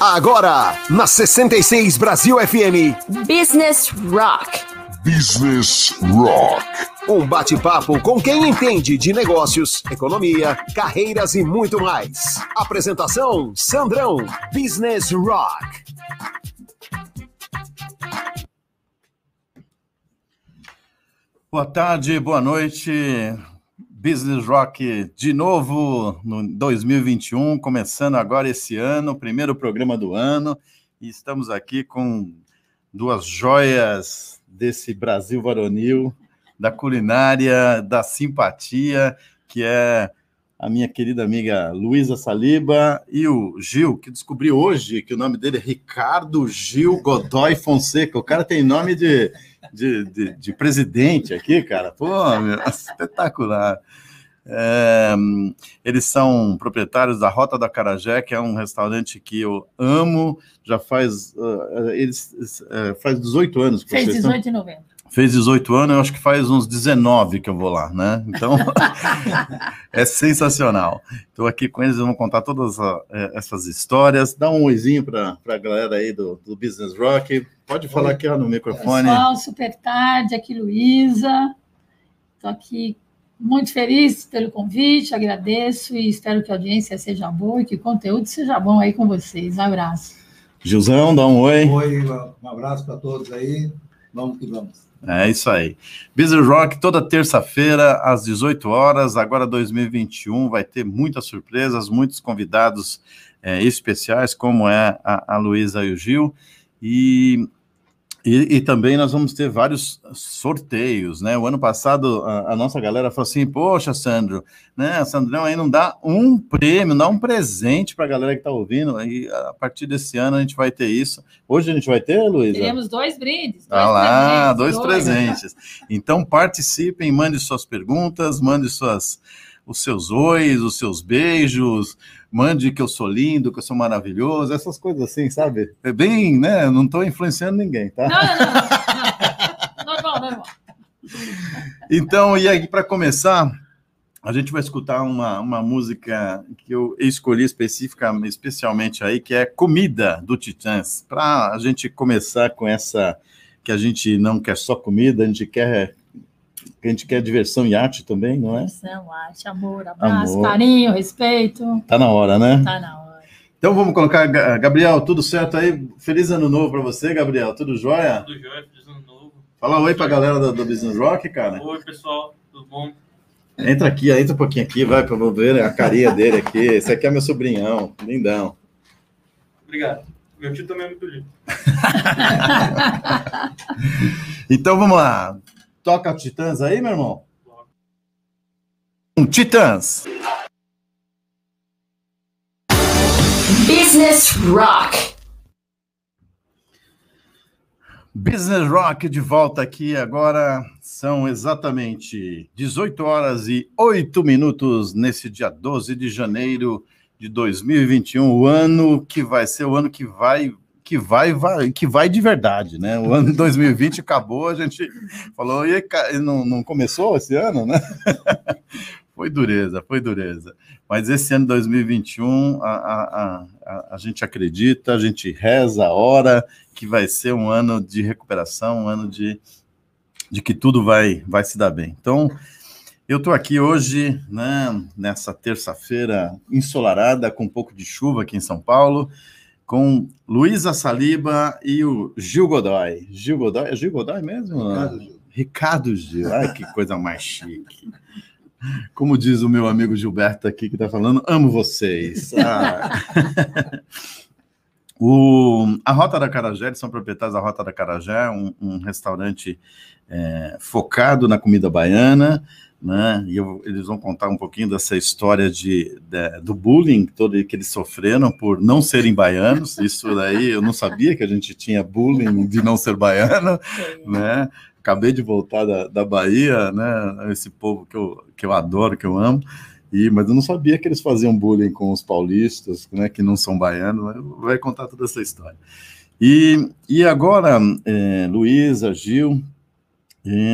Agora, na 66 Brasil FM. Business Rock. Business Rock. Um bate-papo com quem entende de negócios, economia, carreiras e muito mais. Apresentação: Sandrão, Business Rock. Boa tarde, boa noite. Business Rock de novo no 2021, começando agora esse ano, primeiro programa do ano, e estamos aqui com duas joias desse Brasil varonil, da culinária, da simpatia, que é a minha querida amiga Luísa Saliba e o Gil, que descobri hoje que o nome dele é Ricardo Gil Godoy Fonseca. O cara tem nome de de, de, de presidente aqui, cara. Pô, meu, espetacular. É, eles são proprietários da Rota da Carajé, que é um restaurante que eu amo. Já faz uh, eles uh, faz 18 anos que Fez 18 estão... em novembro fez 18 anos, eu acho que faz uns 19 que eu vou lá, né? Então, é sensacional. Estou aqui com eles, vamos contar todas a, é, essas histórias. Dá um oizinho para a galera aí do, do, Business Rock. Pode falar aqui ó, no microfone. Pessoal, super tarde, aqui Luísa. Estou aqui muito feliz pelo convite, agradeço e espero que a audiência seja boa e que o conteúdo seja bom aí com vocês. Abraço. Gilzão, dá um oi. Oi, um abraço para todos aí. Vamos que vamos. É isso aí. Business Rock toda terça-feira às 18 horas. Agora 2021 vai ter muitas surpresas, muitos convidados é, especiais, como é a, a Luísa e o Gil. E e, e, também nós vamos ter vários sorteios, né? O ano passado a, a, nossa galera falou assim: Poxa, Sandro, né? Sandrão aí não dá um prêmio, dá um presente para a galera que está ouvindo. E a partir desse ano a gente vai ter isso. Hoje a gente vai ter, Luísa? Teremos dois brindes. Dois ah lá, dois, dois presentes. Então participem, mande suas perguntas, mande suas, os seus ois, os seus beijos mande que eu sou lindo, que eu sou maravilhoso, essas coisas assim, sabe? É bem, né? Não estou influenciando ninguém, tá? Não, não, não. Normal, normal. Então, e aí, para começar, a gente vai escutar uma, uma música que eu escolhi específica, especialmente aí, que é Comida, do Titãs. Para a gente começar com essa, que a gente não quer só comida, a gente quer a gente quer diversão e arte também, não é? Diversão, arte, amor, abraço, amor. carinho, respeito. Tá na hora, né? Tá na hora. Então vamos colocar, Gabriel, tudo certo aí? Feliz ano novo para você, Gabriel. Tudo jóia? Tudo jóia, feliz ano novo. Fala oi para a galera do, do, Business Rock, cara. Oi, pessoal, tudo bom? Entra aqui, entra um pouquinho aqui, vai, para ver a carinha dele aqui. Esse aqui é meu sobrinhão, lindão. Obrigado. Meu tio também é muito lindo. então vamos lá. Toca Titãs aí, meu irmão? Um Titãs. Business Rock. Business Rock de volta aqui agora. São exatamente 18 horas e 8 minutos nesse dia 12 de janeiro de 2021, o ano que vai ser o ano que vai que vai, vai, que vai de verdade, né? O ano 2020 acabou, a gente falou, e não, não começou esse ano, né? foi dureza, foi dureza. Mas esse ano 2021, a, a, a, a gente acredita, a gente reza a hora que vai ser um ano de recuperação, um ano de, de que tudo vai, vai se dar bem. Então, eu estou aqui hoje, né, nessa terça-feira ensolarada, com um pouco de chuva aqui em São Paulo, com Luísa Saliba e o Gil Godoy. Gil Godoy, é Gil Godoy mesmo? Ricardo Gil. Ricardo Gil, ai que coisa mais chique. Como diz o meu amigo Gilberto aqui que está falando, amo vocês. Ah. o, a Rota da Carajé, eles são proprietários da Rota da Carajé, um, um restaurante é, focado na comida baiana, né? E eu, eles vão contar um pouquinho dessa história de, de, do bullying todo que eles sofreram por não serem baianos. Isso daí eu não sabia que a gente tinha bullying de não ser baiano, né? Acabei de voltar da, da Bahia, né? Esse povo que eu, que eu adoro, que eu amo. E, mas eu não sabia que eles faziam bullying com os paulistas, né, que não são baianos. Vai contar toda essa história. E, e agora, é, Luísa, Gil,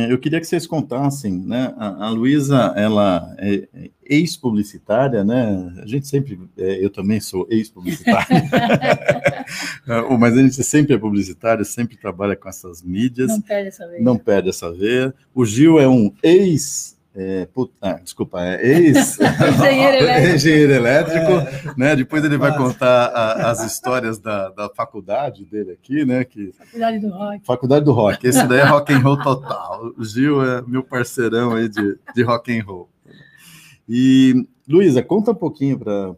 Eu queria que vocês contassem, né? A, a Luísa, ela é ex-publicitária, né? A gente sempre, é, eu também sou ex-publicitário, mas a gente sempre é publicitário, sempre trabalha com essas mídias. Não perde essa vez. Não perde essa vez. O Gil é um ex é, put... ah, desculpa, é ex engenheiro elétrico, engenheiro elétrico é. né? Depois ele vai contar a, as histórias da, da, faculdade dele aqui, né? Que... Faculdade do Rock. Faculdade do Rock. Esse daí é rock and roll total. O Gil é meu parceirão aí de, de rock and roll. E Luísa, conta um pouquinho para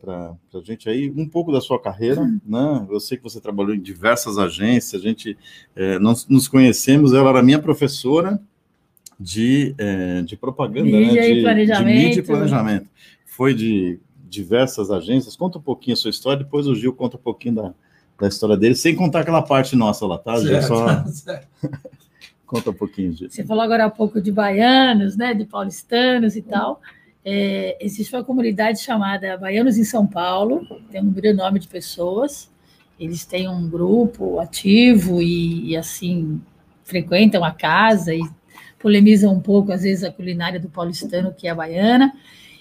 a gente aí, um pouco da sua carreira, hum. né? Eu sei que você trabalhou em diversas agências, a gente é, nós nos conhecemos, ela era minha professora de, é, de propaganda, mídia né? de, planejamento. de mídia e planejamento. Foi de diversas agências. Conta um pouquinho a sua história, depois o Gil conta um pouquinho da, da história dele, sem contar aquela parte nossa lá, tá, Gil? Só... conta um pouquinho, Gil. Você falou agora há pouco de baianos, né, de paulistanos e tal. É, existe uma comunidade chamada Baianos em São Paulo, tem um grande nome de pessoas. Eles têm um grupo ativo e, e assim frequentam a casa e polemizam um pouco, às vezes, a culinária do paulistano, que é a baiana.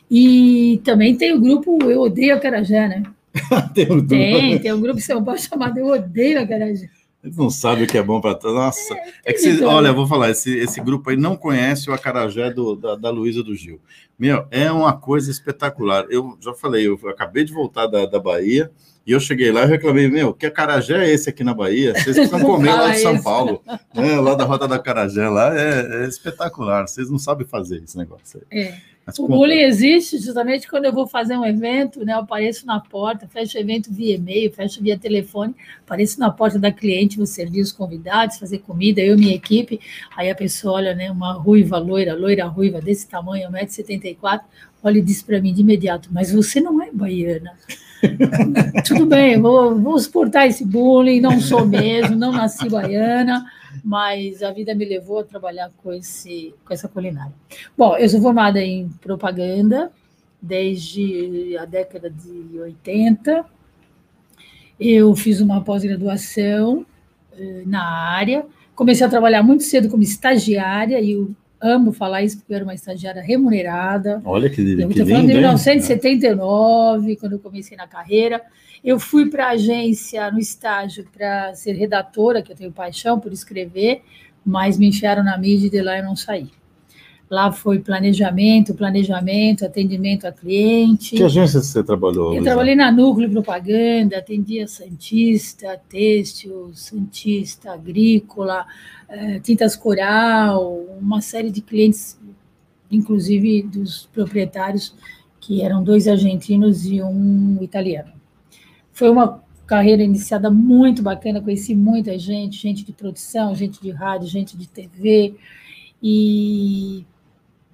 E também tem o grupo Eu Odeio a Carajé, né? tem, um tem, tem um grupo em São Paulo chamado Eu Odeio a Carajé. Eles não sabem o que é bom para Nossa, é, é que vocês, olha, eu vou falar, esse, esse grupo aí não conhece o acarajé do, da, da Luísa do Gil. Meu, é uma coisa espetacular. Eu já falei, eu acabei de voltar da, da Bahia, e eu cheguei lá e reclamei, meu, que acarajé é esse aqui na Bahia? Vocês precisam comer lá de São Paulo, né? lá da Rota da Carajé, lá é, é, espetacular. Vocês não sabem fazer esse negócio aí. É. Mas, o bullying existe justamente quando eu vou fazer um evento, né? Eu apareço na porta, fecho o evento via e-mail, fecho via telefone, apareço na porta da cliente, vou servir os convidados, fazer comida, eu e minha equipe. Aí a pessoa olha, né? Uma ruiva, loira, loira, ruiva, desse tamanho, 1,74m, olha e diz para mim de imediato: Mas você não é baiana. Tudo bem, vou, vou suportar esse bullying, não sou mesmo, não nasci baiana, mas a vida me levou a trabalhar com, esse, com essa culinária. Bom, eu sou formada em propaganda desde a década de 80. Eu fiz uma pós-graduação eh, na área, comecei a trabalhar muito cedo como estagiária e o amo falar isso porque eu era uma estagiária remunerada. Olha que, eu que falando de 1979, quando eu comecei na carreira. Eu fui para a agência no estágio para ser redatora, que eu tenho paixão por escrever, mas me enfiaram na mídia e de lá eu não saí. Lá foi planejamento, planejamento, atendimento a cliente. Que agência você trabalhou? Eu trabalhei na Núcleo Propaganda, atendia Santista, Têxtil, Santista, Agrícola, eh, Tintas Coral, uma série de clientes, inclusive dos proprietários, que eram dois argentinos e um italiano. Foi uma carreira iniciada muito bacana, conheci muita gente, gente de produção, gente de rádio, gente de TV, e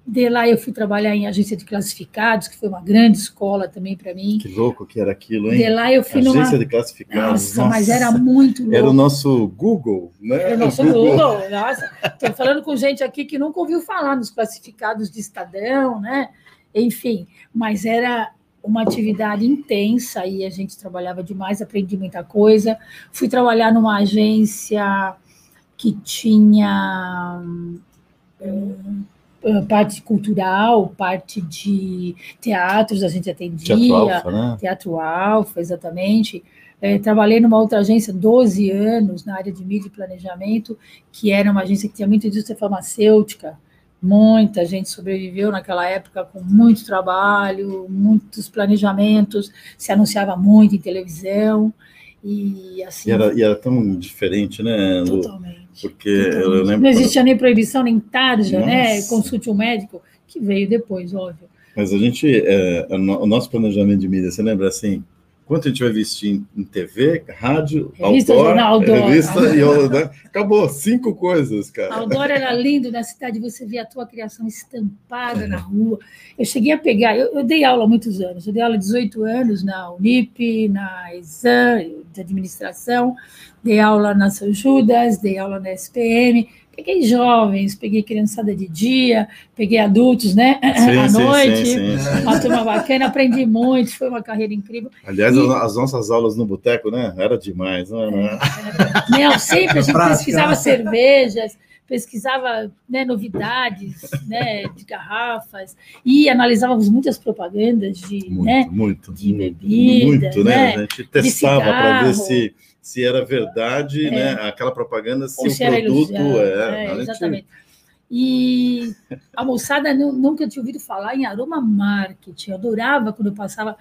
de lá eu fui trabalhar em agência de classificados, que foi uma grande escola também para mim. Que louco que era aquilo, hein? De lá eu fui agência numa... de classificados. Nossa, nossa, mas era muito louco. Era o nosso Google, né? Era o nosso Google. Google. Nossa, estou falando com gente aqui que nunca ouviu falar nos classificados de Estadão, né? Enfim, mas era uma atividade intensa e a gente trabalhava demais, aprendi muita coisa. Fui trabalhar numa agência que tinha hum, parte cultural, parte de teatros, a gente atendia. Teatro Alfa, né? Teatro Alfa, exatamente. É, trabalhei numa outra agência 12 anos na área de mídia e planejamento, que era uma agência que tinha muita indústria farmacêutica. Muita gente sobreviveu naquela época com muito trabalho, muitos planejamentos, se anunciava muito em televisão. E, assim, e, era, e era tão diferente, né? Totalmente. Porque eu lembro. Não existia nem proibição, nem tarja, né? Consulte um médico, que veio depois, óbvio. Mas a gente, é, o nosso planejamento de mídia, você lembra assim? Quanto a gente vai investir em, TV, rádio, revista, outdoor, jornal, outdoor. revista e né? acabou, cinco coisas, cara. Outdoor era lindo na cidade, você via a tua criação estampada é. na rua. Eu cheguei a pegar, eu, eu, dei aula há muitos anos, eu dei aula há 18 anos na Unip, na Exam, de administração, dei aula na São Judas, dei aula na SPM, Peguei jovens, peguei criançada de dia, peguei adultos, né? Sim, à sim, noite. Sim, sim. Uma turma bacana, aprendi muito, foi uma carreira incrível. Aliás, e... as nossas aulas no boteco, né? Era demais, não é? Não, sempre a gente pesquisava cervejas, pesquisava né, novidades né, de garrafas e analisávamos muitas propagandas de, Muito, né, muito. de bebida, Muito, né? né? A gente testava para ver se, se era verdade, É. né? Aquela propaganda, se Ou o se produto é. é, exatamente. E a moçada nu- nunca tinha ouvido falar em aroma marketing. Eu adorava quando eu passava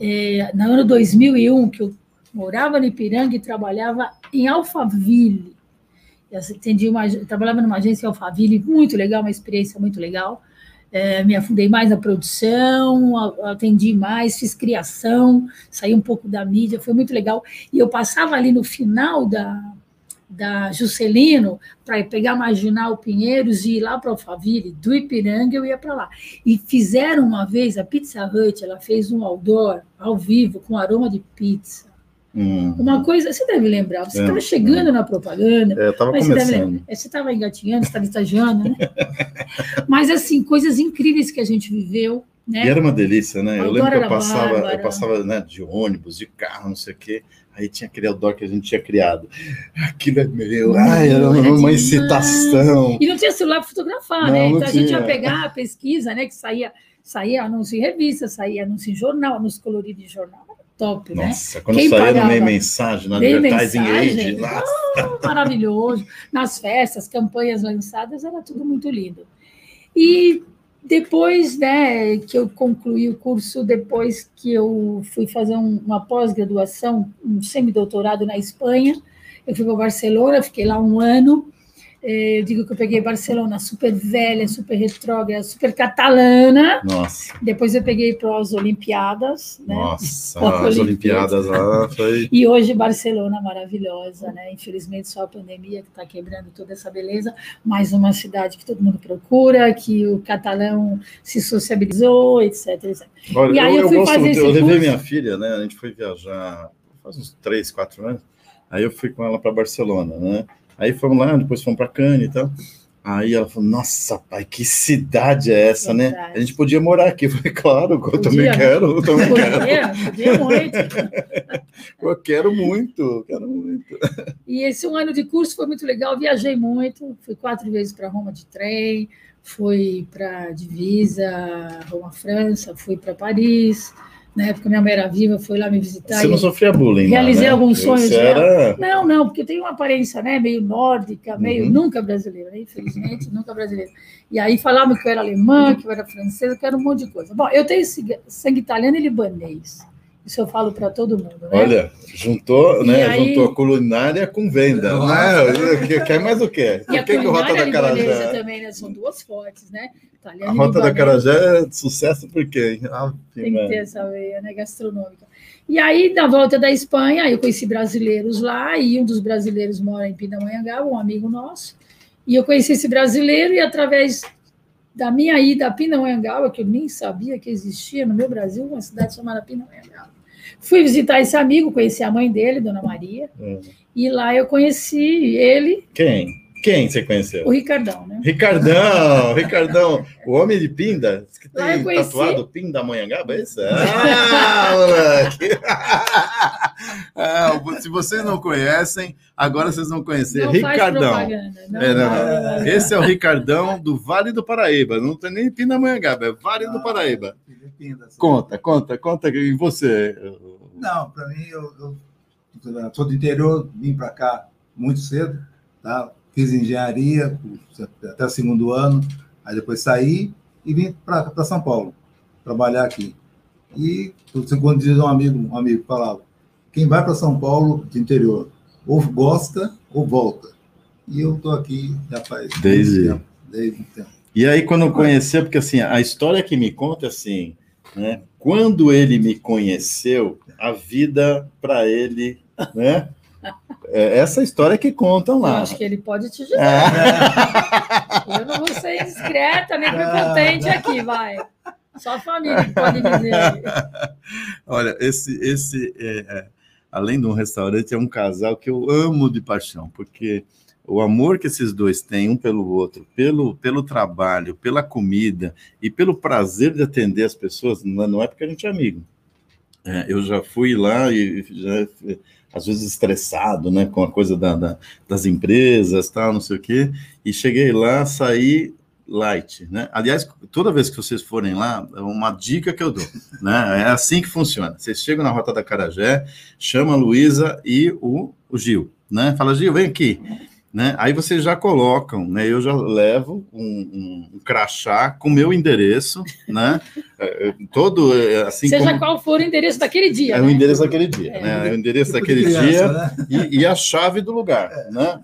é, no ano 2001, que eu morava no Ipiranga e trabalhava em Alphaville. Eu atendi uma, trabalhava numa agência em Alphaville, muito legal, uma experiência muito legal. É, me afundei mais na produção, atendi mais, fiz criação, saí um pouco da mídia, foi muito legal. E eu passava ali no final da, da Juscelino para pegar Marginal Pinheiros e ir lá para Alphaville, do Ipiranga eu ia para lá. E fizeram uma vez, a Pizza Hut, ela fez um outdoor ao vivo com aroma de pizza. Hum. Uma coisa, você deve lembrar, você É, estava chegando na propaganda, É, eu estava mas você deve começando. é, você estava engatinhando, você estava estagiando, né? Mas assim, coisas incríveis que a gente viveu, né? E era uma delícia, né? Eu lembro que eu passava, eu passava né, de ônibus, de carro, não sei o quê. Aí tinha aquele outdoor que a gente tinha criado. Aquilo é meu. Ai, era uma, uma demais. incitação. E não tinha celular para fotografar, Não, né? Então a gente ia pegar a pesquisa, né? Que saía, saía anúncio em revista, saía anúncio em jornal, anúncio colorido em jornal. Top, né? Nossa, quando Quem saía no meio mensagem, na Advertising mensagem? Age, Ah, maravilhoso. Nas festas, campanhas lançadas, era tudo muito lindo. E depois, né, que eu concluí o curso, depois que eu fui fazer um- uma pós-graduação, um semidoutorado na Espanha, eu fui para Barcelona, fiquei lá um ano. Eh, Eu digo que eu peguei Barcelona super velha, super retrógrada, super catalana. Nossa, Depois eu peguei para as Olimpíadas, né? nossa, as Olimpíadas. Olimpíadas lá foi. E hoje Barcelona maravilhosa, né? Infelizmente só a pandemia que está quebrando toda essa beleza, mas uma cidade que todo mundo procura, que o catalão se sociabilizou, etc. etc. Olha, E aí eu, eu eu fui gosto, fazer muito, eu levei curso. minha filha, né? A gente foi viajar faz uns três, quatro anos. Aí eu fui com ela para Barcelona, né? Aí fomos lá, depois fomos para Cannes e tal. Aí ela falou: Nossa, pai, que cidade é essa, né? A gente podia morar aqui. Eu falei: Claro, eu Podia, também né? quero, eu também quero. Podia, podia muito. Eu quero muito, quero muito. E esse um ano de curso foi muito legal, viajei muito, fui quatro vezes para Roma de trem, fui para Divisa, Roma, França, fui para Paris, na época minha mãe era viva, foi lá me visitar. Você não sofria bullying, Realizei né? alguns sonhos Você era. Não, não, porque tem uma aparência né, meio nórdica, meio Uhum. nunca brasileira, né, infelizmente, nunca brasileira. E aí falavam que eu era alemã, que eu era francesa, que eu era um monte de coisa. Bom, eu tenho sangue italiano e libanês. Isso eu falo para todo mundo, né? Olha, juntou, E né? aí- Juntou culinária com venda. Né? Que- Quer mais o quê? e a Por que, que o Rota da Carajé? também, né? São duas fortes, né? A Italiano Rota da. Carajé é de sucesso por quê? Ah, Tem que ter essa veia né, gastronômica. E aí, na volta da Espanha, eu conheci brasileiros lá, e um dos brasileiros mora em Pindamonhangaba, um amigo nosso. E eu conheci esse brasileiro, e através da minha ida a Pindamonhangaba, que eu nem sabia que existia no meu Brasil, uma cidade chamada Pindamonhangaba. Fui visitar esse amigo, conheci a mãe dele, Dona Maria, É. e lá eu conheci ele, Quem? Quem você conheceu? o Ricardão, né? Ricardão, Ricardão, o homem de Pinda, que Lá tem conheci. tatuado Pinda Manhangaba, é isso? Ah, moleque! Ah, se vocês não conhecem, agora vocês vão conhecer Não faz Ricardão. propaganda. Não, É, não. Esse é o Ricardão do Vale do Paraíba, não tem nem Pindamonhangaba, é Vale do Paraíba. Filipinas. Conta, conta, conta e você. Não, para mim, eu, eu sou do interior, vim para cá muito cedo, tá? Fiz engenharia até o segundo ano, aí depois saí e vim para São Paulo trabalhar aqui. E quando diz um amigo, um amigo falava, quem vai para São Paulo do interior, ou gosta ou volta. E eu estou aqui já faz Desde- tempo, desde tempo. E aí, quando eu conheci, porque assim, a história que me conta assim, né? Quando ele me conheceu, a vida para ele, né? É essa história que contam Eu lá. acho que ele pode te dizer. É. Eu não vou ser discreta nem prepotente aqui, vai. Só a família que pode dizer. Olha, esse, esse é, é, além de um restaurante, é um casal que eu amo de paixão, porque o amor que esses dois têm um pelo outro, pelo, pelo trabalho, pela comida e pelo prazer de atender as pessoas, não é- não é porque a gente é amigo. é, eu já fui lá e já, às vezes estressado, né, com a coisa da, da, das empresas, tal, não sei o quê, e cheguei lá, saí light, né? Aliás, toda vez que vocês forem lá, é uma dica que eu dou, né? É assim que funciona. Vocês chegam na Rota da Carajé, chama a Luísa e o, o Gil, né? Fala, Gil, vem aqui. Né? Aí vocês já colocam, né? Eu já levo um, um, um crachá com meu endereço, né? É, é, todo assim. Seja como... qual for o endereço daquele dia. É né? o endereço daquele dia, é. né? É o endereço tipo daquele criança, dia né? e, e, a chave do lugar, é. né?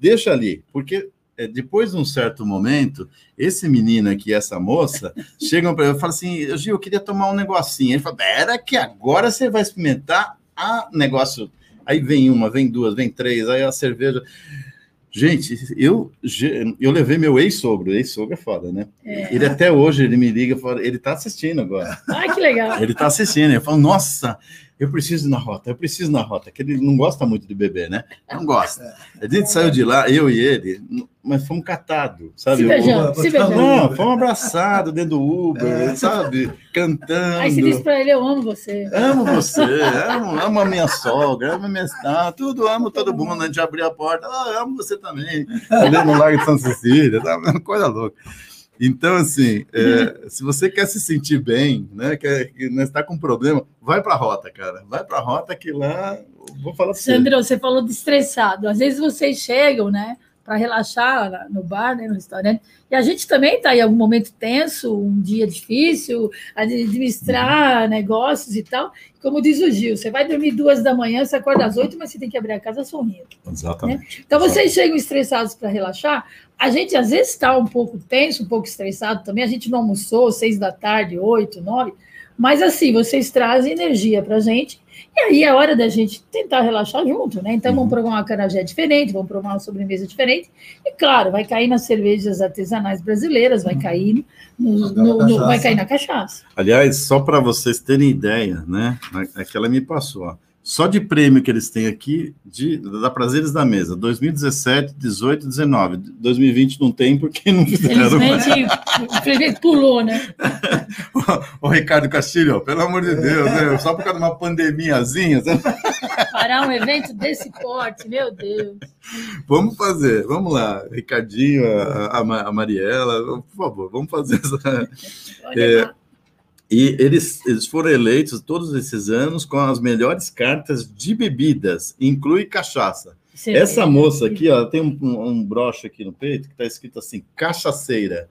Deixa ali, porque depois de um certo momento, esse menino aqui, essa moça, chegam para eu e falam assim: Gil, eu queria tomar um negocinho. Ele fala: Pera, que agora você vai experimentar a negócio. Aí vem uma, vem duas, vem três, aí a cerveja. Gente, eu, eu levei meu ex-sogro, ex-sogro é foda, né? É. Ele até hoje, ele me liga, fala, ele tá assistindo agora. Ai, que legal. Ele tá assistindo, ele fala, nossa, eu preciso ir na rota, eu preciso ir na rota, que ele não gosta muito de beber, né? Não gosta. A gente saiu de lá, eu e ele, mas fomos catados, sabe? Se beijando, se beijando. Não, fomos abraçados dentro do Uber, é. sabe? Cantando. Aí você disse para ele, eu amo você. Amo você, amo, amo a minha sogra, amo a minha estada, tudo, amo todo mundo. A gente abriu a porta, ah, amo você também. Ali no Lago de São Cecília, tá? uma coisa louca. Então, assim, é, se você quer se sentir bem, né, quer, né, está com problema, vai para a rota, cara. Vai para a rota que lá, vou falar para você. Sandro, você falou de estressado. Às vezes vocês chegam, né, para relaxar no bar, né, no restaurante, e a gente também está em algum momento tenso, um dia difícil, administrar uhum. negócios e tal. Como diz o Gil, você vai dormir duas da manhã, você acorda às oito, mas você tem que abrir a casa sorrindo. Exatamente. Né? Então, vocês chegam estressados para relaxar. A gente, às vezes, está um pouco tenso, um pouco estressado também. A gente não almoçou, seis da tarde, oito, nove. Mas, assim, vocês trazem energia para a gente e aí é hora da gente tentar relaxar junto, né? Então, vamos uhum. provar uma canajé diferente, vamos provar uma sobremesa diferente. E, claro, vai cair nas cervejas artesanais brasileiras, vai uhum. cair, no, no, no vai cair na cachaça. Aliás, só para vocês terem ideia, né? É que ela me passou, ó. Só de prêmio que eles têm aqui, de, da Prazeres da Mesa, 2017, 18, 19. 2020 não tem porque não fizeram. Infelizmente pulou, né? o, Ricardo Castilho, pelo amor de Deus, né? só por causa de uma pandemiazinha. Sabe? Parar um evento desse porte, meu Deus. Vamos fazer, vamos lá. Ricardinho, a, a, a Mariela, por favor, vamos fazer essa. Olha é, e eles, eles foram eleitos todos esses anos com as melhores cartas de bebidas, inclui cachaça. Essa moça aqui, ó, tem um, um, um broche aqui no peito que está escrito assim, cachaceira.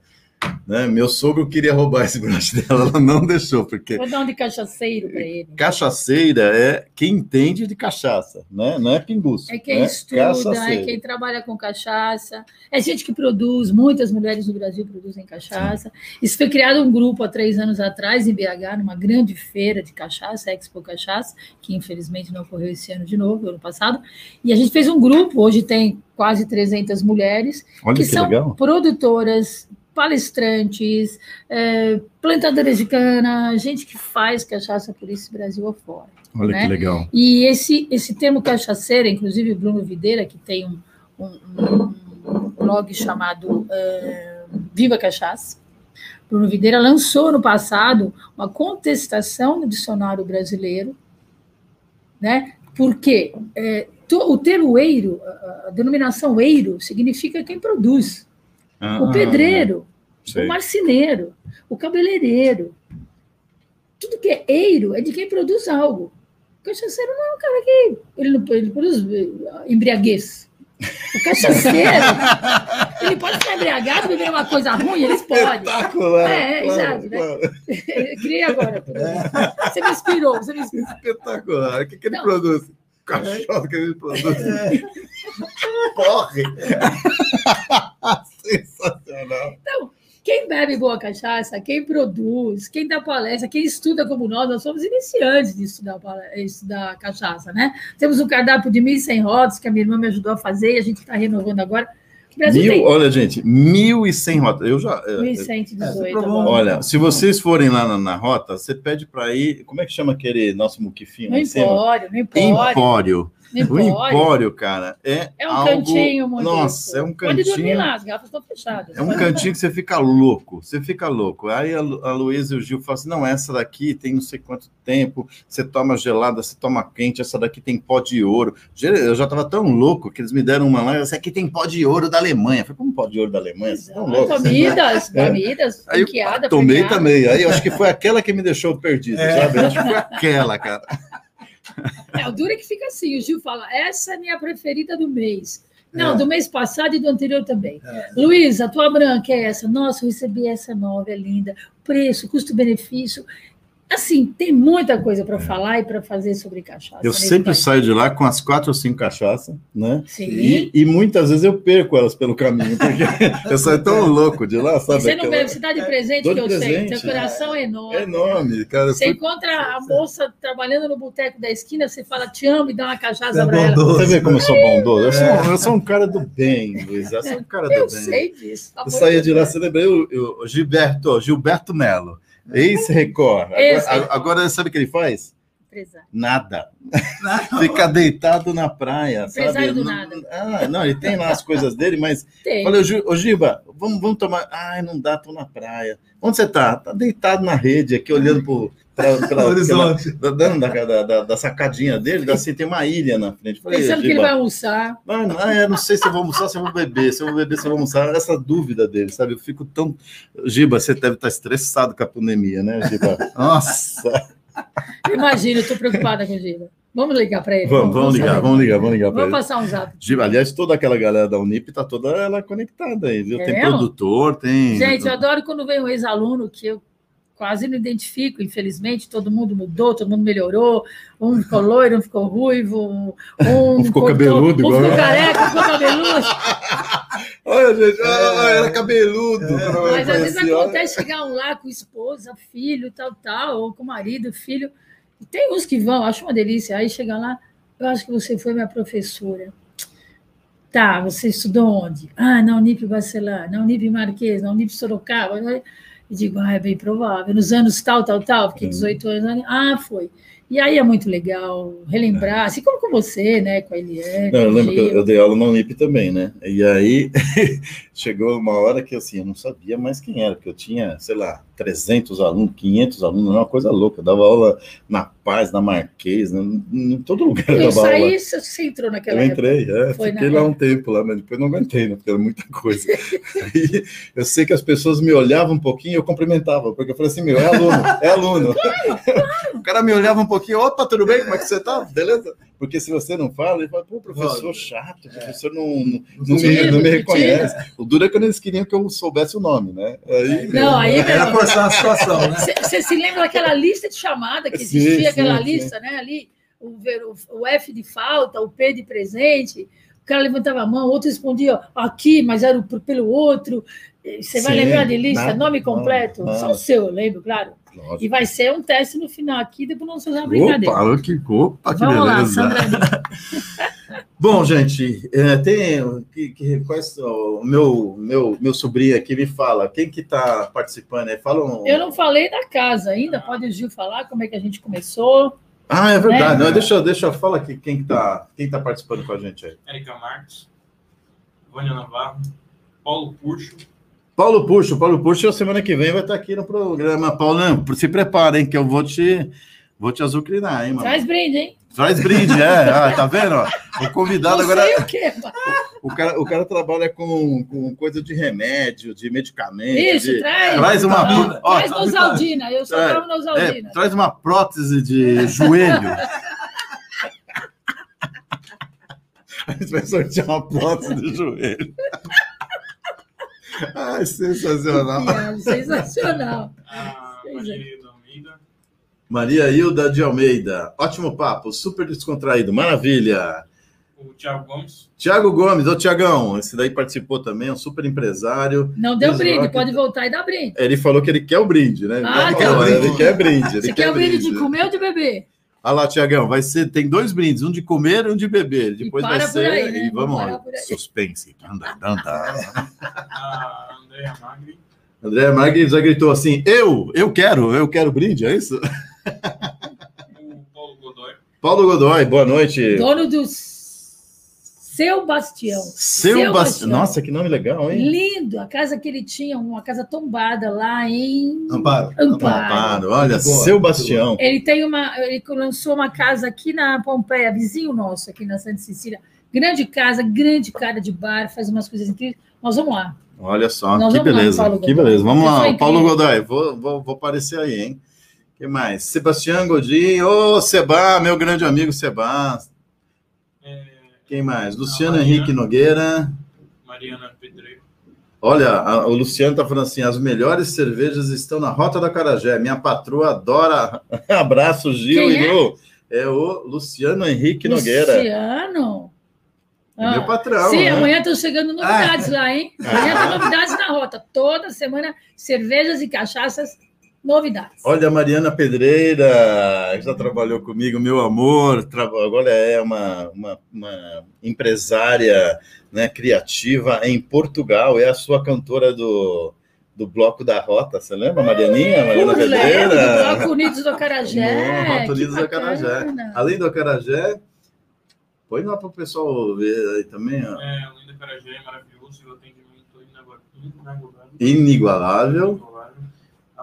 Né? Meu sogro queria roubar esse broche dela, ela não deixou, porque. Vou dar um de cachaceiro para ele. Cachaceira é quem entende de cachaça, né? não é pinguço. É quem né? estuda, é quem trabalha com cachaça, é gente que produz, muitas mulheres no Brasil produzem cachaça. Sim. Isso foi criado um grupo há três anos atrás, em BH, numa grande feira de cachaça, Expo Cachaça, que infelizmente não ocorreu esse ano de novo, ano passado. E a gente fez um grupo, hoje tem quase 300 mulheres, Olha que, que são legal. produtoras palestrantes, é, plantadores de cana, gente que faz cachaça por esse Brasil afora. Olha né? que legal. E esse, esse termo cachaceira, inclusive o Bruno Videira, que tem um, um, um blog chamado é, Viva Cachaça, Bruno Videira lançou no passado uma contestação no dicionário brasileiro, né? Porque é, o termo eiro, a, a denominação eiro, significa quem produz. Ah, o pedreiro, sei. o marceneiro, o cabeleireiro. Tudo que é eiro é de quem produz algo. O cachaceiro não é um cara que. Ele, não, ele produz eh, embriaguez. O cachaceiro, ele pode ficar embriagado, beber uma coisa ruim, eles podem. Espetacular. É, claro, exato. Né? Claro. Criei agora. É. Você me inspirou, você me inspirou. Espetacular. O que, que ele não. produz? Cachorro que ele produz. É. Corre! Sensacional. Então, quem bebe boa cachaça, quem produz, quem dá palestra, quem estuda como nós, nós somos iniciantes de estudar, estudar cachaça, né? Temos um cardápio de 1.100 rodas que a minha irmã me ajudou a fazer e a gente está renovando agora. Brasil Mil, tem olha, gente, 1.100 rotas. Eu já. é, 1.118. É, tá bom. Olha, se vocês forem lá na, na rota, você pede para ir. Como é que chama aquele nosso muquifinho? No? Empório, no Empório. Empório. O Empório. Cara, é. É um algo... cantinho muito. Nossa, é um Pode dormir cantinho. lá, as garrafas estão fechadas. É um cantinho que você fica louco, você fica louco. Aí a, Lu- a Luísa e o Gil falam assim: não, essa daqui tem não sei quanto tempo, você toma gelada, você toma quente, essa daqui tem pó de ouro. Eu já estava tão louco que eles me deram uma lá, essa aqui tem pó de ouro da Alemanha. Eu falei, como pó de ouro da Alemanha? Vocês estão loucos? Comidas, É. comidas, Aí franqueada, tomei também. Aí eu acho que foi aquela que me deixou perdido, É. sabe? Eu acho que foi aquela, cara. É, o duro é que fica assim, o Gil fala, essa é minha preferida do mês. Não, É. do mês passado e do anterior também. É. Luiz, a tua branca é essa? Nossa, eu recebi essa nova, é linda. Preço, custo-benefício. Assim, tem muita coisa para falar e para fazer sobre cachaça. É. Eu nesse sempre país. saio de lá com as quatro ou cinco cachaças, né? Sim. E, e muitas vezes eu perco elas pelo caminho, porque eu saio tão louco de lá, sabe? Você não aquela- bebe, você dá de presente Dou que de eu sei. presente, Seu coração é enorme. É enorme, cara. Eu Você fui- encontra a moça trabalhando no boteco da esquina, você fala, te amo e dá uma cachaça É para ela. Você vê como eu sou bondoso? Eu sou, eu sou um cara do bem, Luiz. Eu sou um cara do Eu bem. sei disso. tá Eu saía de lá, você lembra? Eu, eu, Gilberto, Gilberto Melo, ex-Record. Agora, agora sabe o que ele faz? Empresário. Nada. Fica deitado na praia, sabe? Empresário do Não- nada. Ah, não, ele tem lá as coisas dele, mas Tem. Falei, ô Giba, vamos, vamos tomar. Ai, não dá, tô na praia. Onde você tá? Tá deitado na rede aqui, olhando pro, pra, horizonte. pela- dando da, da, da, da sacadinha dele, assim, tem uma ilha na frente. Falei, Pensando que ele vai almoçar. ah, não, é, não sei se eu vou almoçar, se eu vou beber, se eu vou beber, se eu vou almoçar. Essa dúvida dele, sabe? Eu fico tão. Giba, você deve estar estressado com a pandemia, né, Giba? Nossa! Imagina, eu estou preocupada com o Giba. Vamos ligar para ele. Vamos, vamos ligar, vamos ligar, vamos ligar para Vamos ele. passar um zap. Giba, aliás, toda aquela galera da Unip tá toda ela conectada aí, viu? É Tem mesmo? produtor, tem. Gente, eu adoro quando vem um ex-aluno que eu quase não identifico, infelizmente, todo mundo mudou, todo mundo melhorou, um ficou loiro, um ficou ruivo, um, Um ficou cortou, cabeludo, um igual ficou careca, um ficou cabeludo. Olha, gente, ah, era cabeludo. eu Mas às vezes olha. acontece chegar um lá com esposa, filho, tal, tal, ou com marido, filho. E tem uns que vão, acho uma delícia. Aí chega lá, eu acho que você foi minha professora. Tá, você estudou onde? Ah, na Unip Bacelar, na Unip Marquês, na Unip Sorocaba. E digo, ah, é bem provável. Nos anos tal, tal, tal, porque Uhum. 18 anos. Ah, foi. E aí é muito legal relembrar, assim como com você, né, com a Eliane. Não, eu lembro que eu, eu dei aula na Unip também, né? E aí chegou uma hora que assim, eu não sabia mais quem era, porque eu tinha, sei lá, 300 alunos, 500 alunos, era uma coisa louca. Eu dava aula na Paz, na Marquês, em, em todo lugar eu Eu dava aula. saí, você entrou naquela Eu época. entrei, é, Foi fiquei lá um tempo lá, mas depois não aguentei, né? Porque era muita coisa. Aí eu sei que as pessoas me olhavam um pouquinho e eu cumprimentava, porque eu falei assim, meu, é aluno, é aluno. o cara me olhava um pouquinho, opa, tudo bem? Como é que você tá? Beleza? Porque se você não fala, ele fala, pô, professor chato, o professor não, não, não Não me, não me reconhece. O duro é quando eles queriam que eu soubesse o nome, né? Aí, Não, aí Era forçar a situação, né? Você se lembra daquela lista de chamada que Sim, existia, sim, aquela sim. lista, né? Ali, o, o- F de falta, o P de presente, o cara levantava a mão, o outro respondia aqui, mas era o- pelo outro. Você vai Sim, lembrar de lista, nada, nome completo? nada, Só o seu, eu lembro, claro. Lógico. E vai ser um teste no final aqui, depois nós vamos fazer uma brincadeira. Opa, que, opa, que Vamos lá, beleza. Sandra. Bom, gente, é, tem que, que, quais, o meu, meu, meu sobrinho aqui me fala, quem que está participando aí? Fala um... Eu não falei da casa ainda, pode o Gil falar como é que a gente começou. Ah, é verdade. né? Não, deixa, deixa, fala aqui quem que tá, quem tá participando com a gente aí. Érica Marques, Vânia Navarro, Paulo Puxo, Paulo Puxo, Paulo Puxo, semana que vem vai estar aqui no programa. Paulão, se prepara, hein, que eu vou te, vou te azucrinar, hein, mano. Traz brinde, hein? Traz brinde, é. Ah, tá vendo? ó? O convidado Não agora. o quê, O cara, o cara trabalha com, com coisa de remédio, de medicamento. Isso, de- traz. Traz uma. Ó, Traz Nosaldina, eu só É, tomo é, Nosaldina. traz uma prótese de joelho. A gente vai sortear uma prótese de joelho. Ai, sensacional. É, sensacional. a é. Maria da Almeida, Maria Hilda de Almeida. Ótimo papo, super descontraído, maravilha. o Thiago Gomes, Tiago Gomes, ô Tiagão, esse daí participou também, um super empresário. Não deu brinde, Rock. pode voltar e dar brinde. Ele falou que ele quer o brinde, né? Ah, ele, tá quer, bom. ele quer brinde. Ele Você quer o brinde de comer ou de beber? Olha lá, Tiagão, vai ser, tem dois brindes, um de comer e um de beber. Depois vai para por ser. aí, né? E vamos lá. parar por aí. Suspense. Anda, anda. A Andrea Magri. André Magri já gritou assim: eu, eu quero, eu quero brinde, é isso? O Paulo Godoy. Paulo Godoy, boa noite. Dono do Seu Bastião. Seu Seu Bast... Bastião. Nossa, que nome legal, hein? Lindo, a casa que ele tinha, uma casa tombada lá em Amparo. Amparo. Amparo, olha, Boa, seu Bastião. Ele tem uma, ele lançou uma casa aqui na Pompeia, vizinho nosso aqui na Santa Cecília. Grande casa, grande cara de bar, faz umas coisas incríveis. Nós vamos lá. Olha só, Nós que lá, beleza, Paulo que beleza. Vamos lá, Pessoa o Paulo. Godoy, vou, vou, vou aparecer aí, hein? que mais? Sebastião Godin, ô Seba, meu grande amigo Seba. Quem mais? Luciano. Henrique Nogueira. Mariana Pedreiro. Olha, a- o Luciano tá falando assim: as melhores cervejas estão na Rota da Carajé. Minha patroa adora. Abraço, Gil Quem e é? Lu. É o Luciano Henrique Nogueira. Luciano. É meu Ah, patrão. Sim, né? amanhã estão chegando novidades lá, hein? Amanhã Ah. tem novidades na rota. Toda semana, cervejas e cachaças, novidades. Olha, a Mariana Pedreira, já trabalhou comigo, meu amor, agora é uma, uma, uma empresária né, criativa em Portugal, é a sua cantora do, do Bloco da Rota, você lembra, Marianinha? Mariana Lembro, do Pedreira? Bloco Unidos do Acarajé. Rota Unidos do Acarajé. Além do Acarajé, põe lá para o pessoal ver aí também, ó. É, além da Carajé, é maravilhoso e o atendimento inagualável. inigualável.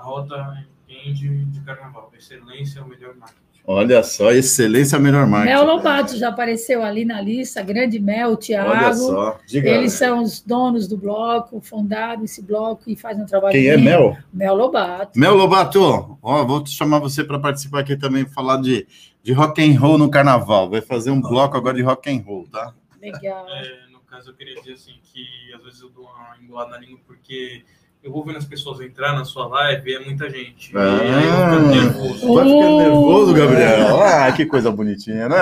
Rota entende de carnaval. Excelência é o melhor marketing. Olha só, excelência melhor marketing. Mel Lobato já apareceu ali na lista, grande Mel, Olha Thiago. só, diga. Eles são os donos do bloco, fundaram esse bloco e fazem um trabalho Quem é lindo. Mel? Mel Lobato. Mel Lobato, ó, vou te chamar você para participar aqui também, falar de, de rock and roll no carnaval. Vai fazer um bloco agora de rock and roll, tá? Legal. É, no caso, eu queria dizer assim que às vezes eu dou uma embolada na língua porque eu vou vendo as pessoas entrar na sua live e é muita gente. Ah. e aí eu fico nervoso. Vai ficando Oh. nervoso, Gabriel. Ah, que coisa bonitinha, né?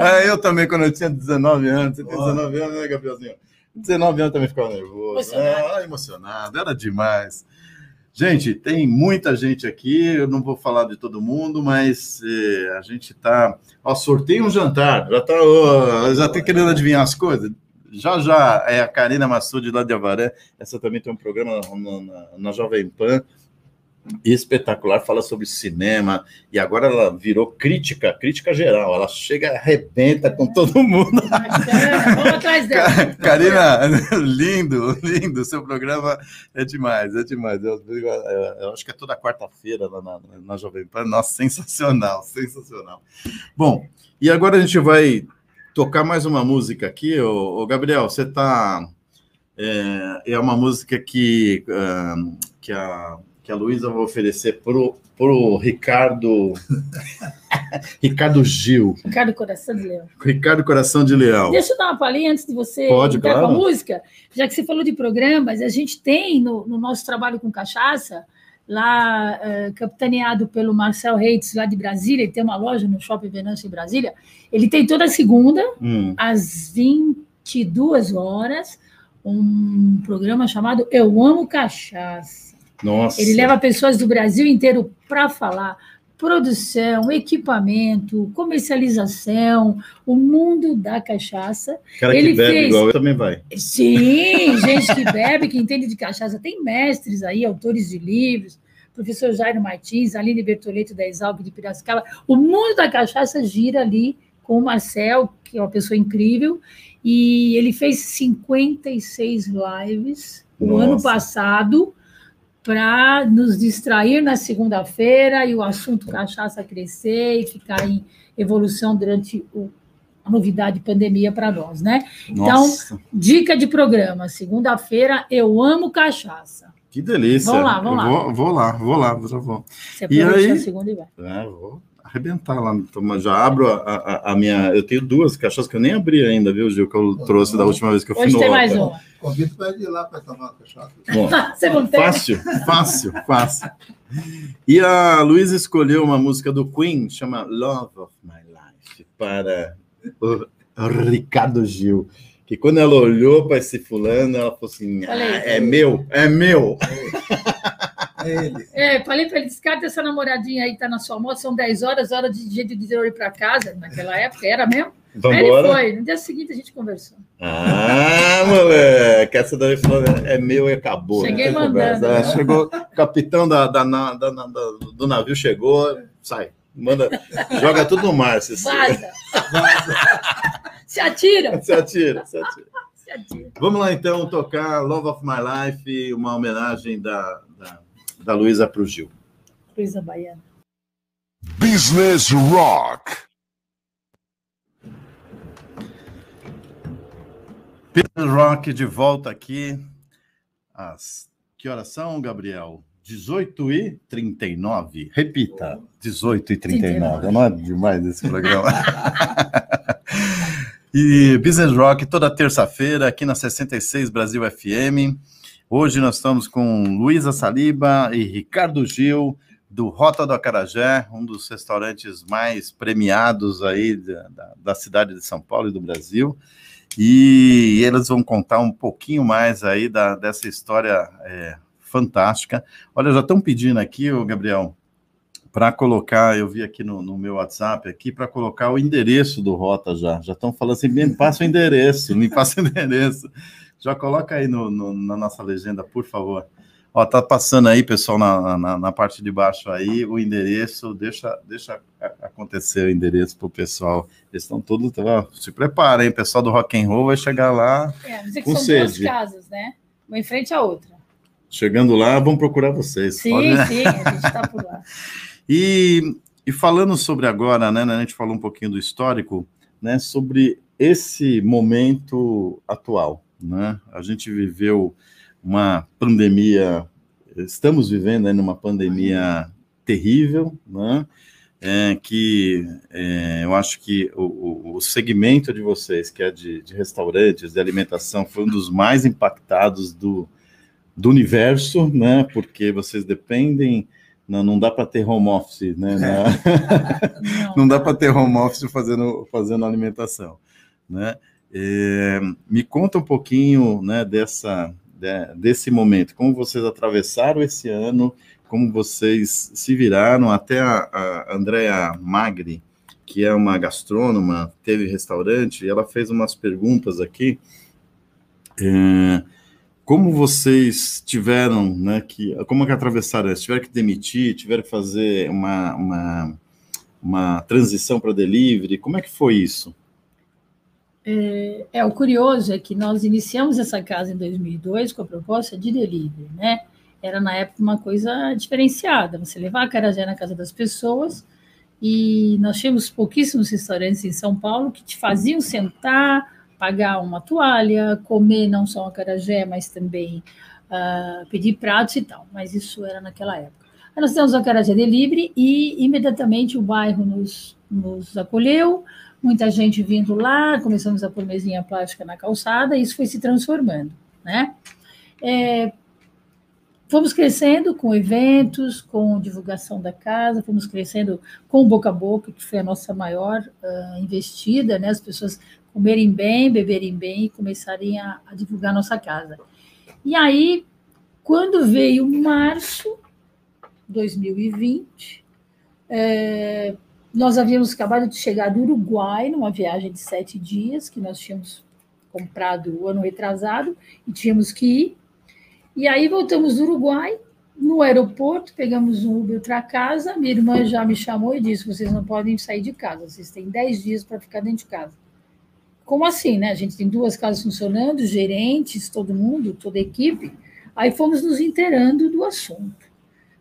Ah, eu também, quando eu tinha 19 anos, você tem 19 anos, né, Gabrielzinho? 19 anos também ficava nervoso. Emocionado. Ah, emocionado, era demais. Gente, tem muita gente aqui, eu não vou falar de todo mundo, mas eh, a gente tá. Ó, sorteio um jantar, já tá, ó, já tem querendo adivinhar as coisas. Já já é a Karina Massoud lá de Avaré, essa também tem um programa na, na- na Jovem Pan, espetacular, fala sobre cinema, e agora ela virou crítica, crítica geral, ela chega e arrebenta com todo mundo. Vamos atrás dela. Karina, lindo, lindo. Seu programa é demais, é demais. Eu, eu- eu acho que é toda quarta-feira lá na, na Jovem Pan. Nossa, sensacional, sensacional. Bom, e agora a gente vai tocar mais uma música aqui. Ô, ô Gabriel, você tá. É, é uma música que, ah, que a, que a Luísa vai oferecer pro, pro Ricardo. Ricardo Gil, Ricardo Coração de Leão. Ricardo Coração de Leão. Deixa eu dar uma palhinha antes de você Pode, entrar claro. com a música. Já que você falou de programas, a gente tem no, no nosso trabalho com cachaça, lá eh, capitaneado pelo Marcel Reitz, lá de Brasília, ele tem uma loja no Shopping Venâncio em Brasília. Ele tem toda segunda, Hum, às 22 horas, um programa chamado Eu Amo Cachaça. nossa. Ele leva pessoas do Brasil inteiro para falar produção, equipamento, comercialização, o mundo da cachaça. cara que ele bebe fez- igual eu também vai. Sim, gente que bebe, que entende de cachaça. Tem mestres aí, autores de livros, professor Jairo Martins, Aline Bertoleto da Exalc de Piracicaba. O mundo da cachaça gira ali com o Marcel, que é uma pessoa incrível, e ele fez 56 lives o ano Nossa. passado para nos distrair na segunda-feira e o assunto cachaça crescer e ficar em evolução durante o- a novidade pandemia para nós, né? Nossa, Dica de programa, segunda-feira, eu amo cachaça. que delícia. Vamos lá, vamos lá. Vou, vou lá, vou lá, já vou. Você E aproveita aí? segunda e vai. É, vou arrebentar lá. Toma, já abro a, a- a minha. Eu tenho duas cachaças que eu nem abri ainda, viu, Gil? Que eu trouxe da última vez que eu fui Hoje no tem mais uma. Convido para ir lá para tomar uma cachaça. Bom, Você não tem? Fácil, fácil, fácil. E a Luísa escolheu uma música do Queen, chama Love of My Life, para o Ricardo Gil. Que quando ela olhou para esse fulano, ela falou assim. "Ah, é meu, é meu. É ele. É, falei para ele, descarta essa namoradinha aí tá na sua moto, são 10 horas, hora de jeito de ir para casa, naquela época, era mesmo? Aí ele foi, no dia seguinte a gente conversou. Ah, moleque, essa daí falou, é meu e acabou. Cheguei Não tem mandando. conversa. É, chegou, o capitão da, da- da- da- do navio chegou, sai, manda, joga tudo no mar. Se, Vaza! Se atira, se atira. Se atira. Vamos lá então tocar Love of My Life, uma homenagem da, da, Luísa para o Gil. Luísa Baiana. Business Rock. Business Rock de volta aqui. Às que horas são, Gabriel? 18 e 39. Repita, 18 e 39. Não é demais esse programa. e Business Rock toda terça-feira aqui na 66 Brasil FM. Hoje nós estamos com Luísa Saliba e Ricardo Gil, do Rota do Acarajé, um dos restaurantes mais premiados aí da, da- da cidade de São Paulo e do Brasil. E eles vão contar um pouquinho mais aí da, dessa história é, fantástica. Olha, já estão pedindo aqui, o Gabriel, para colocar, eu vi aqui no, no meu WhatsApp aqui, para colocar o endereço do Rota já. Já estão falando assim, me passa o endereço, me passa o endereço. Já coloca aí no, no- na nossa legenda, por favor. Ó, tá passando aí, pessoal, na, na, na parte de baixo aí, o endereço, deixa, deixa acontecer o endereço pro pessoal. Eles estão todos, ó, se preparem, o pessoal do rock and roll vai chegar lá. É, mas é que Com são duas sede. casas, né? Uma em frente à outra. Chegando lá, vão procurar vocês. Sim, pode- sim, a gente está por lá. E, e falando sobre agora, né, a gente falou um pouquinho do histórico, né, sobre esse momento atual, né? A gente viveu uma pandemia, estamos vivendo ainda uma pandemia terrível, né? É, que é, eu acho que o, o- segmento de vocês, que é de, de restaurantes, de alimentação, foi um dos mais impactados do, do universo, né? Porque vocês dependem, não, não dá para ter home office, né? na- Não, não dá para ter home office fazendo, fazendo alimentação, né? É, me conta um pouquinho, né, dessa, de- desse momento, como vocês atravessaram esse ano, como vocês se viraram, até a, a Andrea Magri, que é uma gastrônoma, teve restaurante, e ela fez umas perguntas aqui, é, como vocês tiveram, né, que, como que atravessaram isso? Tiveram que demitir, tiveram que fazer uma, uma uma transição para delivery? Como é que foi isso? É, o curioso é que nós iniciamos essa casa em 2002 com a proposta de delivery, né? Era na época uma coisa diferenciada, você levar a carajé na casa das pessoas e nós tínhamos pouquíssimos restaurantes em São Paulo que te faziam sentar, pagar uma toalha, comer não só a carajé, mas também ah, pedir pratos e tal. Mas isso era naquela época. Aí nós temos a carajé delivery e imediatamente o bairro nos, nos acolheu, muita gente vindo lá, começamos a pôr mesinha plástica na calçada, e isso foi se transformando, né? É, fomos crescendo com eventos, com divulgação da casa, fomos crescendo com boca a boca, que foi a nossa maior uh, investida, né? As pessoas comerem bem, beberem bem e começarem a, a divulgar a nossa casa. E aí, quando veio março 2020, é, nós havíamos acabado de chegar do Uruguai, numa viagem de sete dias, que nós tínhamos comprado o ano retrasado, e tínhamos que ir. E aí voltamos do Uruguai, no aeroporto, pegamos um Uber para casa, minha irmã já me chamou e disse, vocês não podem sair de casa, vocês têm dez dias para ficar dentro de casa. Como assim, né? A gente tem duas casas funcionando, gerentes, todo mundo, toda a equipe. Aí fomos nos inteirando do assunto.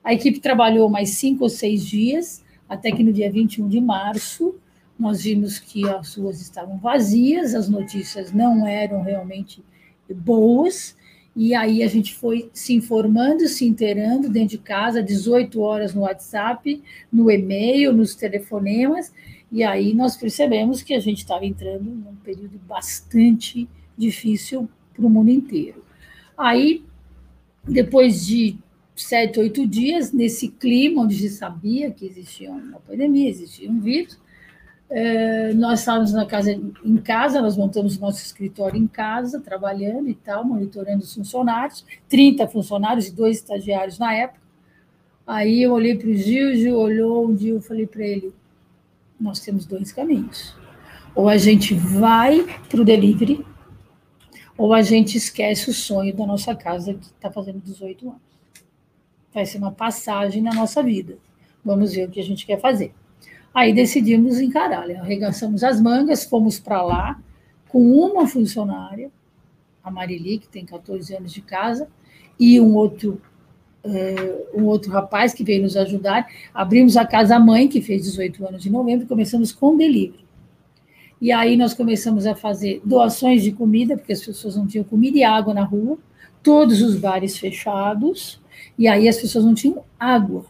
A equipe trabalhou mais cinco ou seis dias, até que no dia 21 de março, nós vimos que as ruas estavam vazias, as notícias não eram realmente boas, e aí a gente foi se informando, se inteirando dentro de casa, 18 horas no WhatsApp, no e-mail, nos telefonemas, e aí nós percebemos que a gente estava entrando num período bastante difícil para o mundo inteiro. Aí, depois de sete, oito dias, nesse clima onde se sabia que existia uma pandemia, existia um vírus, eh, nós estávamos na casa, em casa, nós montamos nosso escritório em casa, trabalhando e tal, monitorando os funcionários, 30 funcionários e dois estagiários na época. Aí eu olhei para o Gil, Gil olhou, um dia eu falei para ele, nós temos dois caminhos. Ou a gente vai para o delivery, ou a gente esquece o sonho da nossa casa que está fazendo 18 anos. Vai ser uma passagem na nossa vida. Vamos ver o que a gente quer fazer. Aí decidimos encarar, né? arregaçamos as mangas, fomos para lá com uma funcionária, a Marili, que tem 14 anos de casa, e um outro uh, um outro rapaz que veio nos ajudar. Abrimos a casa mãe, que fez 18 anos de novembro, e começamos com delivery. E aí nós começamos a fazer doações de comida, porque as pessoas não tinham comida e água na rua, todos os bares fechados, e aí as pessoas não tinham água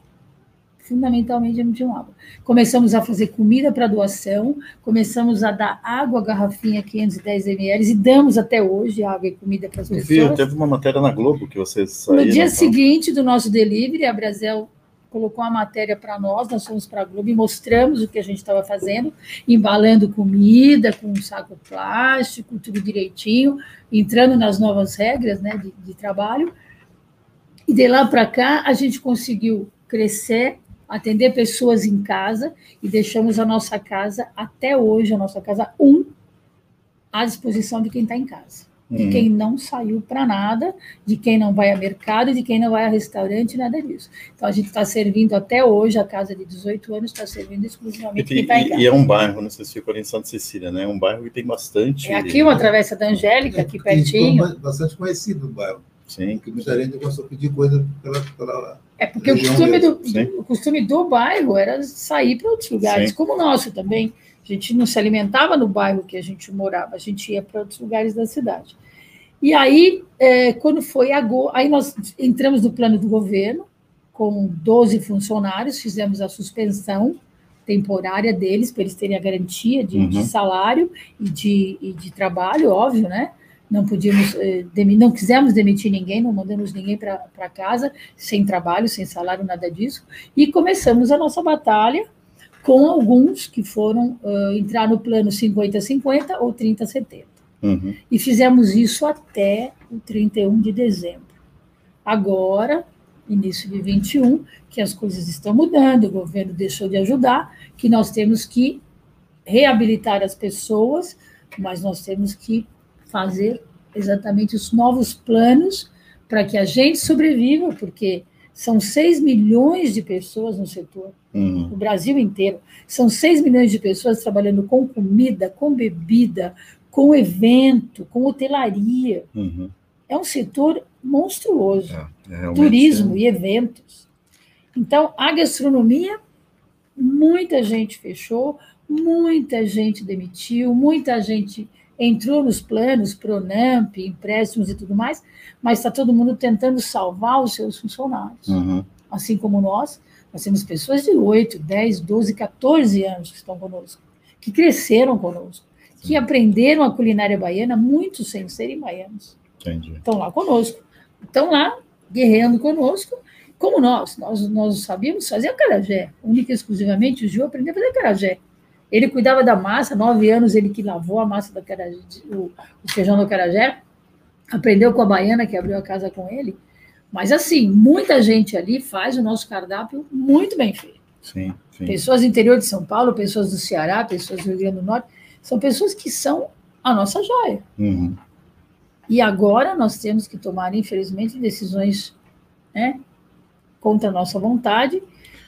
fundamentalmente não tinham água. Começamos a fazer comida para doação, começamos a dar água, garrafinha 510 ml, e damos até hoje água e comida para as pessoas. Vi, teve uma matéria na Globo que vocês saíram. No dia seguinte do nosso delivery, a Brasil colocou a matéria para nós, nós fomos para a Globo e mostramos o que a gente estava fazendo, embalando comida com um saco plástico, tudo direitinho, entrando nas novas regras né, de, de trabalho. E de lá para cá, a gente conseguiu crescer atender pessoas em casa e deixamos a nossa casa, até hoje, a nossa casa um, à disposição de quem está em casa. De quem uhum. não saiu para nada, de quem não vai a mercado, de quem não vai a restaurante, nada disso. Então, a gente está servindo até hoje, a casa de 18 anos está servindo exclusivamente quem está em casa. E é um bairro, não sei se ficou em Santa Cecília, né? É um bairro que tem bastante... É aqui uma travessa da Angélica, aqui pertinho. Bastante conhecido o bairro. Sim. Porque muita gente gostou de pedir coisa pela, pela é porque o costume do, o costume do bairro era sair para outros lugares, Sim. como o nosso também. A gente não se alimentava no bairro que a gente morava, a gente ia para outros lugares da cidade. E aí, é, quando foi agosto, aí nós entramos no plano do governo, com 12 funcionários, fizemos a suspensão temporária deles, para eles terem a garantia de, uhum. de salário e de, e de trabalho, óbvio, né? Não podíamos, eh, não quisemos demitir ninguém, não mandamos ninguém para casa, sem trabalho, sem salário, nada disso, e começamos a nossa batalha com alguns que foram uh, entrar no plano 50-50 ou 30-70. Uhum. E fizemos isso até o 31 de dezembro. Agora, início de 21, que as coisas estão mudando, o governo deixou de ajudar, que nós temos que reabilitar as pessoas, mas nós temos que fazer exatamente os novos planos para que a gente sobreviva, porque são 6 milhões de pessoas no setor, uhum. no Brasil inteiro. São 6 milhões de pessoas trabalhando com comida, com bebida, com evento, com hotelaria. Uhum. É um setor monstruoso. É, turismo é. e eventos. Então, a gastronomia, muita gente fechou, muita gente demitiu, muita gente entrou nos planos, Pronamp, empréstimos e tudo mais, mas está todo mundo tentando salvar os seus funcionários. Uhum. Assim como nós, nós temos pessoas de 8, 10, 12, 14 anos que estão conosco, que cresceram conosco, que aprenderam a culinária baiana, muitos sem serem baianos. Entendi. Estão lá conosco. Estão lá guerreando conosco, como nós. Nós, nós sabíamos fazer acarajé, única e exclusivamente o Gil aprendeu a fazer acarajé. Ele cuidava da massa, nove anos ele que lavou a massa do carajé, o, o feijão do carajé, aprendeu com a baiana que abriu a casa com ele. Mas assim, muita gente ali faz o nosso cardápio muito bem feito. Sim, sim. Pessoas do interior de São Paulo, pessoas do Ceará, pessoas do Rio Grande do Norte, são pessoas que são a nossa joia. Uhum. E agora nós temos que tomar, infelizmente, decisões né, contra a nossa vontade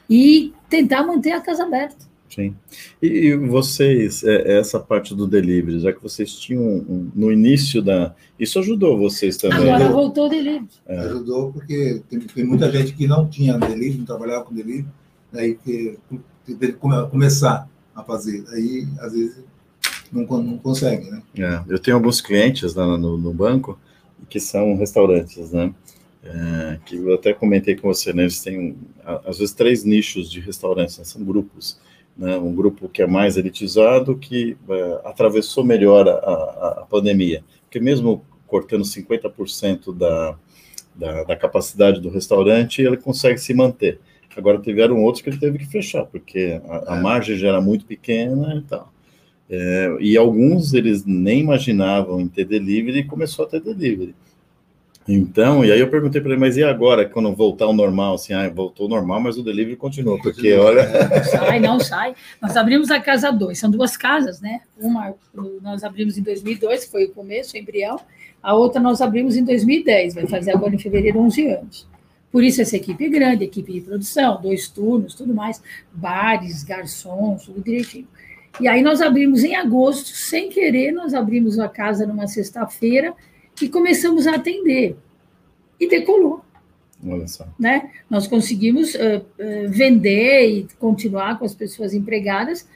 e tentar manter a casa aberta. Sim. E, vocês, é, essa parte do delivery, já que vocês tinham um, no início da. Isso ajudou vocês também? Agora voltou o delivery. É. Ajudou porque tem, tem, muita gente que não tinha delivery, não trabalhava com delivery, daí que teve que começar a fazer. Aí, às vezes, não, não consegue, né? É, eu tenho alguns clientes lá no, no banco que são restaurantes, né? É, que eu até comentei com você, né? Eles têm, às vezes, três nichos de restaurantes, né? são grupos né, um grupo que é mais elitizado, que é, atravessou melhor a, a, a, pandemia, porque mesmo cortando 50% da, da, da, capacidade do restaurante, ele consegue se manter. Agora tiveram outros que ele teve que fechar, porque a, a é. margem já era muito pequena e tal. É, e alguns eles nem imaginavam em ter delivery e começou a ter delivery. Então, e aí eu perguntei para ele, mas e agora, quando voltar ao normal? Assim, ah, voltou ao normal, mas o delivery continua, porque olha. Não sai, não sai. Nós abrimos a casa 2, são duas casas, né? Uma nós abrimos em 2002, que foi o começo, o embrião, a outra nós abrimos em 2010, vai fazer agora em fevereiro 11 anos. Por isso essa equipe é grande, equipe de produção, dois turnos, tudo mais, bares, garçons, tudo direitinho. E aí nós abrimos em agosto, sem querer, nós abrimos a casa numa sexta-feira e começamos a atender. E decolou. Olha só. Né? Nós conseguimos uh, uh, vender e continuar com as pessoas empregadas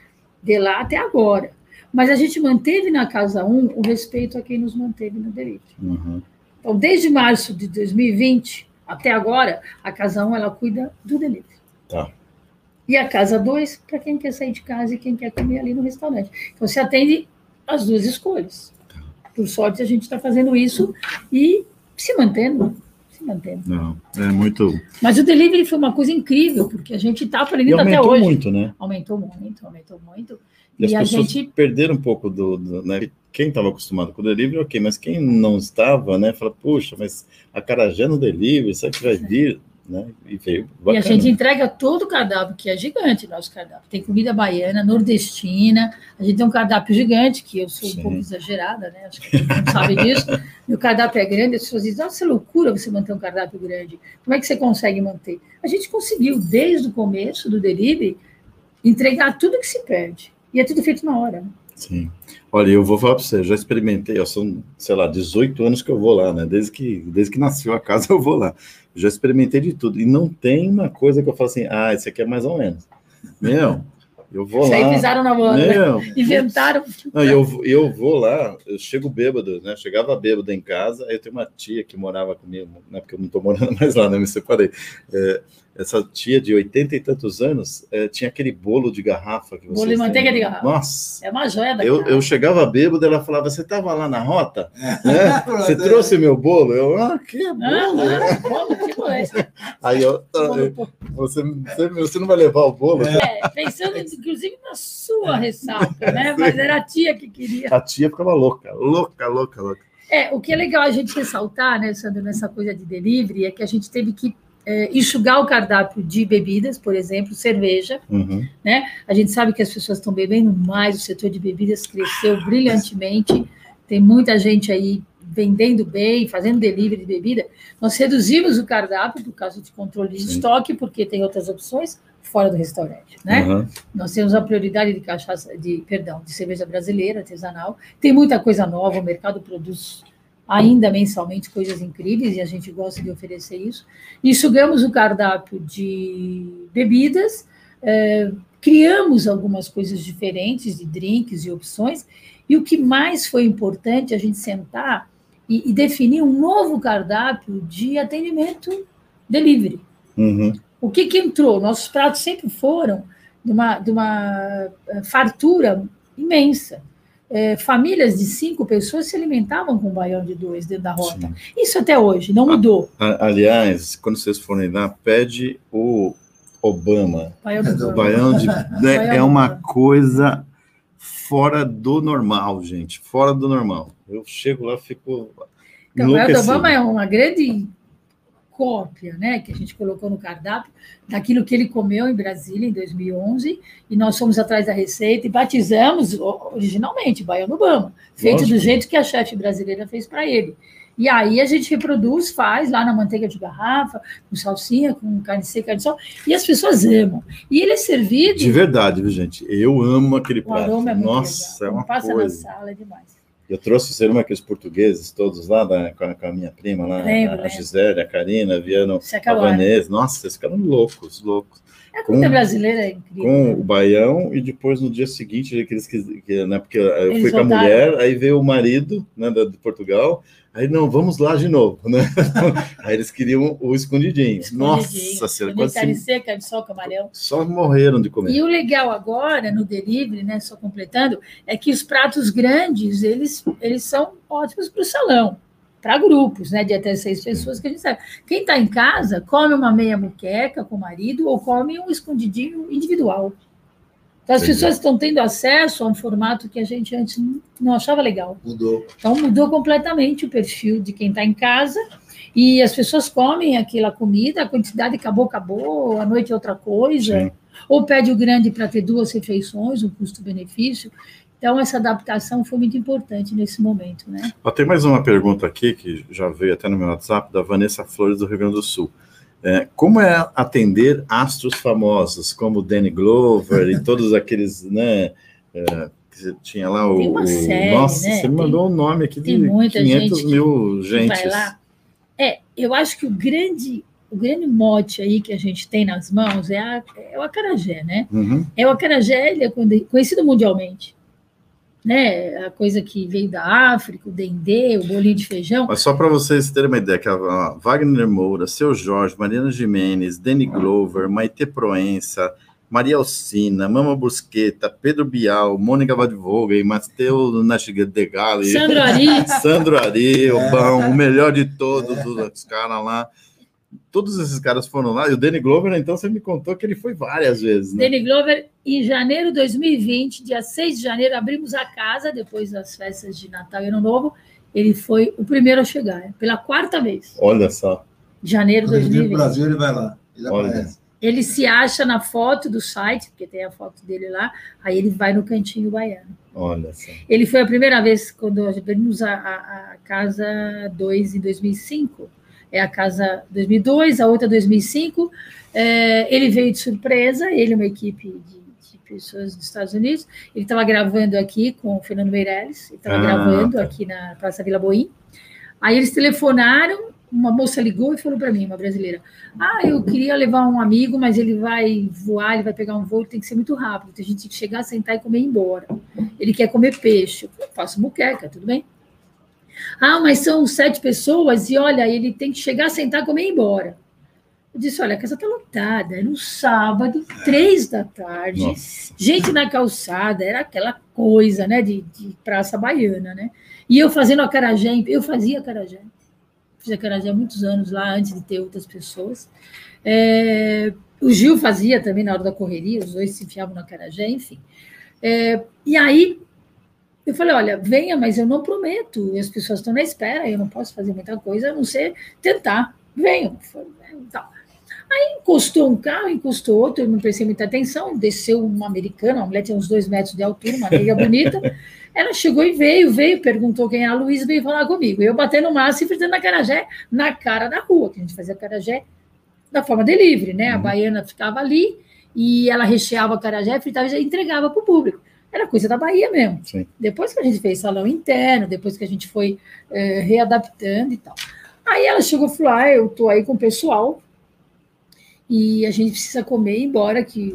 de lá até agora. Mas a gente manteve na Casa 1 o respeito a quem nos manteve no delivery. Uhum. Então, desde março de 2020 até agora, a Casa 1 ela cuida do delivery. Tá. E a Casa 2, para quem quer sair de casa e quem quer comer ali no restaurante. Então, você atende as duas escolhas. Por sorte, a gente está fazendo isso e se mantendo. Se mantendo. Não, é muito. Mas o delivery foi uma coisa incrível, porque a gente está aprendendo até aumentou hoje. muito, né? Aumentou muito, aumentou muito. E, as E a pessoas gente perderam um pouco do, do, né? Quem estava acostumado com o delivery, ok, mas quem não estava, né? Fala, puxa, mas a Carajé no delivery, sabe que vai vir, né? E veio E a bacana. gente entrega todo o cardápio, que é gigante nosso cardápio. Tem comida baiana, nordestina, a gente tem um cardápio gigante, que eu sou Sim. um pouco exagerada, né? Acho que mundo sabe disso. Meu cardápio é grande, as pessoas dizem, nossa, é loucura você manter um cardápio grande. Como é que você consegue manter? A gente conseguiu, desde o começo do delivery, entregar tudo que se perde. E é tudo feito na hora. né? Sim. Olha, eu vou falar para você, eu já experimentei, ó, são, sei lá, 18 anos que eu vou lá, né? Desde que, desde que nasceu a casa eu vou lá. Já experimentei de tudo. E não tem uma coisa que eu falo assim, ah, isso aqui é mais ou menos. Meu, eu vou Isso lá. aí pisaram na né? Meu, Inventaram. Não, eu, eu vou lá, eu chego bêbado, né? Chegava bêbado em casa, aí eu tenho uma tia que morava comigo, né? Porque eu não tô morando mais lá, né? Me separei. É, essa tia de 80 e tantos anos é, tinha aquele bolo de garrafa que Bolo vocês de manteiga de garrafa. Nossa! É uma joia da Eu, cara. eu chegava bêbado, ela falava: Você estava lá na rota? É. Né? Você trouxe meu bolo? Eu, ah, que bolo? Ah, bolo, que bolo é esse? Aí eu, ah, Bolo, você, você, você não vai levar o bolo? É, pensando inclusive na sua ressaca, né? Mas era a tia que queria. A tia ficava louca, louca, louca, louca. É, o que é legal a gente ressaltar, né, Sandro, nessa coisa de delivery, é que a gente teve que é, enxugar o cardápio de bebidas, por exemplo, cerveja. Uhum. A gente sabe que as pessoas estão bebendo mais, o setor de bebidas cresceu brilhantemente, tem muita gente aí vendendo bem, fazendo delivery de bebida. Nós reduzimos o cardápio por causa de controle de Sim. estoque, porque tem outras opções fora do restaurante, né? Uhum. Nós temos a prioridade de cachaça, de perdão, de cerveja brasileira, artesanal. Tem muita coisa nova, o mercado produz ainda mensalmente coisas incríveis e a gente gosta de oferecer isso. E sugamos o cardápio de bebidas, eh, criamos algumas coisas diferentes de drinks e opções. E o que mais foi importante a gente sentar e, e definir um novo cardápio de atendimento delivery. Uhum. O que, que entrou? Nossos pratos sempre foram de uma, de uma eh, fartura imensa. Eh, famílias de cinco pessoas se alimentavam com baião de dois dentro da rota. Sim. Isso até hoje, não mudou. A- Aliás, quando vocês forem lá, pede o Obama. Baião de baião de. né, Baião é uma Obama. coisa fora do normal, gente. Fora do normal. Eu chego lá, fico. Então, o. Obama é uma grande cópia, né, que a gente colocou no cardápio daquilo que ele comeu em Brasília em 2011 e nós fomos atrás da receita e batizamos originalmente baião do Obama, feito Lógico. do jeito que a chefe brasileira fez para ele. E aí a gente reproduz, faz lá na manteiga de garrafa, com salsinha, com carne seca, de sol, e as pessoas amam. E ele é servido, De verdade, viu, gente? Eu amo aquele o prato. aroma é muito Nossa, legal. é uma passa coisa. na sala é demais. Eu trouxe, você lembra aqueles portugueses todos lá da, com, a, com a minha prima lá? Lembro, a. Gisele, a Karina, vieram Você a acabou. Vanessa. Nossa, eles ficaram loucos, loucos. A comida com- brasileira é incrível. Com o baião e depois no dia seguinte, que eles quis- que, né, porque eu Eles fui com a mulher, aí veio o marido né, da- de Portugal, aí não, vamos lá de novo, né? aí eles queriam o escondidinho. Escondidinho. Nossa senhora, quase carne se- seca, de sol, camarão. só morreram de comer. E o legal agora, no delivery, né, só completando, é que os pratos grandes, eles, eles são ótimos para o salão, para grupos, né, de até seis pessoas, que a gente sabe. Quem está em casa, come uma meia muqueca com o marido ou come um escondidinho individual. Então, as pessoas estão tendo acesso a um formato que a gente antes não- achava legal. Mudou. Então, mudou completamente o perfil de quem está em casa E as pessoas comem aquela comida, a quantidade acabou, acabou, a noite é outra coisa. Sim. Ou pede o grande para ter duas refeições, um custo-benefício. Então, essa adaptação foi muito importante nesse momento, né? Ó, tem mais uma pergunta aqui, que já veio até no meu WhatsApp, da Vanessa Flores, do Rio Grande do Sul. É, como é atender astros famosos, como Danny Glover e todos aqueles, né? é, tinha lá o. Tem uma o- série, nossa, né? você mandou um nome aqui de tem muita 500 gente mil gente. É, eu acho que o grande, o grande mote aí que a gente tem nas mãos é, a- é o acarajé, né? Uhum. É o acarajé, ele é conhecido mundialmente. Né? A coisa que veio da África, o dendê, o bolinho de feijão. Mas só para vocês terem uma ideia, que a, Wagner Moura, Seu Jorge, Mariana Jimenez, Danny Glover, Maite Proença, Maria Alcina, Mama Busqueta, Pedro Bial, Mônica Vadvogen, Mateu Nastigali, Sandro Ari, Sandro Ari, o bom, o melhor de todos os caras lá. Todos esses caras foram lá. E o Danny Glover, então, você me contou que ele foi várias vezes, né? Danny Glover, em janeiro de 2020, dia 6 de janeiro, abrimos a casa, depois das festas de Natal e Ano Novo. Ele foi o primeiro a chegar, pela quarta vez. Olha só. Janeiro de Quando ele vir 2020. pro Brasil, ele vai lá. Ele Olha. aparece. Ele se acha na foto do site, porque tem a foto dele lá, aí ele vai no cantinho baiano. Olha só. Ele foi a primeira vez quando abrimos a, a, a casa 2 em 2005. É a casa 2002, a outra 2005. É, ele veio de surpresa, ele e uma equipe de, de pessoas dos Estados Unidos. Ele estava gravando aqui com o Fernando Meirelles, ele estava Ah, gravando tá. aqui na Praça Vila Boim. Aí eles telefonaram, uma moça ligou e falou para mim, uma brasileira: Ah, eu queria levar um amigo, mas ele vai voar, ele vai pegar um voo, tem que ser muito rápido. A gente tem que chegar, sentar e comer e ir embora. Ele quer comer peixe. Eu faço muqueca, tudo bem? Ah, mas são sete pessoas e olha, ele tem que chegar, sentar, comer e ir embora. Eu disse: olha, a casa está lotada. Era um sábado, três da tarde, Nossa. gente na calçada, era aquela coisa, né, de, de praça baiana, né? E eu fazendo acarajé, eu fazia acarajé. Fiz acarajé há muitos anos lá, antes de ter outras pessoas. É, o Gil fazia também na hora da correria, os dois se enfiavam no acarajé, enfim. É, e aí eu falei, olha, venha, mas eu não prometo, as pessoas estão na espera, eu não posso fazer muita coisa, a não ser tentar. Venham. "É, Tá. Aí encostou um carro, encostou outro, eu não prestei muita atenção, desceu uma americana, uma mulher tinha uns dois metros de altura, uma nega bonita, ela chegou e veio, veio, perguntou quem era a Luísa, veio falar comigo. Eu batendo massa e fritando acarajé na cara da rua, que a gente fazia acarajé da forma delivery, né? A Uhum. baiana ficava ali e ela recheava o acarajé, fritava e já entregava para o público. Era coisa da Bahia mesmo. Sim. Depois que a gente fez salão interno, depois que a gente foi eh, readaptando e tal. Aí ela chegou e falou: ah, eu tô aí com o pessoal e a gente precisa comer e ir embora, que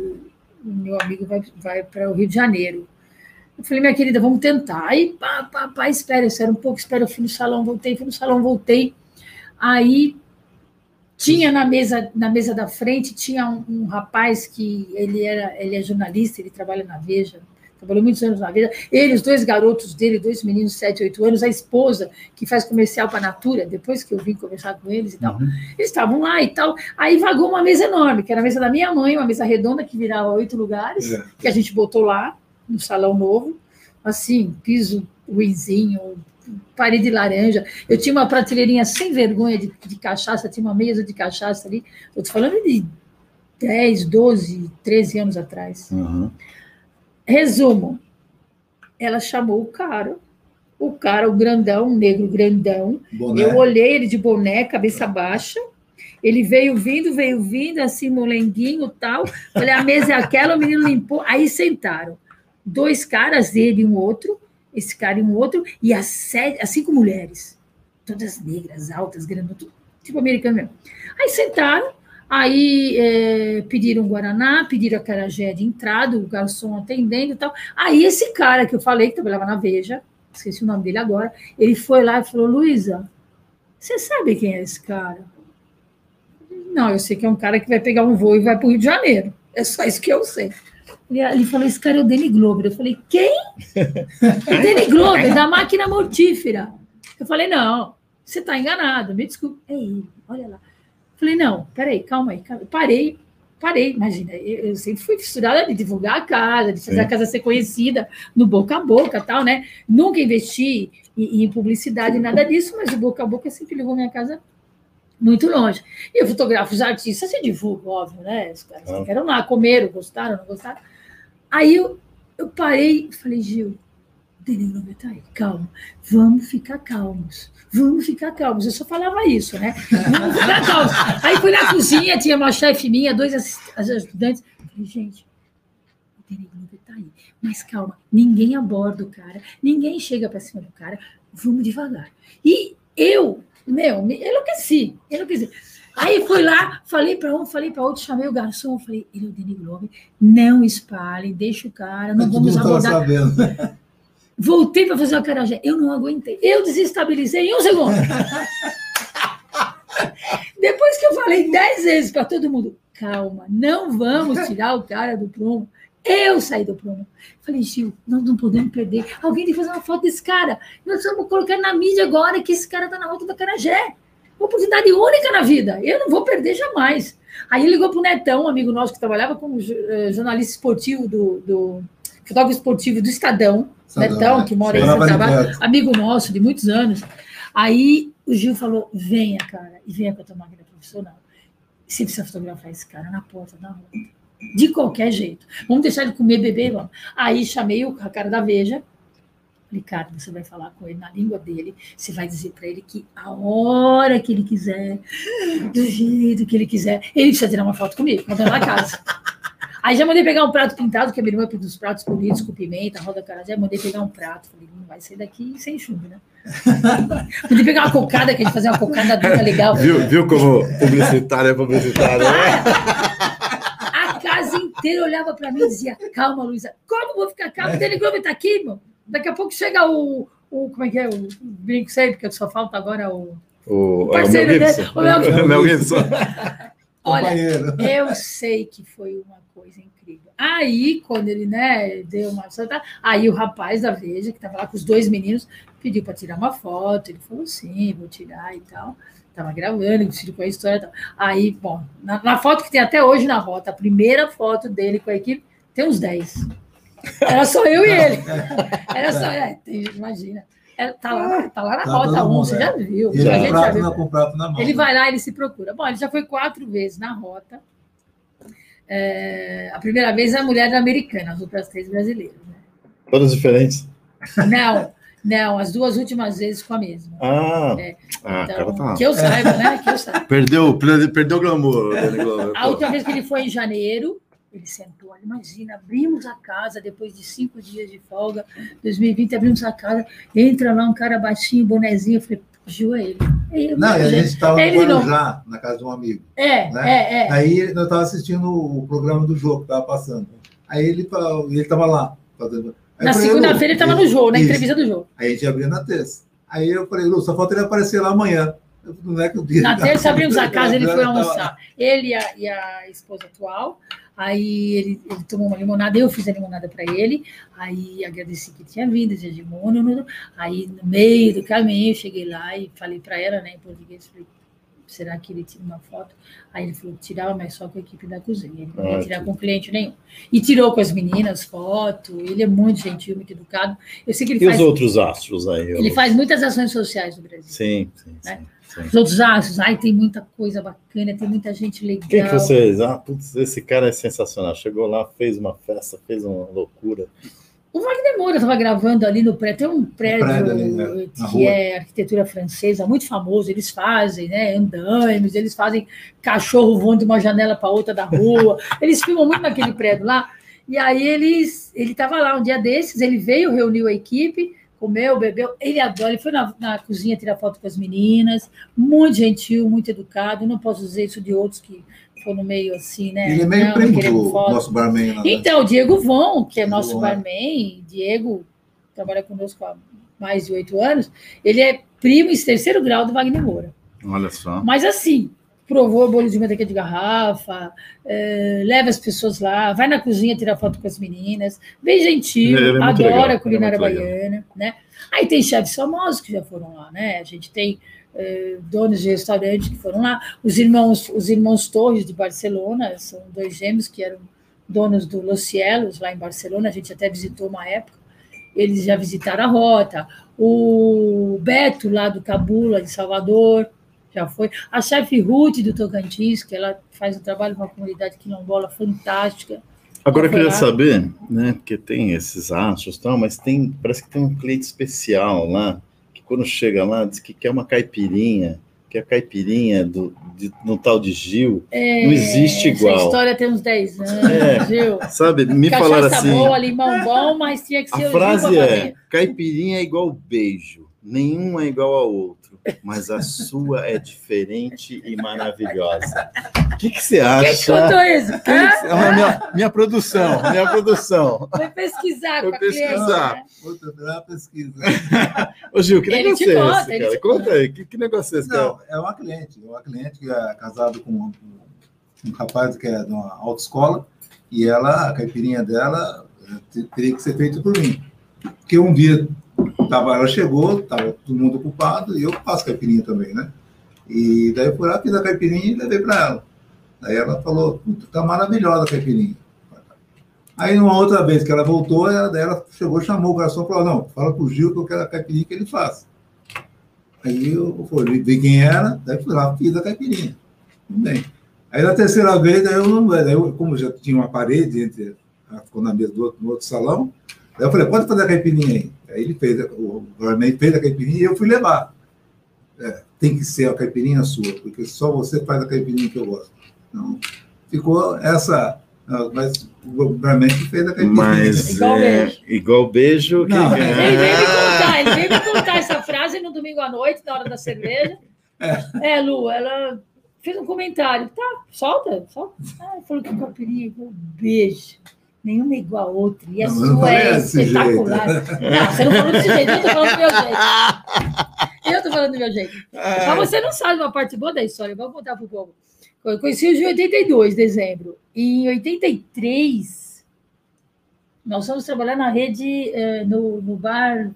o meu amigo vai, vai para o Rio de Janeiro. Eu falei, minha querida, vamos tentar. Aí, pá, pá, pá, espera, espera um pouco, espera, eu fui no salão, voltei, fui no salão, voltei. Aí tinha na mesa, na mesa da frente, tinha um, um rapaz que ele era, ele é jornalista, ele trabalha na Veja, trabalhou muitos anos na Veja. Ele, os dois garotos dele, dois meninos de 7, 8 anos, a esposa, que faz comercial para a Natura, depois que eu vim conversar com eles e tal. Uhum. Eles estavam lá e tal. Aí vagou uma mesa enorme, que era a mesa da minha mãe, uma mesa redonda que virava oito lugares, É. que a gente botou lá, no salão novo, assim, piso ruizinho, parede laranja. Eu tinha uma prateleirinha sem vergonha de, de cachaça, tinha uma mesa de cachaça ali. Eu estou falando de 10, 12, 13 anos atrás. Uhum. Resumo, ela chamou o cara, o cara, o grandão, um negro grandão, Boné. eu olhei ele de boné, cabeça baixa. Ele veio vindo, veio vindo, assim, molenguinho tal. Falei, a mesa é aquela, o menino limpou. Aí sentaram. Dois caras, ele e um outro, esse cara e um outro, e as, sete, as cinco mulheres. Todas negras, altas, grandes, tudo, tipo americano mesmo. Aí sentaram, aí é, pediram Guaraná, pediram acarajé de entrada, o garçom atendendo e tal. Aí esse cara que eu falei, que trabalhava na Veja, esqueci o nome dele agora, ele foi lá e falou, Luísa, você sabe quem é esse cara? Não, eu sei que é um cara que vai pegar um voo e vai para o Rio de Janeiro. É só isso que eu sei. Ele, falou, esse cara é o Danny Glover. Eu falei, quem? O Danny Glover, da máquina mortífera. Eu falei, não, você está enganado, me desculpe. É ele, olha lá. Eu falei, não, peraí, calma aí. Calma. Parei, parei, imagina, eu, eu sempre fui fissurada de divulgar a casa, de fazer Sim. a casa ser conhecida no boca a boca tal, né? Nunca investi em, em publicidade, nada disso, mas o boca a boca sempre levou minha casa muito longe. E eu fotografo os artistas, se divulga, óbvio, né? Os caras Ah. querem lá, comeram, gostaram, não gostaram. Aí eu, eu parei e falei, Gil, Glover tá aí, calma, vamos ficar calmos. Vamos ficar calmos. Eu só falava isso, né? Vamos ficar calmos. Aí fui na cozinha, tinha uma chefe minha, dois ajudantes. Falei, gente, o Glover tá aí. Mas calma, ninguém aborda o cara, ninguém chega para cima do cara, vamos devagar. E eu, meu, me enlouqueci, enlouqueci. Aí fui lá, falei para um, falei para outro, chamei o garçom, falei, ele é o Denis Glover, não espalhe, deixa o cara, não Todo vamos tava abordar. sabendo. Voltei para fazer o acarajé, eu não aguentei, eu desestabilizei em um segundo. Depois que eu falei dez vezes para todo mundo, calma, não vamos tirar o cara do prumo. Eu saí do prumo. Falei, Gil, nós não podemos perder. Alguém tem que fazer uma foto desse cara. Nós vamos colocar na mídia agora que esse cara está na rota do Carajé. Uma oportunidade única na vida. Eu não vou perder jamais. Aí ele ligou para o Netão, um amigo nosso que trabalhava como eh, jornalista esportivo do, do fotógrafo esportivo do Estadão, Estadão, né? que mora em Santa Bárbara, amigo nosso de muitos anos. Aí o Gil falou: venha, cara, e venha com a tua máquina profissional. Você precisa fotografar esse cara na porta da rua. De qualquer jeito. Vamos deixar ele comer, beber, vamos. Aí chamei o cara da Veja. Cara, você vai falar com ele na língua dele. Você vai dizer para ele que a hora que ele quiser, do jeito que ele quiser, ele precisa tirar uma foto comigo, eu na casa. Aí já mandei pegar um prato pintado, que a minha irmã pediu os pratos bonitos com pimenta, roda carajé. Mandei pegar um prato. Falei, não vai sair daqui sem chumbo, né? mandei pegar uma cocada, que a gente fazia uma cocada dura legal. Viu, viu como publicitário é publicitário, né? A casa inteira olhava para mim e dizia: Calma, Luísa, como vou ficar calma? O Dele Globo está aqui, irmão. Daqui a pouco chega o, o. Como é que é? O brinco sempre, porque só falta agora o. O, parceiro é o Mel dele, Gibson. o Mel Gibson. Olha, eu sei que foi uma. Aí, quando ele, né, deu uma. Aí o rapaz da Veja, que estava lá com os dois meninos, pediu para tirar uma foto. Ele falou: sim, vou tirar e tal. Estava gravando, com a história e tal. Aí, bom, na, na foto que tem até hoje na rota, a primeira foto dele com a equipe, tem uns 10. Era só eu e ele. Era só, é, tem- imagina. É, tá, lá, tá lá na Tá rota todo 1, mundo, você é. já viu. Ele já prato, viu. na, com prato na mão. Ele vai lá, ele se procura. Bom, ele já foi quatro vezes na rota. É, a primeira vez a mulher americana, as outras três brasileiras. né? Todas diferentes. Não, não, as duas últimas vezes com a mesma. Ah, É, ah Então, tá. que eu saiba, né? Que eu saiba. Perdeu, perdeu o glamour. A última vez que ele foi em janeiro, ele sentou, imagina, abrimos a casa depois de cinco dias de folga, 2020, abrimos a casa, entra lá um cara baixinho, bonezinho, eu falei, Gil, é ele. Não, e a gente estava no ele não. Guarujá, na casa de um amigo. É, né? é, é. Aí eu estava assistindo o programa do jogo que estava passando. Aí ele estava lá. Fazendo... Aí Na segunda-feira ele estava no jogo, na Isso. entrevista do jogo. Aí a gente abria na terça. Aí eu falei, Lu, só falta ele aparecer lá amanhã. Eu não é que o dia. Na terça abrimos a casa, ele foi almoçar. Ele e a, e a esposa atual. Aí ele, ele tomou uma limonada, eu fiz a limonada para ele. Aí agradeci que tinha vindo, de Edmundo. Aí no meio do caminho, eu cheguei lá e falei para ela, né, em português, falei, será que ele tira uma foto? Aí ele falou tirava, mas só com a equipe da cozinha. Ele não ia tirar com cliente nenhum. E tirou com as meninas foto. Ele é muito gentil, muito educado. Eu sei que ele E faz, os outros astros aí? ele faz muitas ações sociais no Brasil. Sim, sim, Né? sim. Sim. Os outros astros, ai, tem muita coisa bacana, tem muita gente legal. Quem que vocês? Ah, putz, esse cara é sensacional. Chegou lá, fez uma festa, fez uma loucura. O Wagner Moura estava gravando ali no prédio. Tem um prédio, prédio ali, né? Que é arquitetura francesa, muito famoso. Eles fazem, né? Andames, eles fazem cachorro voando de uma janela para outra da rua. Eles filmam muito naquele prédio lá. E aí eles, ele estava lá um dia desses, ele veio, reuniu a equipe, comeu, bebeu. Ele adora, ele foi na, na cozinha tirar foto com as meninas, muito gentil, muito educado. Não posso dizer isso de outros que foram meio assim, né? Ele é meio Não, primo do nosso barman lá. né? Então, o Diego Von, que é Diego nosso Von, é. barman, Diego trabalha conosco há mais de oito anos, ele é primo em terceiro grau do Wagner Moura. Olha só. Mas assim, provou bolo de manteiga de garrafa, eh, leva as pessoas lá, vai na cozinha tirar foto com as meninas, bem gentil, é muito adora legal, a culinária é baiana, né? Aí tem chefes famosos que já foram lá, né? A gente tem eh, donos de restaurante que foram lá, os irmãos, os irmãos Torres de Barcelona, são dois gêmeos que eram donos do Los Cielos lá em Barcelona, a gente até visitou uma época. Eles já visitaram a rota. O Beto lá do Cabula, de Salvador, já foi. A chefe Ruth do Tocantins, que ela faz um trabalho com a comunidade quilombola fantástica. Agora eu queria saber, né? Porque tem esses achos e tal, mas tem, parece que tem um cliente especial lá, que quando chega lá, diz que quer uma caipirinha, que é a caipirinha do, de, no tal de Gil. É, Não existe igual. Essa história tem uns 10 anos, É. viu? Sabe, me Cachaça falaram assim. boa, limão bom, mas tinha que ser A Gil frase é: caipirinha é igual beijo, nenhum é igual ao outro, mas a sua é diferente e maravilhosa. O que, que você Quem acha? contou isso? Quem que Ah, minha, minha produção, minha produção. Foi pesquisar Foi com a cliente, pesquisar. né? Outra é uma pesquisa. Ô Gil, que Ele negócio é conta, esse, cara? te Conta conta. aí, que, que negócio é esse, cara? Não, é uma cliente. É uma cliente que é casado com um, um rapaz que é de uma autoescola e ela, a caipirinha dela, te- teria que ser feita por mim. Porque um dia tava, ela chegou, estava todo mundo ocupado e eu faço caipirinha também, né? E daí eu fui lá, fiz a caipirinha e levei para ela. Daí ela falou, "Puta, tá maravilhosa a caipirinha. Aí, uma outra vez que ela voltou, ela, ela chegou, chamou o garçom e falou: Não, fala pro Gil que eu quero a caipirinha que ele faz. Aí eu fui, vi quem era, daí fui lá, fiz a caipirinha. Tudo bem. Aí na terceira vez, daí eu. Daí eu, como já tinha uma parede entre. Ficou na mesa do outro, no outro salão, daí eu falei: Pode fazer a caipirinha aí. Aí ele fez, o Barman fez a caipirinha e eu fui levar. É, tem que ser a caipirinha sua, porque só você faz a caipirinha que eu gosto. Então, ficou essa. ah, Mas o que fez a caipirinha. Mas Igual é, beijo. igual beijo. que- Não, Ele veio me contar, ele veio me contar essa frase no domingo à noite, na hora da cerveja. É, Lu, ela fez um comentário. Tá, solta, solta. Ah, falou que caipirinha, um beijo. Nenhuma é igual a outra. E a Não, não sua falei é desse espetacular. Não, você não falou desse jeito, eu tô falando do meu jeito. Eu tô falando do meu jeito. Mas você não sabe uma parte boa da história, vamos contar pro povo. Eu conheci o Gil em 82, dezembro. E em 83, nós fomos trabalhar na rede, eh, no, no bar.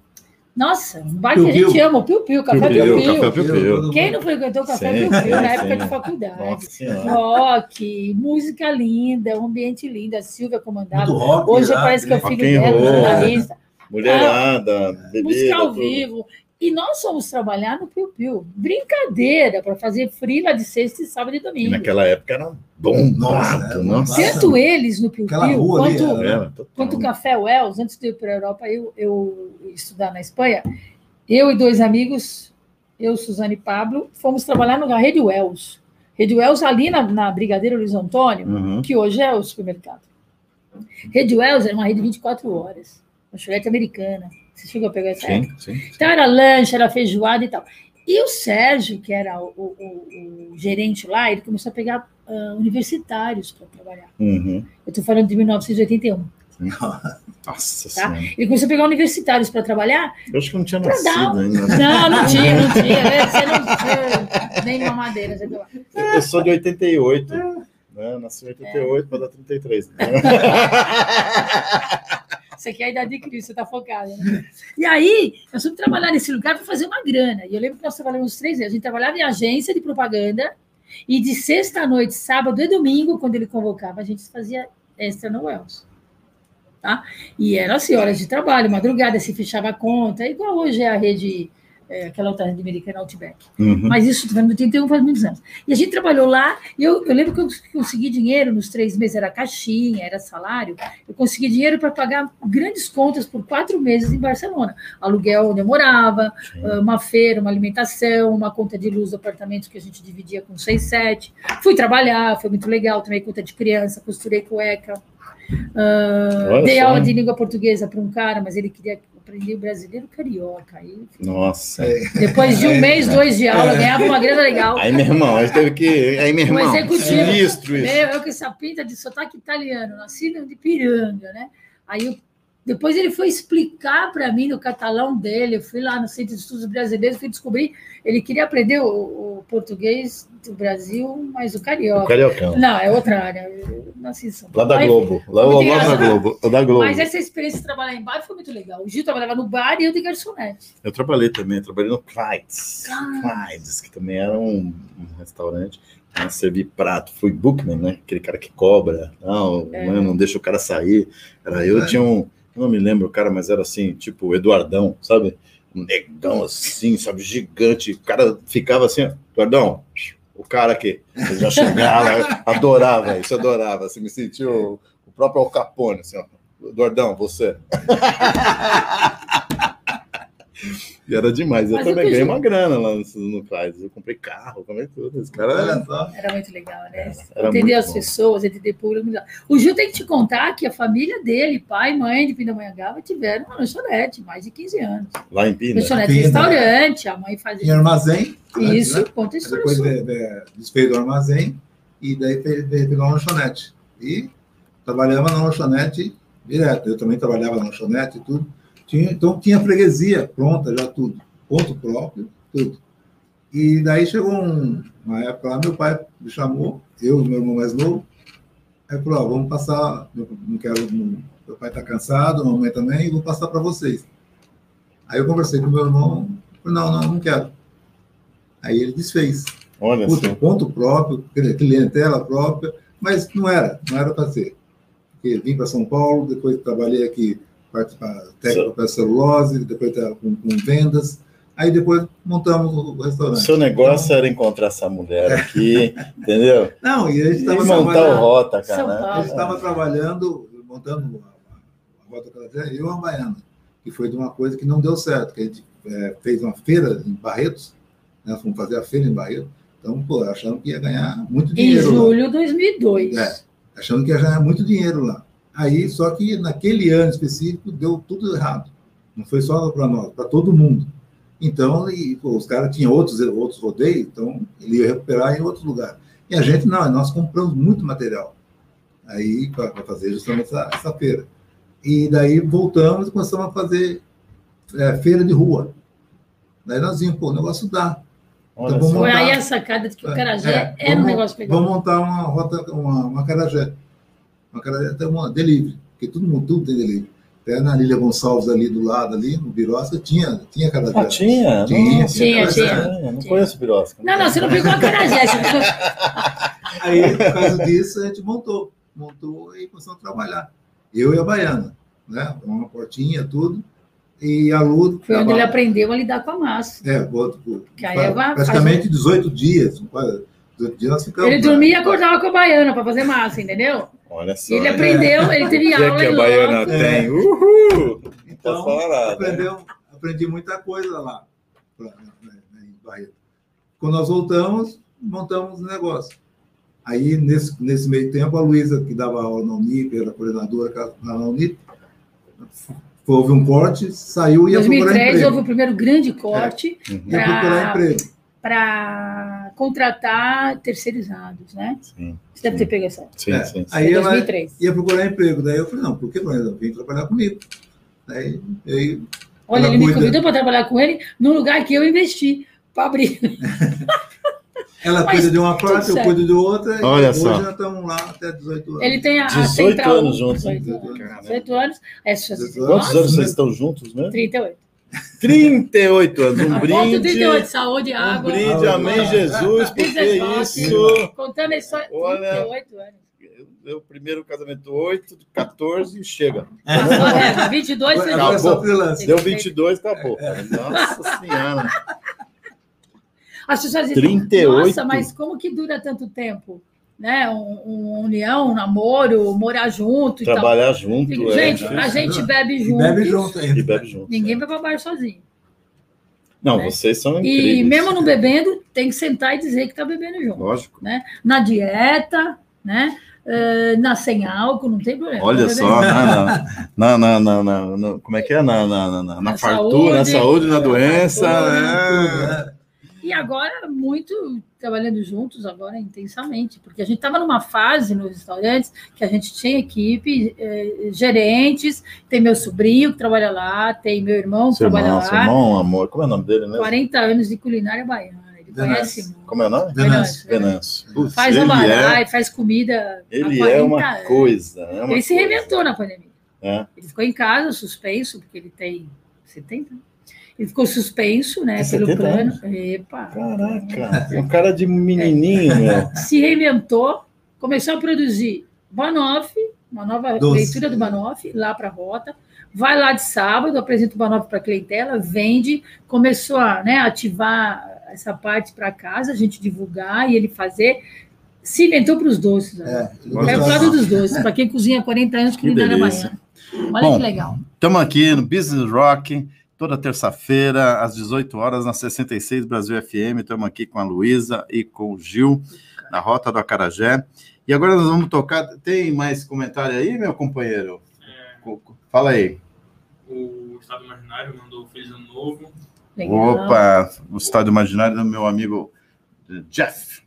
Nossa, um bar que a gente ama, o Piu Piu, Café Piu Piu. Café Piu-piu. Quem não frequentou o Café Piu Piu na época de faculdade? Rock, música linda, um ambiente lindo. A Silvia comandava. Rock. Hoje lá, parece que é o né? filho dela, jornalista. Mulherada, bebida. música ao vivo. E nós fomos trabalhar no Piu Piu. Brincadeira, para fazer frila de sexta e sábado e E domingo. naquela época era bombado, Nossa, nossa. é, Tanto eles no Piu Piu, ali, quanto, era- Era, total. quanto o Café Wells, antes de ir para a Europa, eu, eu estudar na Espanha, eu e dois amigos, eu, Suzane e Pablo, fomos trabalhar no Rede Wells. Rede Wells ali na, na Brigadeiro Luiz Antônio, Uhum. que hoje é o supermercado. Rede Wells era uma rede 24 horas, lanchonete americana. Você chegou a pegar essa época? Sim, sim. Então era lanche, era feijoada e tal. E o Sérgio, que era o, o- o gerente lá, ele começou a pegar ah, universitários para trabalhar. Uhum. Eu estou falando de 1981. Nossa Tá? senhora. Ele começou a pegar universitários para trabalhar. Eu acho que não tinha dar nascido um- ainda. Não, não tinha, não tinha. né? Você não você, nem mamadeira. Você não- Eu sou de 88. Né? Nasci em 88 para dar 33. Você quer de Cristo, você está focada. Né? E aí, nós fomos trabalhar nesse lugar para fazer uma grana. E eu lembro que nós trabalhamos três meses. A gente trabalhava em agência de propaganda e de sexta à noite, sábado e domingo, quando ele convocava, a gente fazia extra no Wells. Tá? E eram assim, horas de trabalho, madrugada, se fechava a conta, igual hoje é a rede, é, aquela rede americana, Outback. Uhum. Mas isso foi no 81, faz muitos anos. E a gente trabalhou lá, e eu, eu lembro que eu consegui dinheiro nos três meses, era caixinha, era salário, eu consegui dinheiro para pagar grandes contas por quatro meses em Barcelona. Aluguel onde eu morava, Sim. ah, uma feira, uma alimentação, uma conta de luz do apartamento que a gente dividia com seis, sete. Fui trabalhar, foi muito legal, tomei conta de criança, costurei cueca. Olha dei aula de língua portuguesa para um cara, mas ele queria aprender o brasileiro carioca. Aí, Nossa. depois de um mês, dois de aula, ganhava uma grana legal. Aí, meu irmão, a gente teve que. Aí, meu irmão, executivo. sinistro isso. Meu, eu com essa pinta de sotaque italiano, nasci de Piranga, né? Aí eu- depois ele foi explicar para mim no catalão dele, eu fui lá no Centro de Estudos Brasileiros, fui descobrir, ele queria aprender o, o português do Brasil, mas o O carioca. Cariocão. Não, é outra área. Eu nasci em São Lá da Globo. Lá, lá. Globo. Lá da Globo. Mas essa experiência de trabalhar em bar foi muito legal. O Gil trabalhava no bar e eu de garçonete. Eu trabalhei também, trabalhei no Clydes. Ah. Clydes, que também era um, um restaurante. Né, servi prato, fui bookman, né? Aquele cara que cobra, não, É. né, não deixa o cara sair. Era eu, É. tinha um, eu não me lembro o cara, mas era assim, tipo Eduardão, sabe? um negão assim, sabe, gigante. O cara ficava assim, ó, Eduardão, o cara aqui. Eu já chegava, adorava isso, adorava. Você me sentiu o próprio Al Capone, assim, ó. Eduardão, você. E era demais. Eu Mas também ganhei uma grana lá no, no. Eu comprei carro, comprei tudo. Esse cara Olha só. Era muito legal, né? Era entender as bom. pessoas, entender público. O Gil tem que te contar que a família dele, pai e mãe de Pindamonhangaba, tiveram uma lanchonete, mais de 15 anos. lá em Pina. Lanchonete Pina. restaurante, a mãe Em fazia. armazém. antes, Isso, né? conta a história Depois de- de- desfez do armazém e daí pegar uma lanchonete. E trabalhava na lanchonete direto. Eu também trabalhava na lanchonete e tudo. Tinha, então tinha freguesia pronta já tudo. Ponto próprio, tudo. E daí chegou um- uma época lá, meu pai me chamou, eu e meu irmão mais novo. Aí falou, ó, vamos passar, não quero, não- meu pai está cansado, mamãe também, vou passar para vocês. Aí eu conversei com meu irmão, falei, não, não, não quero. Aí ele desfez. Olha Puta, só. ponto próprio, clientela própria, mas não era, não era para ser. Porque vim para São Paulo, depois trabalhei aqui, parte para técnica para celulose, depois tá com, com vendas, aí depois montamos o O restaurante. seu negócio era encontrar essa mulher aqui, entendeu? Não, e a gente estava montar o rota, cara. né? a gente estava trabalhando, montando a, a Rota Calatrava, eu e uma baiana, que foi de uma coisa que não deu certo, que a gente eh, fez uma feira em Barretos, né, fomos fazer a feira em Barretos, então, pô, achando que ia ganhar muito Em dinheiro. lá. julho de 2002. É. achando que ia ganhar muito dinheiro lá. Aí, só que naquele ano específico, deu tudo errado. Não foi só para nós, para todo mundo. Então, e, pô, os caras tinham outros, outros rodeios, então ele ia recuperar em outro lugar. E a gente não, nós compramos muito material aí para fazer justamente essa, essa feira. E daí voltamos e começamos a fazer é, feira de rua. Daí nós vimos, pô, o negócio dá. Então. Foi montar- aí a sacada de que o Carajé É, era um vamos- negócio legal. Vamos montar uma rota, uma, uma carajé. Uma carajé tem uma delivery, porque todo mundo tudo tem delivery. Até na Lília Gonçalves ali do lado, ali, no Birosca, tinha, tinha carajé. Ah, tinha? Tinha, Nossa, tinha, tinha. Não conheço Birosca. Não, não, você não pegou a Carajé. Aí, por causa disso, a gente montou. Montou e começamos a trabalhar. Eu e a Baiana, né? Uma portinha, tudo. E a Lu. Foi onde ele aprendeu a lidar com a massa. É, outro, Que aí é praticamente 18 dias. quase 18 dias nós ficamos. Ele dormia e acordava com a baiana para fazer massa, entendeu? Olha só. Ele aprendeu, ele teve O que é aula que em a Baiana loco. tem? Uhul! Não Então, nada. aprendeu, aprendi muita coisa lá né, em Barreto. Quando nós voltamos, montamos o negócio. Aí, nesse, nesse meio tempo, a Luísa, que dava aula na Unip, era coordenadora na Unip, houve um corte, saiu Em e ia procurar 2003 emprego. houve o primeiro grande corte Uhum. Ia procurar emprego. Para contratar terceirizados, né? Sim, Você deve sim. ter pego essa. sim, É. sim. Aí Em ela 2003. ia procurar emprego. Daí eu falei, não, por que não? Vem trabalhar comigo. Aí, aí Olha, ele me cuida. convidou para trabalhar com ele num lugar que eu investi para abrir. ela Mas cuida de uma parte, eu cuido de outra. Olha e hoje só. nós estamos lá até 18 anos. Ele tem a, a 18 central. anos juntos, 18 hein? anos. Caramba. 18 anos. É, só- 18 Quantos Nossa, anos né? vocês estão juntos mesmo? 38. 38 anos. Um brinde. 38, saúde, Um água. brinde, amém, Jesus, porque isso. Contando a história. Olha. 38 anos. Deu o primeiro casamento 8, 14 e chega. É, 22 foi é Acabou. Deu 22, acabou. Nossa Senhora. As pessoas dizem, 38. nossa, mas como que dura tanto tempo? Né? Um, uma união, um namoro, morar junto Trabalhar junto. tal. é Gente, difícil. a gente bebe E junto. bebe junto ainda. E bebe junto. Ninguém vai para bar sozinho. Não, né? vocês são incríveis. E mesmo não bebendo, tem que sentar e dizer que está bebendo junto. Lógico. Na dieta, né? Eh, na sem álcool, não tem problema. Olha Tá só, na, na, na, na, na- na- como é que é? Na, na, na, na, fartura, na saúde, na na doença. É. E agora, muito trabalhando juntos, agora intensamente, porque a gente estava numa fase nos restaurantes que a gente tinha equipe, eh, gerentes, tem meu sobrinho que trabalha lá, tem meu irmão que Seu trabalha irmão, seu lá, irmão, amor. Como é o nome dele mesmo? 40 anos de culinária baiana. Ele Venâncio. conhece muito. Como é o nome? Venâncio. Venâncio. Putz, Faz ele abará é, e faz comida. há ele 40 é uma anos. coisa. É uma Ele se coisa. reinventou na pandemia. É. Ele ficou em casa, suspenso, porque ele tem 70. Ele ficou suspenso, né, Tem pelo 70 plano. anos? Epa. Caraca, é um cara de menininho, meu. Se reinventou, começou a produzir Banoff, uma nova Doce. leitura do Banoff, lá para a Rota. vai lá de sábado, apresenta o Banoff para a clientela, vende, começou a né, ativar essa parte para casa, a gente divulgar e ele fazer. Se inventou para os doces. Né? É, é o lado dos doces, para quem cozinha há 40 anos, que, que me dá na manhã. Olha Bom, que legal. Estamos aqui no Business Rock, toda terça-feira, às 18 horas, na 66 Brasil FM. Estamos aqui com a Luísa e com o Gil, na Rota do Acarajé. E agora nós vamos tocar. Tem mais comentário aí, meu companheiro? É... Fala aí. O Estado Imaginário mandou Feliz Ano Novo. Legal. Opa, o Estado Imaginário do meu amigo Jeff.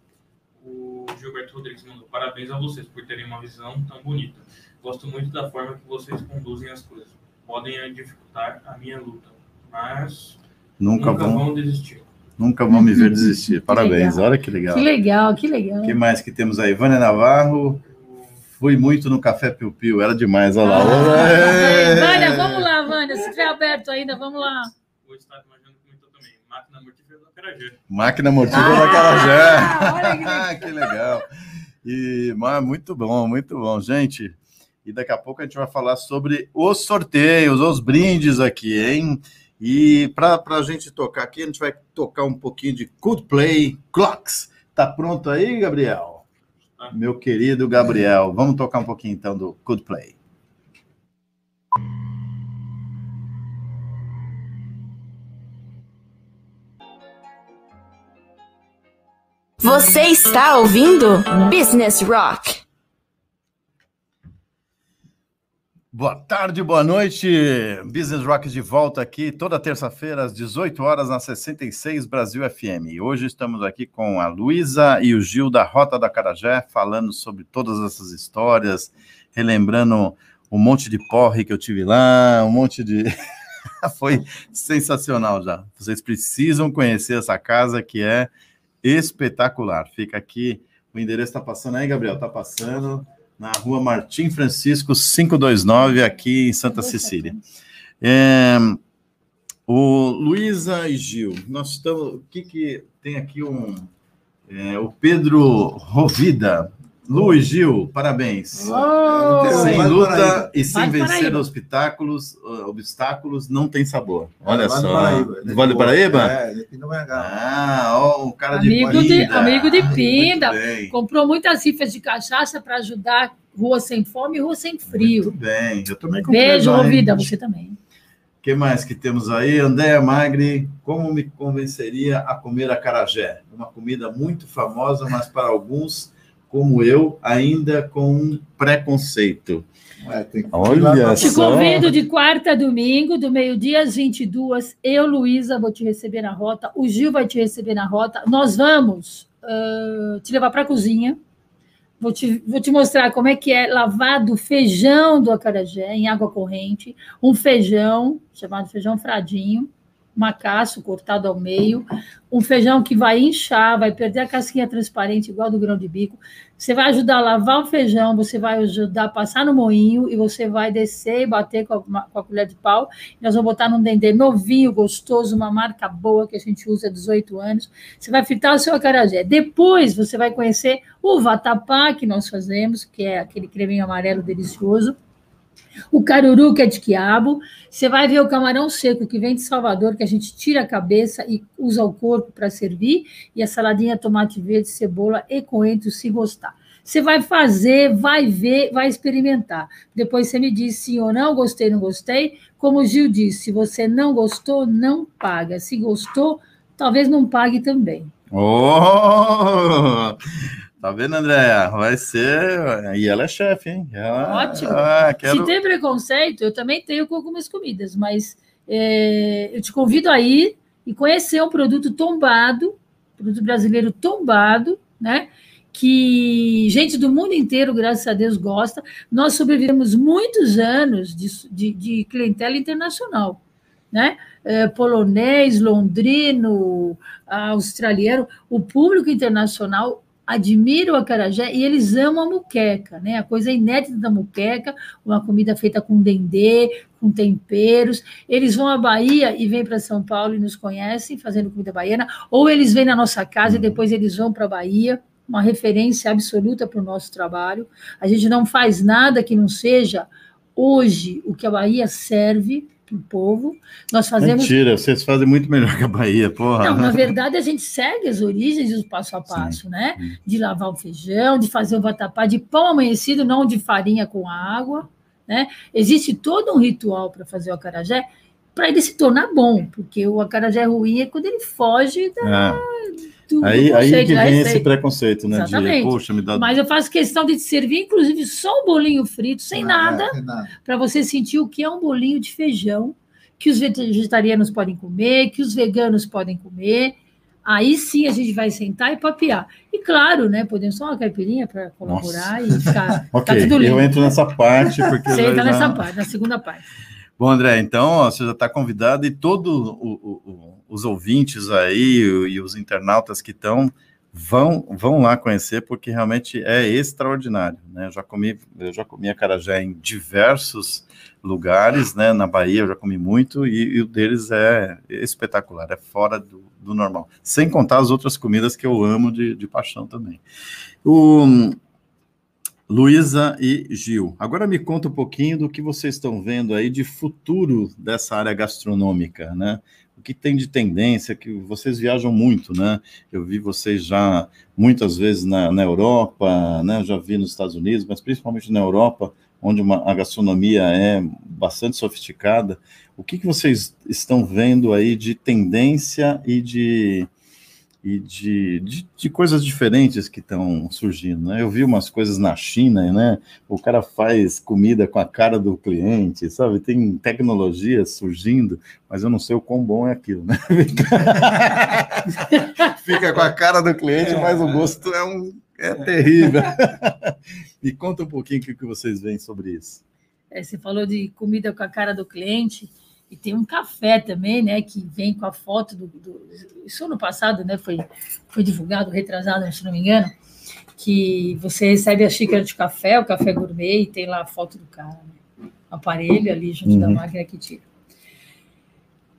O Gilberto Rodrigues mandou parabéns a vocês por terem uma visão tão bonita. Gosto muito da forma que vocês conduzem as coisas. Podem dificultar a minha luta, mas nunca, nunca vão, vão desistir. Nunca vão me ver desistir. Parabéns, olha que legal. Que legal, que legal. O que mais que temos aí? Vânia Navarro. Fui muito no Café Piu Piu, era demais, olha lá. Ah, Vânia, vamos lá, Vânia. Se tiver aberto ainda, vamos lá. O Estado Imaginando também. Máquina mortífera da Carajé. Máquina mortífera ah, da Carajé. Ah, que legal. E, mas, muito bom, muito bom, gente. E daqui a pouco a gente vai falar sobre os sorteios, os brindes aqui, hein? E para a gente tocar aqui, a gente vai tocar um pouquinho de Coldplay Clocks. Tá pronto aí, Gabriel? Ah. Meu querido Gabriel, vamos tocar um pouquinho então do Coldplay. Você está ouvindo Business Rock. Boa tarde, boa noite. Business Rock de volta aqui toda terça-feira às 18 horas na 66 Brasil FM. Hoje estamos aqui com a Luísa e o Gil da Rota da Carajé falando sobre todas essas histórias, relembrando um monte de porre que eu tive lá, um monte de foi sensacional já. Vocês precisam conhecer essa casa que é espetacular. Fica aqui, o endereço está passando aí, Gabriel, está passando na rua Martim Francisco 529, aqui em Santa Cecília. É, o Luísa e Gil, nós estamos. O que, que tem aqui um. É, o Pedro Rovida Lu e Gil, parabéns. Oh, sem luta e sem vencer obstáculos, uh, obstáculos, não tem sabor. Olha é, só. Paraíba, né? Vale Paraíba? É, ele não é Ah, ó, um cara amigo de Pinda. De, amigo de Pinda. Comprou muitas rifas de cachaça para ajudar Rua Sem Fome e Rua Sem Frio. Muito bem, eu também comprei. Beijo, Rovida, você também. O que mais que temos aí? Andréa Magri, como me convenceria a comer acarajé? Uma comida muito famosa, mas para alguns como eu, ainda com um preconceito. É, Olha Te só. convido de quarta a domingo, do meio-dia às 22. Eu, Luísa, vou te receber na rota. O Gil vai te receber na rota. Nós vamos uh, te levar para a cozinha. Vou te, vou te mostrar como é que é lavado feijão do acarajé em água corrente. Um feijão, chamado feijão fradinho macaço cortado ao meio, um feijão que vai inchar, vai perder a casquinha transparente, igual do grão de bico. Você vai ajudar a lavar o feijão, você vai ajudar a passar no moinho e você vai descer e bater com a, com a colher de pau. Nós vamos botar num dendê novinho, gostoso, uma marca boa que a gente usa há 18 anos. Você vai fritar o seu acarajé. Depois você vai conhecer o vatapá que nós fazemos, que é aquele creminho amarelo delicioso o caruru, que é de quiabo. Você vai ver o camarão seco, que vem de Salvador, que a gente tira a cabeça e usa o corpo para servir. E a saladinha tomate verde, cebola e coentro, se gostar. Você vai fazer, vai ver, vai experimentar. Depois você me diz sim ou não, gostei, não gostei. Como o Gil disse, se você não gostou, não paga. Se gostou, talvez não pague também. Oh! Tá vendo, Andréa? Vai ser. E ela é chefe, hein? Ela... Ótimo. Ah, quero... Se tem preconceito, eu também tenho com algumas comidas, mas é, eu te convido a ir e conhecer um produto tombado, produto brasileiro tombado, né? Que gente do mundo inteiro, graças a Deus, gosta. Nós sobrevivemos muitos anos de, de, de clientela internacional, né? É, polonês, londrino, australiano, o público internacional admiram o acarajé e eles amam a muqueca, né? A coisa inédita da muqueca, uma comida feita com dendê, com temperos. Eles vão à Bahia e vêm para São Paulo e nos conhecem fazendo comida baiana, ou eles vêm na nossa casa e depois eles vão para a Bahia, uma referência absoluta para o nosso trabalho. A gente não faz nada que não seja hoje o que a Bahia serve o povo. Nós fazemos. Mentira, vocês fazem muito melhor que a Bahia, porra. Não, na verdade, a gente segue as origens do passo a passo, Sim. né? De lavar o feijão, de fazer o vatapá de pão amanhecido, não de farinha com água. Né? Existe todo um ritual para fazer o acarajé para ele se tornar bom, porque o acarajé ruim é quando ele foge da. É. Aí, aí que vem esse preconceito, né? Exatamente. De, Poxa, me dá... Mas eu faço questão de servir, inclusive, só um bolinho frito, sem não, nada, é, nada. para você sentir o que é um bolinho de feijão, que os vegetarianos podem comer, que os veganos podem comer. Aí sim a gente vai sentar e papear. E claro, né? Podemos só uma caipirinha para colaborar Nossa. e ficar. ok, tá tudo lindo. eu entro nessa parte. Porque você entra já... nessa parte, na segunda parte. Bom, André, então ó, você já está convidado e todos os ouvintes aí e os internautas que estão vão vão lá conhecer porque realmente é extraordinário, né? Eu já comi eu já comi acarajé em diversos lugares, né? Na Bahia eu já comi muito e, e o deles é espetacular, é fora do, do, normal. Sem contar as outras comidas que eu amo de, de paixão também. O Luísa e Gil, agora me conta um pouquinho do que vocês estão vendo aí de futuro dessa área gastronômica, né? O que tem de tendência, que vocês viajam muito, né? Eu vi vocês já muitas vezes na, na Europa, né? Eu já vi nos Estados Unidos, mas principalmente na Europa, onde uma, a gastronomia é bastante sofisticada. O que, que vocês estão vendo aí de tendência e de, e de, de, de coisas diferentes que estão surgindo? Né? Eu vi umas coisas na China, né? O cara faz comida com a cara do cliente, sabe? Tem tecnologia surgindo, mas eu não sei o quão bom é aquilo, né? Fica com a cara do cliente, mas o gosto é um é terrível. Me conta um pouquinho o que vocês veem sobre isso. É, você falou de comida com a cara do cliente e tem um café também, né, que vem com a foto do, do isso no passado, né, foi foi divulgado, retrasado, se não me engano, que você recebe a xícara de café, o café gourmet e tem lá a foto do cara, né, aparelho ali junto uhum. da máquina que tira.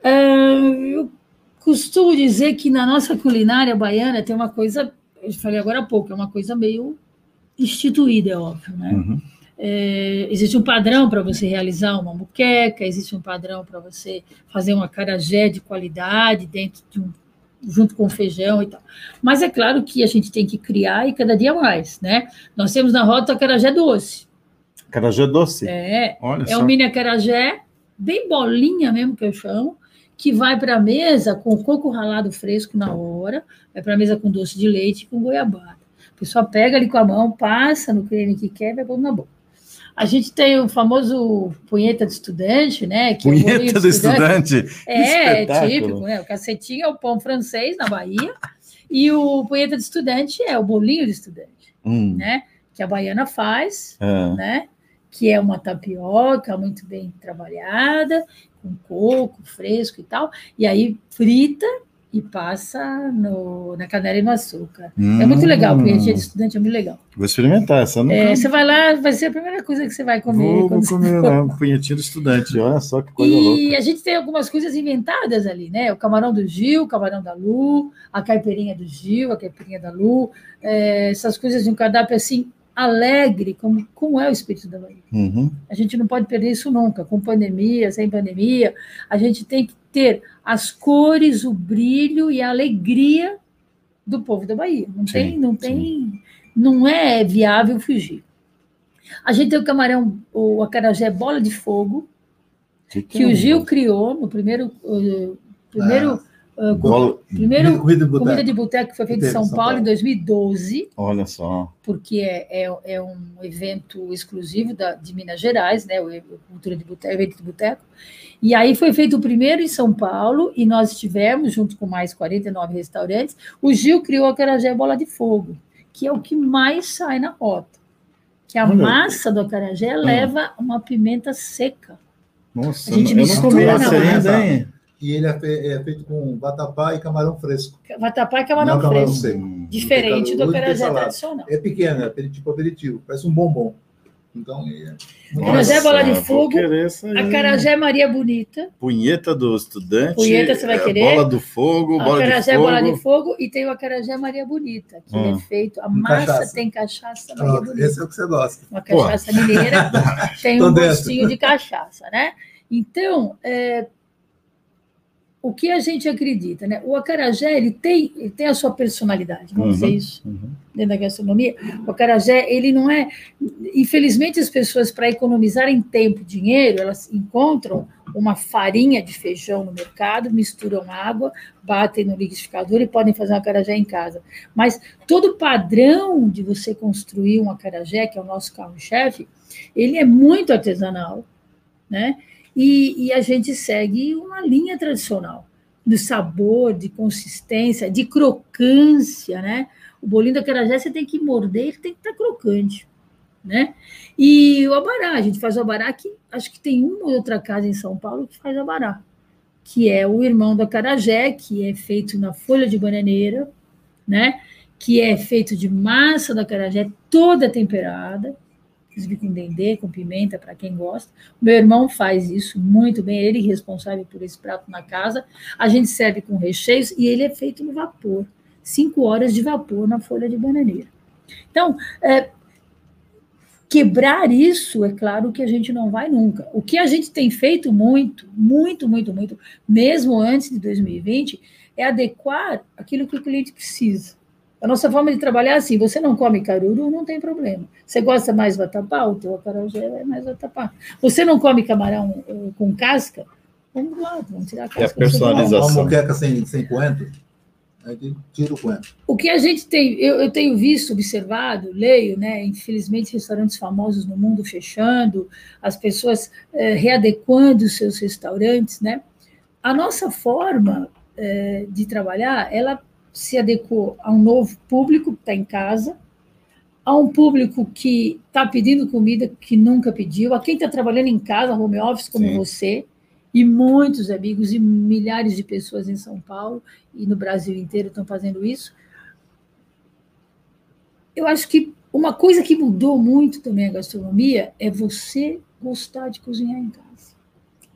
Uh, eu costumo dizer que na nossa culinária baiana tem uma coisa eu falei agora há pouco, é uma coisa meio instituída, é óbvio, né? Uhum. É, existe um padrão para você realizar uma muqueca, existe um padrão para você fazer uma carajé de qualidade dentro de um junto com feijão e tal. Mas é claro que a gente tem que criar e cada dia mais, né? Nós temos na rota a carajé doce. Carajé doce? É. Olha é só. um mini acarajé, bem bolinha mesmo que eu chamo, que vai para a mesa com coco ralado fresco na hora, vai para a mesa com doce de leite e com goiabada. A pessoa pega ali com a mão, passa no creme que quer e vai pôr na boca. A gente tem o famoso punheta de estudante, né? Que punheta é do estudante? estudante. É, é típico, né? O cacetinho é o pão francês na Bahia e o punheta de estudante é o bolinho de estudante, hum. né? Que a baiana faz, é. né? Que é uma tapioca muito bem trabalhada, com coco fresco e tal, e aí frita e passa no, na canela e no açúcar. Hum. É muito legal, porque dia de estudante é muito legal. Vou experimentar essa. Não é, você vai lá, vai ser a primeira coisa que você vai comer. Vou, vou comer lá, um punhetinho do estudante, olha só que coisa e louca. E a gente tem algumas coisas inventadas ali, né? O camarão do Gil, o camarão da Lu, a caipirinha do Gil, a caipirinha da Lu, é, essas coisas de um cardápio assim alegre, como, como é o espírito da Bahia. Uhum. A gente não pode perder isso nunca, com pandemia, sem pandemia. A gente tem que ter as cores, o brilho e a alegria do povo da Bahia. Não sim, tem, não tem, sim. não é viável fugir. A gente tem o camarão, o acarajé bola de fogo, que, que, que é o Gil criou no primeiro, uh, primeiro ah Uh, Golo... Primeiro, comida de, comida de boteco que foi feita em São, São Paulo, Paulo, em 2012. Olha só. Porque é, é, é um evento exclusivo da, de Minas Gerais, né? O, o Cultura de Boteco, evento de boteco. E aí foi feito o primeiro em São Paulo, e nós estivemos, junto com mais 49 restaurantes. O Gil criou a Carajé Bola de Fogo, que é o que mais sai na rota. Que a Olha. massa do acarajé hum. leva uma pimenta seca. Nossa, a gente eu não comi essa ainda, hein? e ele é, é, feito com vatapá e camarão fresco. Vatapá e camarão, Não, fresco. Camarão Diferente do acarajé tradicional. É pequeno, é tipo aperitivo, parece um bombom. Então, é... Acarajé é bola de fogo, Acarajé Maria Bonita. Punheta do estudante. Punheta você vai é, querer. Bola do fogo, bola acarajé, de fogo. bola de fogo e tem o Acarajé Maria Bonita, que hum. é feito, a massa cachaça. tem cachaça Maria Bonita. Esse é o que você gosta. Uma cachaça Pô. mineira, tem um gostinho de cachaça, né? Então, é, o que a gente acredita, né? O acarajé ele tem, ele tem a sua personalidade, vamos uhum, dizer isso uhum. dentro da gastronomia. O acarajé ele não é, infelizmente as pessoas para economizarem tempo, dinheiro, elas encontram uma farinha de feijão no mercado, misturam água, batem no liquidificador e podem fazer um acarajé em casa. Mas todo padrão de você construir um acarajé, que é o nosso carro-chefe, ele é muito artesanal, né? E, e a gente segue uma linha tradicional de sabor, de consistência, de crocância, né? O bolinho da carajé você tem que morder, ele tem que estar crocante, né? E o abará, a gente faz o abará que acho que tem uma ou outra casa em São Paulo que faz abará, que é o irmão do acarajé, que é feito na folha de bananeira, né? Que é feito de massa da acarajé toda temperada, inclusive com dendê, com pimenta, para quem gosta. Meu irmão faz isso muito bem, ele é responsável por esse prato na casa. A gente serve com recheios e ele é feito no vapor. Cinco horas de vapor na folha de bananeira. Então, é, quebrar isso, é claro que a gente não vai nunca. O que a gente tem feito muito, muito, muito, muito, mesmo antes de 2020, é adequar aquilo que o cliente precisa. A nossa forma de trabalhar é assim: você não come caruru, não tem problema. Você gosta mais vatapá? O teu acarajé é mais vatapá. Você não come camarão eh, com casca? Vamos lá, vamos tirar a casca. É a personalização. Uma moqueca sem, sem coentro? Aí tira o coentro. O que a gente tem, eu, eu tenho visto, observado, leio, né? Infelizmente, restaurantes famosos no mundo fechando, as pessoas eh, readequando os seus restaurantes, né? A nossa forma eh, de trabalhar, ela se adequou a um novo público que está em casa, a um público que está pedindo comida que nunca pediu, a quem está trabalhando em casa, home office, como Sim. você, e muitos amigos e milhares de pessoas em São Paulo e no Brasil inteiro estão fazendo isso. Eu acho que uma coisa que mudou muito também a gastronomia é você gostar de cozinhar em casa.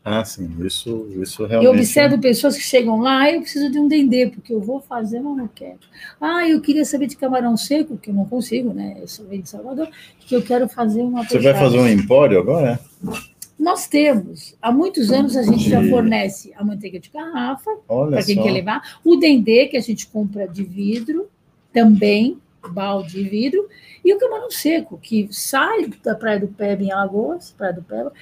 Ah, sim, isso, isso realmente. Eu observo pessoas que chegam lá, ah, eu preciso de um dendê, porque eu vou fazer, mas não quero. Ah, eu queria saber de camarão seco, que eu não consigo, né? Eu sou de Salvador, que eu quero fazer uma. Você vai fazer um empório agora? Nós temos. Há muitos anos a gente já fornece a manteiga de garrafa, para quem só. quer levar, o dendê, que a gente compra de vidro, também, balde de vidro, e o camarão seco, que sai da Praia do Peba em Alagoas, Praia do Peba,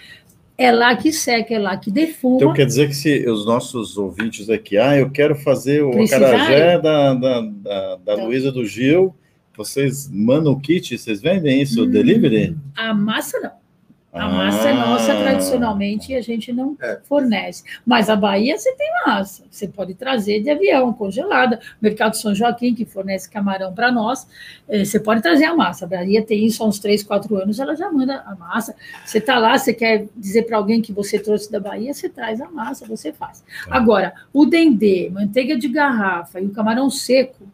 é lá que seca, é lá que defuma. Então quer dizer que se os nossos ouvintes aqui, ah, eu quero fazer o acarajé da, da, da, da então, Luísa do Gil, vocês mandam o kit, vocês vendem isso, hum, delivery? A massa não. A massa é nossa, ah. tradicionalmente, e a gente não é. fornece. Mas a Bahia você tem massa. Você pode trazer de avião, congelada. O Mercado São Joaquim, que fornece camarão para nós, eh, você pode trazer a massa. A Bahia tem isso há uns 3, 4 anos, ela já manda a massa. Você está lá, você quer dizer para alguém que você trouxe da Bahia, você traz a massa, você faz. Tá. Agora, o dendê, manteiga de garrafa e o camarão seco,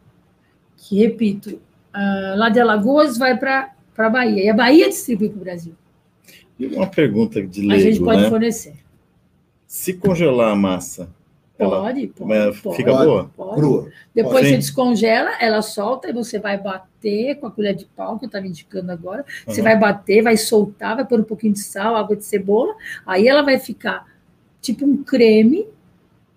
que, repito, uh, lá de Alagoas vai para a Bahia. E a Bahia distribui para o Brasil. E uma pergunta de leigo, A gente pode né? fornecer. Se congelar a massa, Pode, pode, pode. Fica boa? Pode. Crua. Depois pode. você descongela, ela solta e você vai bater com a colher de pau, que eu estava indicando agora. Uhum. Você vai bater, vai soltar, vai pôr um pouquinho de sal, água de cebola. Aí ela vai ficar tipo um creme.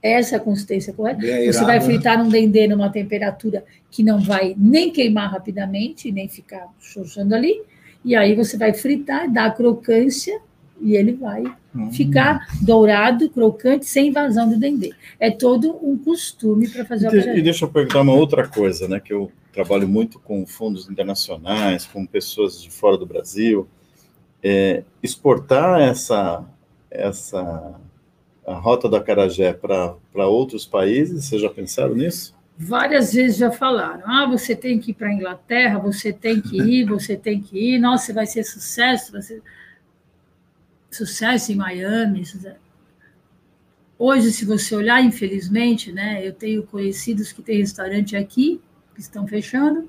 Essa é a consistência correta. Você vai fritar num dendê numa temperatura que não vai nem queimar rapidamente, nem ficar xoxando ali. E aí você vai fritar, dar crocância e ele vai hum. ficar dourado, crocante, sem invasão do dendê. É todo um costume para fazer e, o E deixa eu perguntar uma outra coisa, né? Que eu trabalho muito com fundos internacionais, com pessoas de fora do Brasil. É, exportar essa, essa a rota da Carajé para outros países, vocês já pensaram nisso? Várias vezes já falaram: ah, você tem que ir para a Inglaterra, você tem que ir, você tem que ir, nossa, vai ser sucesso, vai ser sucesso em Miami. Hoje, se você olhar, infelizmente, né, eu tenho conhecidos que têm restaurante aqui, que estão fechando,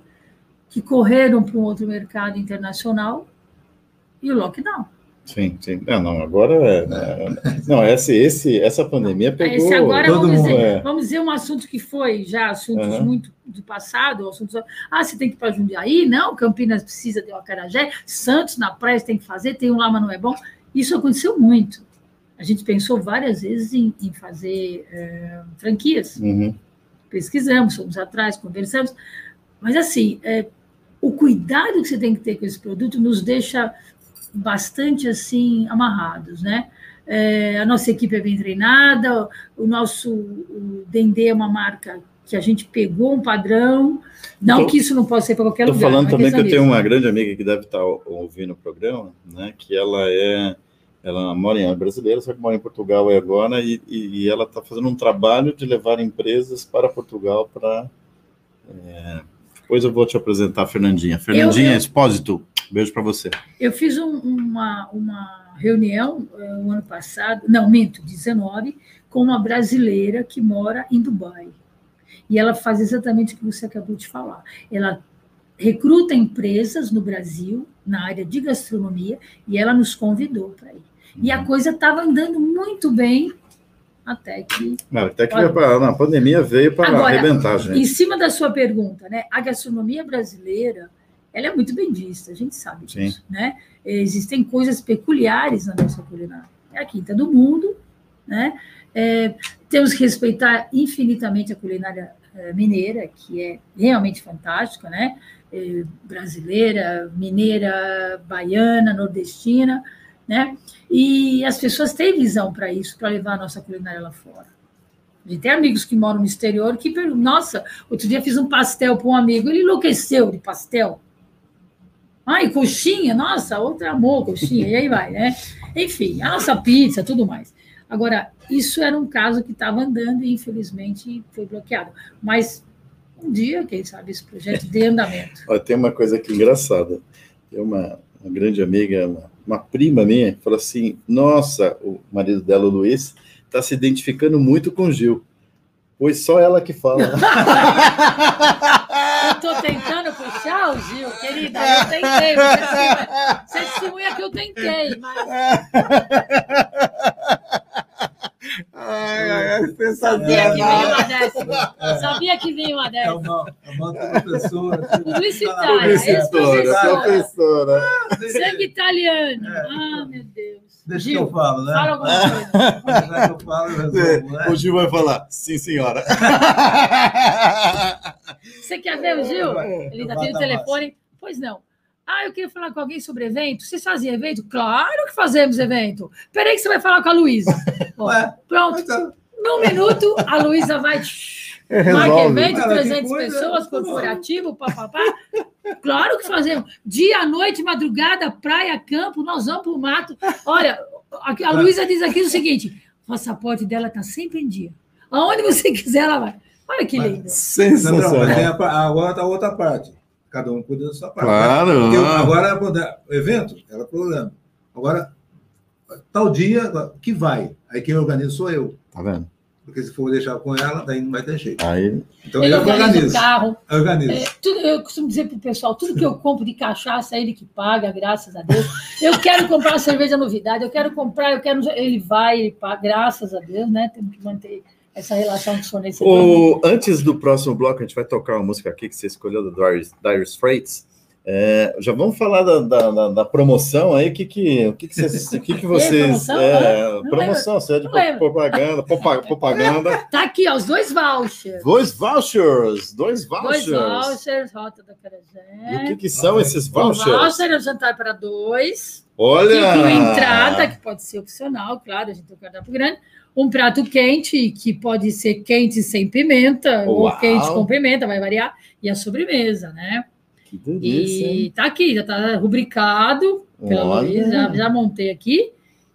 que correram para um outro mercado internacional e o lockdown. Sim, sim. Não, não agora. É, é, não, esse, esse, essa pandemia pegou. Esse agora, todo vamos, mundo. dizer, é. vamos dizer um assunto que foi já assuntos Aham. muito do passado, assuntos. Ah, você tem que ir para Jundiaí? Não, Campinas precisa de Acarajé, Santos na praia tem que fazer, tem um lá, mas não é bom. Isso aconteceu muito. A gente pensou várias vezes em, em fazer eh, franquias. Uhum. pesquisamos, fomos atrás, conversamos, mas assim, é, o cuidado que você tem que ter com esse produto nos deixa bastante assim amarrados, né? É, a nossa equipe é bem treinada, o nosso o Dendê é uma marca que a gente pegou um padrão, não Tô- que isso não possa ser para qualquer Estou lugar. falando não é também que eu tenho uma grande amiga que deve estar ou- ouvindo o programa, né? Que ela é, ela mora em é brasileira, só que mora em Portugal agora e, e, e ela está fazendo um trabalho de levar empresas para Portugal para. é, depois eu vou te apresentar a Fernandinha. Fernandinha eu- Espósito, beijo para você. Eu fiz um- uma, uma reunião eh, o ano passado, não, minto, 19, com uma brasileira que mora em Dubai. E ela faz exatamente o que você acabou de falar. Ela recruta empresas no Brasil, na área de gastronomia, e ela nos convidou para ir. E a coisa estava andando muito bem, até que Não, até que Olha. veio pra, não, a pandemia veio para Agora, arrebentar, gente. Em cima da sua pergunta, né? A gastronomia brasileira, ela é muito bem vista, a gente sabe Sim. disso, né? Existem coisas peculiares na nossa culinária. É a quinta do mundo, né? É, temos que respeitar infinitamente a culinária eh, mineira, que é realmente fantástica, né? Eh, brasileira, mineira, baiana, nordestina, né? E as pessoas têm visão para isso, para levar a nossa culinária lá fora. A gente tem amigos que moram no exterior que perguntam, nossa, outro dia fiz um pastel para um amigo, ele enlouqueceu de pastel. Ai, coxinha, nossa, outra amor, coxinha, e aí vai, né? Enfim, nossa pizza, tudo mais. Agora, isso era um caso que estava andando e, infelizmente, foi bloqueado. Mas um dia, quem sabe, esse projeto dê andamento. Olha, tem uma coisa aqui engraçada. Tem uma, uma grande amiga, uma, uma prima minha, que falou assim: Nossa, o marido dela, o Luiz, está se identificando muito com o Gil. Pois só ela que fala. Eu estou tentando puxar o Querida, eu tentei. Você testemunha- Você testemunha que eu tentei, mas ai, ai, ai, sabia que veio uma dessa. Sabia que veio uma É dessa. uma, é uma professora. Publicitária, Professora, ex-professora. professora. Sangue italiano. É. Ah, meu Deus. Deixa que Gil, eu falo, né? fala alguma coisa. Já que eu falo, eu resolvo, né? O Gil vai falar, sim, senhora. Você quer ver o Gil? É, Ele ainda tem o telefone. Pois não. Ah, eu queria falar com alguém sobre evento. Vocês fazem evento? Claro que fazemos evento. Peraí que você vai falar com a Luísa. Pronto. Então, Num minuto, a Luísa vai. Marca Resolve. evento, Cara, que 300 coisa. pessoas, corporativo, papapá. Claro que fazemos. Dia, noite, madrugada, praia, campo, nós vamos para o mato. Olha, a, a Luísa diz aqui o seguinte: o passaporte dela está sempre em dia. Aonde você quiser, ela vai. Olha que lindo. Sensacional. agora tá a outra parte. Cada um cuida da sua parte. Claro. Porque eu- agora, o evento, ela programa. Agora, tal dia, que vai. Aí quem organiza sou eu. Tá vendo? Porque se for deixar com ela, daí não vai ter jeito. Aí, Então Ele eu organiza o carro. Eu organizo. É, tudo, eu costumo dizer para o pessoal: tudo que eu compro de cachaça é ele que paga, graças a Deus. Eu quero comprar uma cerveja novidade, eu quero comprar, eu quero. Ele vai, ele paga, graças a Deus, né? Temos que manter essa relação o fornecedor. O, antes do próximo bloco, a gente vai tocar uma música aqui que você escolheu do Dire, dire Straits. É, já vamos falar da, da, da- promoção aí. O que, que, o que, que que, que vocês promoção? é, Não promoção, você é de propaganda, propa- propaganda. Tá aqui, ó, os dois vouchers. Dois vouchers! Dois Dois vouchers! vouchers, Rota da E o Carajé. que, que são esses O vouchers? voucher é o jantar para dois. Olha! Que inclui entrada, que pode ser opcional, claro, a gente tem um cardápio grande. Um prato quente, que pode ser quente sem pimenta, ou Uau! quente com pimenta, vai variar. E a sobremesa, né? Que delícia, E tá aqui, já tá rubricado Olha. Luísa, já, já montei aqui.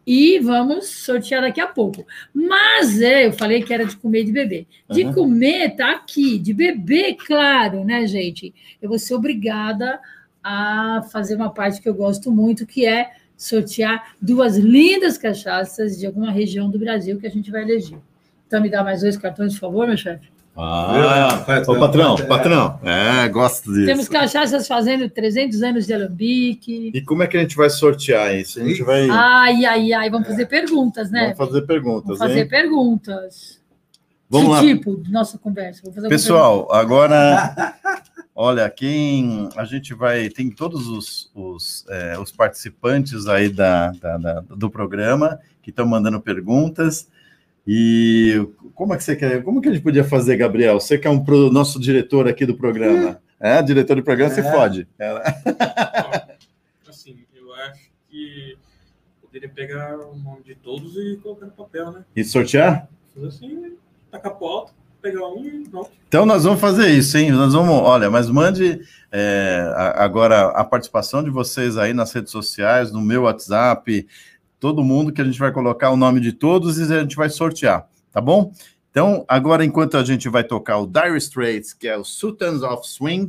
E vamos sortear daqui a pouco. Mas é, eu falei que era de comer e de beber. De Aham. comer tá aqui, de beber, claro, né, gente? Eu vou ser obrigada a fazer uma parte que eu gosto muito, que é sortear duas lindas cachaças de alguma região do Brasil que a gente vai eleger. Então, me dá mais dois cartões, por favor, meu chefe. Ah, ô, patrão, patrão. É, gosto disso. Temos cachaças fazendo 300 anos de alambique. E como é que a gente vai sortear isso? A gente vai. Ai, ai, ai, vamos fazer perguntas, né? Vamos fazer perguntas, Vamos fazer hein? perguntas. Vamos que lá. tipo de nossa conversa? Vou fazer uma Pessoal, agora, olha, quem a gente vai, tem todos os, os, é, os participantes aí da, da- da- do programa que estão mandando perguntas. E como é que você quer? Como que a gente podia fazer, Gabriel? Você que é um pro, nosso diretor aqui do programa. É, diretor do programa, você É. fode. É, Assim, eu acho que poderia pegar o nome de todos e colocar no papel, né? E sortear? Fazer assim, tacar pro alto, pegar um. Então nós vamos fazer isso, hein? Nós vamos, olha, mas mande é, agora a participação de vocês aí nas redes sociais, no meu WhatsApp, todo mundo que a gente vai colocar o nome de todos e a gente vai sortear, tá bom? Então, agora, enquanto a gente vai tocar o Dire Straits, que é o Sultans of Swing,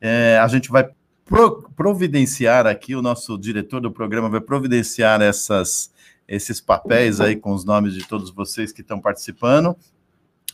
é, a gente vai pro- providenciar aqui, o nosso diretor do programa vai providenciar essas, esses papéis aí com os nomes de todos vocês que estão participando,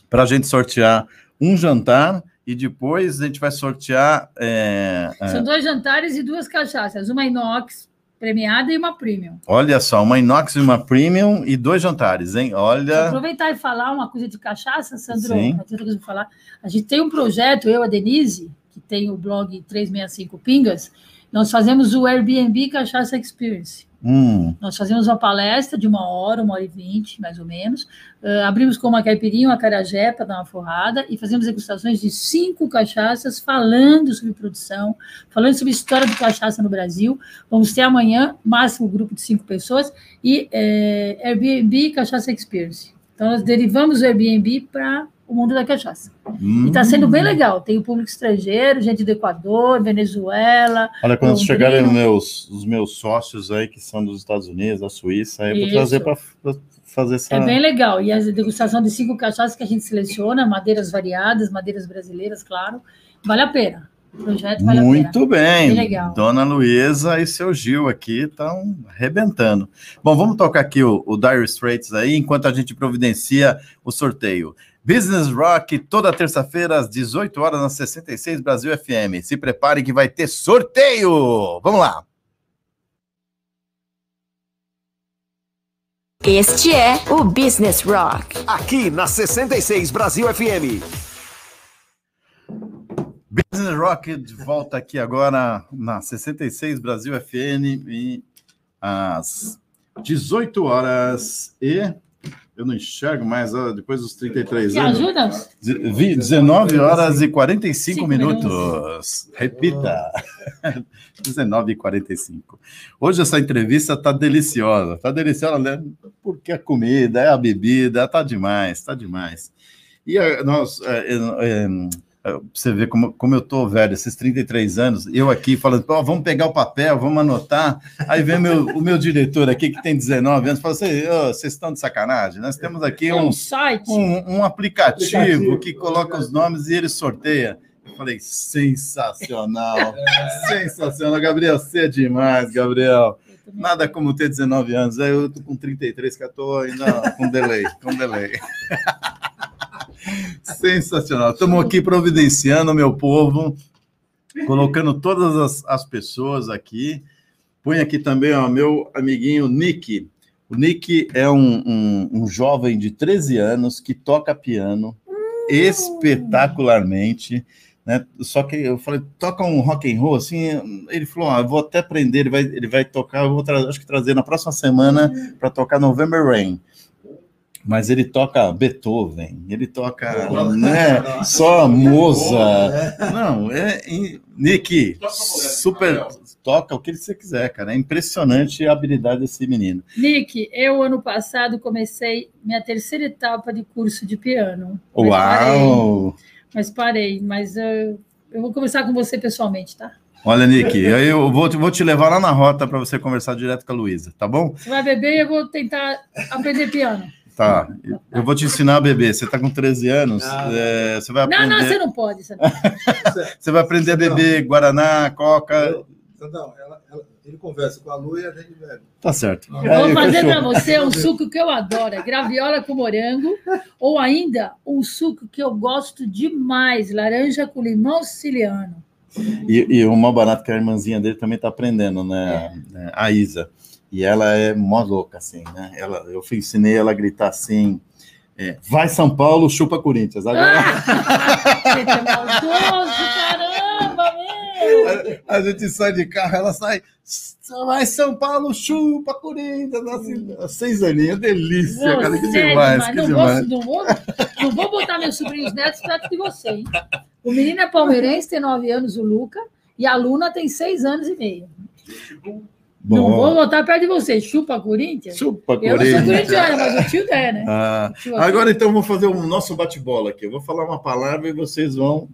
para a gente sortear um jantar e depois a gente vai sortear. é, é, São dois jantares e duas cachaças, uma inox premiada e uma premium. olha só, uma inox e uma premium e dois jantares, hein? Vou Olha. aproveitar e falar uma coisa de cachaça, Sandro. Sim. Coisa falar. A gente tem um projeto, eu, a Denise, que tem o blog 365 Pingas, nós fazemos o Airbnb Cachaça Experience. Hum, Nós fazemos uma palestra de uma hora, uma hora e vinte, mais ou menos. Uh, abrimos com uma caipirinha, uma carajé para dar uma forrada e fazemos degustações de cinco cachaças falando sobre produção, falando sobre história do cachaça no Brasil. Vamos ter amanhã, máximo grupo de cinco pessoas, e é, Airbnb Cachaça Experience. Então, nós derivamos o Airbnb para o mundo da cachaça. hum. E está sendo bem legal. Tem o público estrangeiro, gente do Equador, Venezuela, Olha, quando Londrina. chegarem os meus, os meus sócios aí, que são dos Estados Unidos, da Suíça, aí eu vou Isso. trazer para fazer essa. É bem legal. E a degustação de cinco cachaças que a gente seleciona, madeiras variadas, madeiras brasileiras, claro. Vale a pena. O projeto vale a pena. Muito bem. Bem legal. Dona Luísa e seu Gil aqui estão arrebentando. Bom, vamos tocar aqui o, o Dire Straits aí, enquanto a gente providencia o sorteio. Business Rock, toda terça-feira, às 18 horas, na 66 Brasil FM. Se prepare que vai ter sorteio! Vamos lá! Este é o Business Rock. Aqui na 66 Brasil FM. Business Rock de volta aqui agora na 66 Brasil FM e às 18 horas e eu não enxergo mais depois dos 33 Que anos. ajuda? Ze- vi- 19 horas e 45 Cinco minutos. Repita. 19 e 45. Hoje essa entrevista tá deliciosa. Tá deliciosa, né? Porque a comida, é a bebida, tá demais, tá demais. E nós, eh, eh, você vê como, como eu tô velho, esses 33 anos, eu aqui falando, "Pô, vamos pegar o papel, vamos anotar. Aí vem meu, o meu diretor aqui, que tem 19 anos, fala assim: "Ô, vocês estão de sacanagem? Nós temos aqui É um, um site. um, um aplicativo, Aplicativo. que coloca os nomes e ele sorteia. Eu falei, sensacional, sensacional. Gabriel, você é demais, Gabriel. Nada como ter 19 anos. Aí eu tô com 33, que eu tô ainda com delay, com delay. Sensacional. Estamos aqui providenciando, meu povo, colocando todas as, as pessoas aqui. Põe aqui também o meu amiguinho Nick. O Nick é um, um, um jovem de 13 anos que toca piano espetacularmente. Né? Só que eu falei, toca um rock and roll assim. Ele falou: ah, eu vou até aprender. Ele vai, ele vai tocar. Eu vou acho que trazer na próxima semana para tocar November Rain. Mas ele toca Beethoven, ele toca né, só Mozart. Não, é Nick, super toca o que você quiser, cara. É impressionante a habilidade desse menino. Nick, eu ano passado comecei minha terceira etapa de curso de piano. Mas parei, Uau! mas parei, mas eu, eu vou conversar com você pessoalmente, tá? Olha, Nick, aí eu vou, te- vou te levar lá na rota para você conversar direto com a Luísa, tá bom? Você vai beber e eu vou tentar aprender piano. Tá. Eu vou te ensinar a beber. Você tá com 13 anos, Ah. é, você vai Não, aprender. não, você não pode. Sabe? Você vai aprender a beber Guaraná, Coca. Sandão, ela, ela- Ele conversa com a Lu e a gente bebe. Tá certo. Vou é, fazer para você um suco que eu adoro, é graviola com morango, ou ainda um suco que eu gosto demais, laranja com limão siciliano. E, e o mal barato que a irmãzinha dele também está aprendendo, né? É. A Isa. E ela é mó louca, assim, né? Ela, eu ensinei ela a gritar assim. É, vai São Paulo, chupa Corinthians. Agora... Ah, é maldoso, caramba, meu! A, a, gente sai de carro, ela sai. Vai São Paulo, chupa Corinthians. Assim, seis aninhos, delícia, cara, que demais. Que não, demais. Vou, não, vou, não vou botar meus sobrinhos netos perto de você, hein? O menino é palmeirense, tem nove anos, o Luca, e a Luna tem seis anos e meio. Bom. Não vou botar perto de você. Chupa Corinthians? Chupa eu Corinthians. Eu sou corintiana, mas o tio é, né? Ah, agora, então, vou fazer o nosso bate-bola aqui. Eu vou falar uma palavra e vocês vão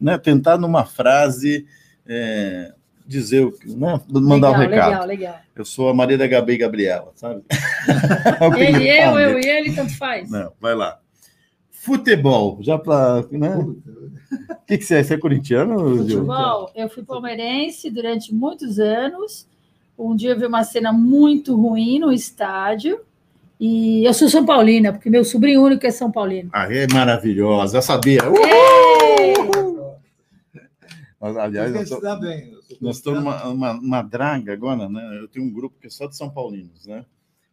né, tentar, numa frase, é, dizer, né, mandar o um recado. Legal, legal. Eu sou a Maria da Gabi Gabriela, sabe? ele, eu, eu e ele, tanto faz. Não, vai lá. Futebol, já para. Né? O que, que você é? Você é corintiano? Futebol, eu fui palmeirense durante muitos anos. Um dia eu vi uma cena muito ruim no estádio. E eu sou São Paulina, porque meu sobrinho único é São Paulino. Ah, é maravilhosa, eu sabia. Uhul! Mas, aliás, nós, tô, nós estamos numa uma, uma draga agora, né? Eu tenho um grupo que é só de São Paulinos, né?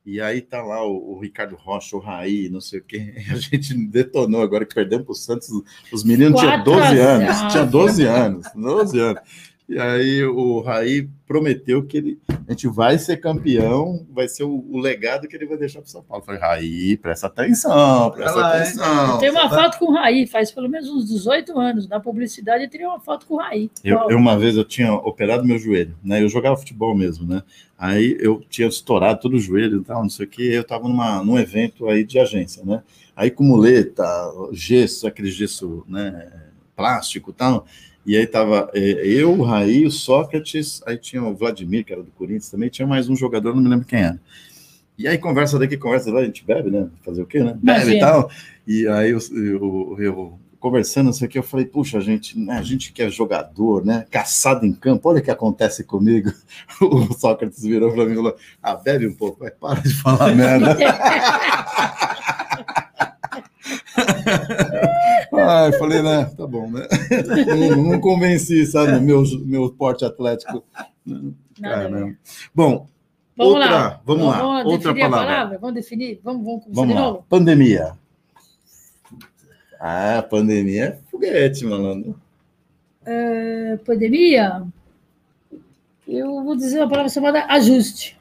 E aí tá lá o, o, Ricardo Rocha, o Raí, não sei o quê. A gente detonou agora que perdemos para o Santos. Os meninos tinham 12 anos. Tinha 12 anos. 12 anos. E aí o Raí prometeu que ele, a gente vai ser campeão, vai ser o, o legado que ele vai deixar para São Paulo. Eu falei, Raí, presta atenção, presta Ela atenção. Eu tenho uma foto com o Raí, faz pelo menos uns 18 anos. Na publicidade eu teria uma foto com o Raí. Eu, eu, uma vez eu tinha operado meu joelho, né? Eu jogava futebol mesmo, né? Aí eu tinha estourado todo o joelho e tal, não sei o que. Eu estava numa, num evento aí de agência, né? Aí com muleta, gesso, aquele gesso, né? Plástico e tal. E aí tava é, eu, o Raí, o Sócrates, aí tinha o Vladimir, que era do Corinthians também, tinha mais um jogador, não me lembro quem era. E aí conversa daqui, conversa lá, a gente bebe, né? Fazer o quê, né? Bebe e tal. E aí eu, eu, eu conversando, não sei o que, eu falei, puxa, a gente, né, a gente que é jogador, né? Caçado em campo, olha o que acontece comigo. O Sócrates virou para mim e falou: ah, bebe um pouco, vai, para de falar merda. Ah, eu falei, né? Tá bom, né? Não, não convenci, sabe? Meu, meu porte atlético. Caramba. Bom, vamos outra, lá. Vamos, lá. Vamos outra palavra. palavra. Vamos definir? Vamos, vamos começar vamos de lá. novo? Pandemia. Ah, pandemia é foguete, malandro. Uh, pandemia? Eu vou dizer uma palavra chamada ajuste.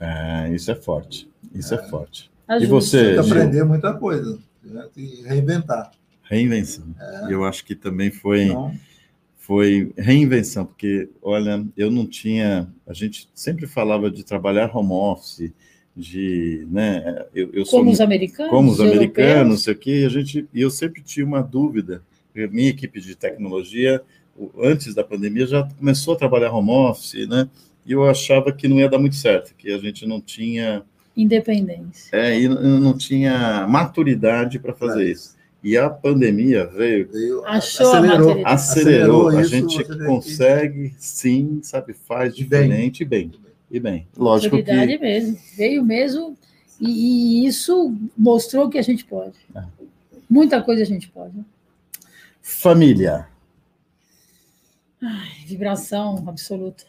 Ah, isso é forte. Isso é, é forte. Ajuste. E você? Aprender muita coisa. Né? E reinventar. Reinvenção. É. Eu acho que também foi, foi reinvenção, porque, olha, eu não tinha. A gente sempre falava de trabalhar home office, de. Né, eu, eu como sou, os americanos? Como os americanos, não sei o quê, e a gente, e eu sempre tinha uma dúvida. Minha equipe de tecnologia, antes da pandemia, já começou a trabalhar home office, né? E eu achava que não ia dar muito certo, que a gente não tinha independência. É, e não tinha maturidade para fazer é. isso. E a pandemia veio, veio acelerou, acelerou, acelerou, a gente consegue, sim, sabe, faz diferente e bem. E bem, lógico que... mesmo, veio mesmo, e, e, isso mostrou que a gente pode. É. Muita coisa a gente pode. Né? Família. Ai, vibração absoluta.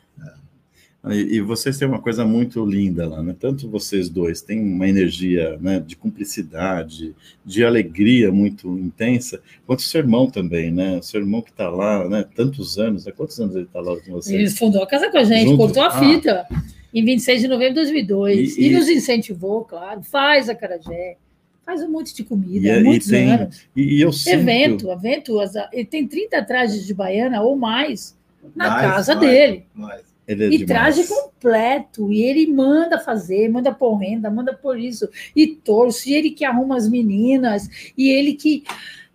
E, e, vocês têm uma coisa muito linda lá, né? Tanto vocês dois têm uma energia né, de cumplicidade, de alegria muito intensa, quanto o seu irmão também, né? O seu irmão que está lá, né? Tantos anos, há quantos anos ele está lá com vocês? Ele fundou a casa com a gente, Junto? cortou a ah. fita em 26 de novembro de 2002 e, e, e nos incentivou, claro. Faz a Carajé, faz um monte de comida, há muitos tem, anos. E, eu sinto... Evento, evento, ele tem 30 trajes de baiana ou mais na mais, casa mais, dele. Mais. Ele é e traje completo. E ele manda fazer, manda pôr renda, manda por isso. E torce, e ele que arruma as meninas, e ele que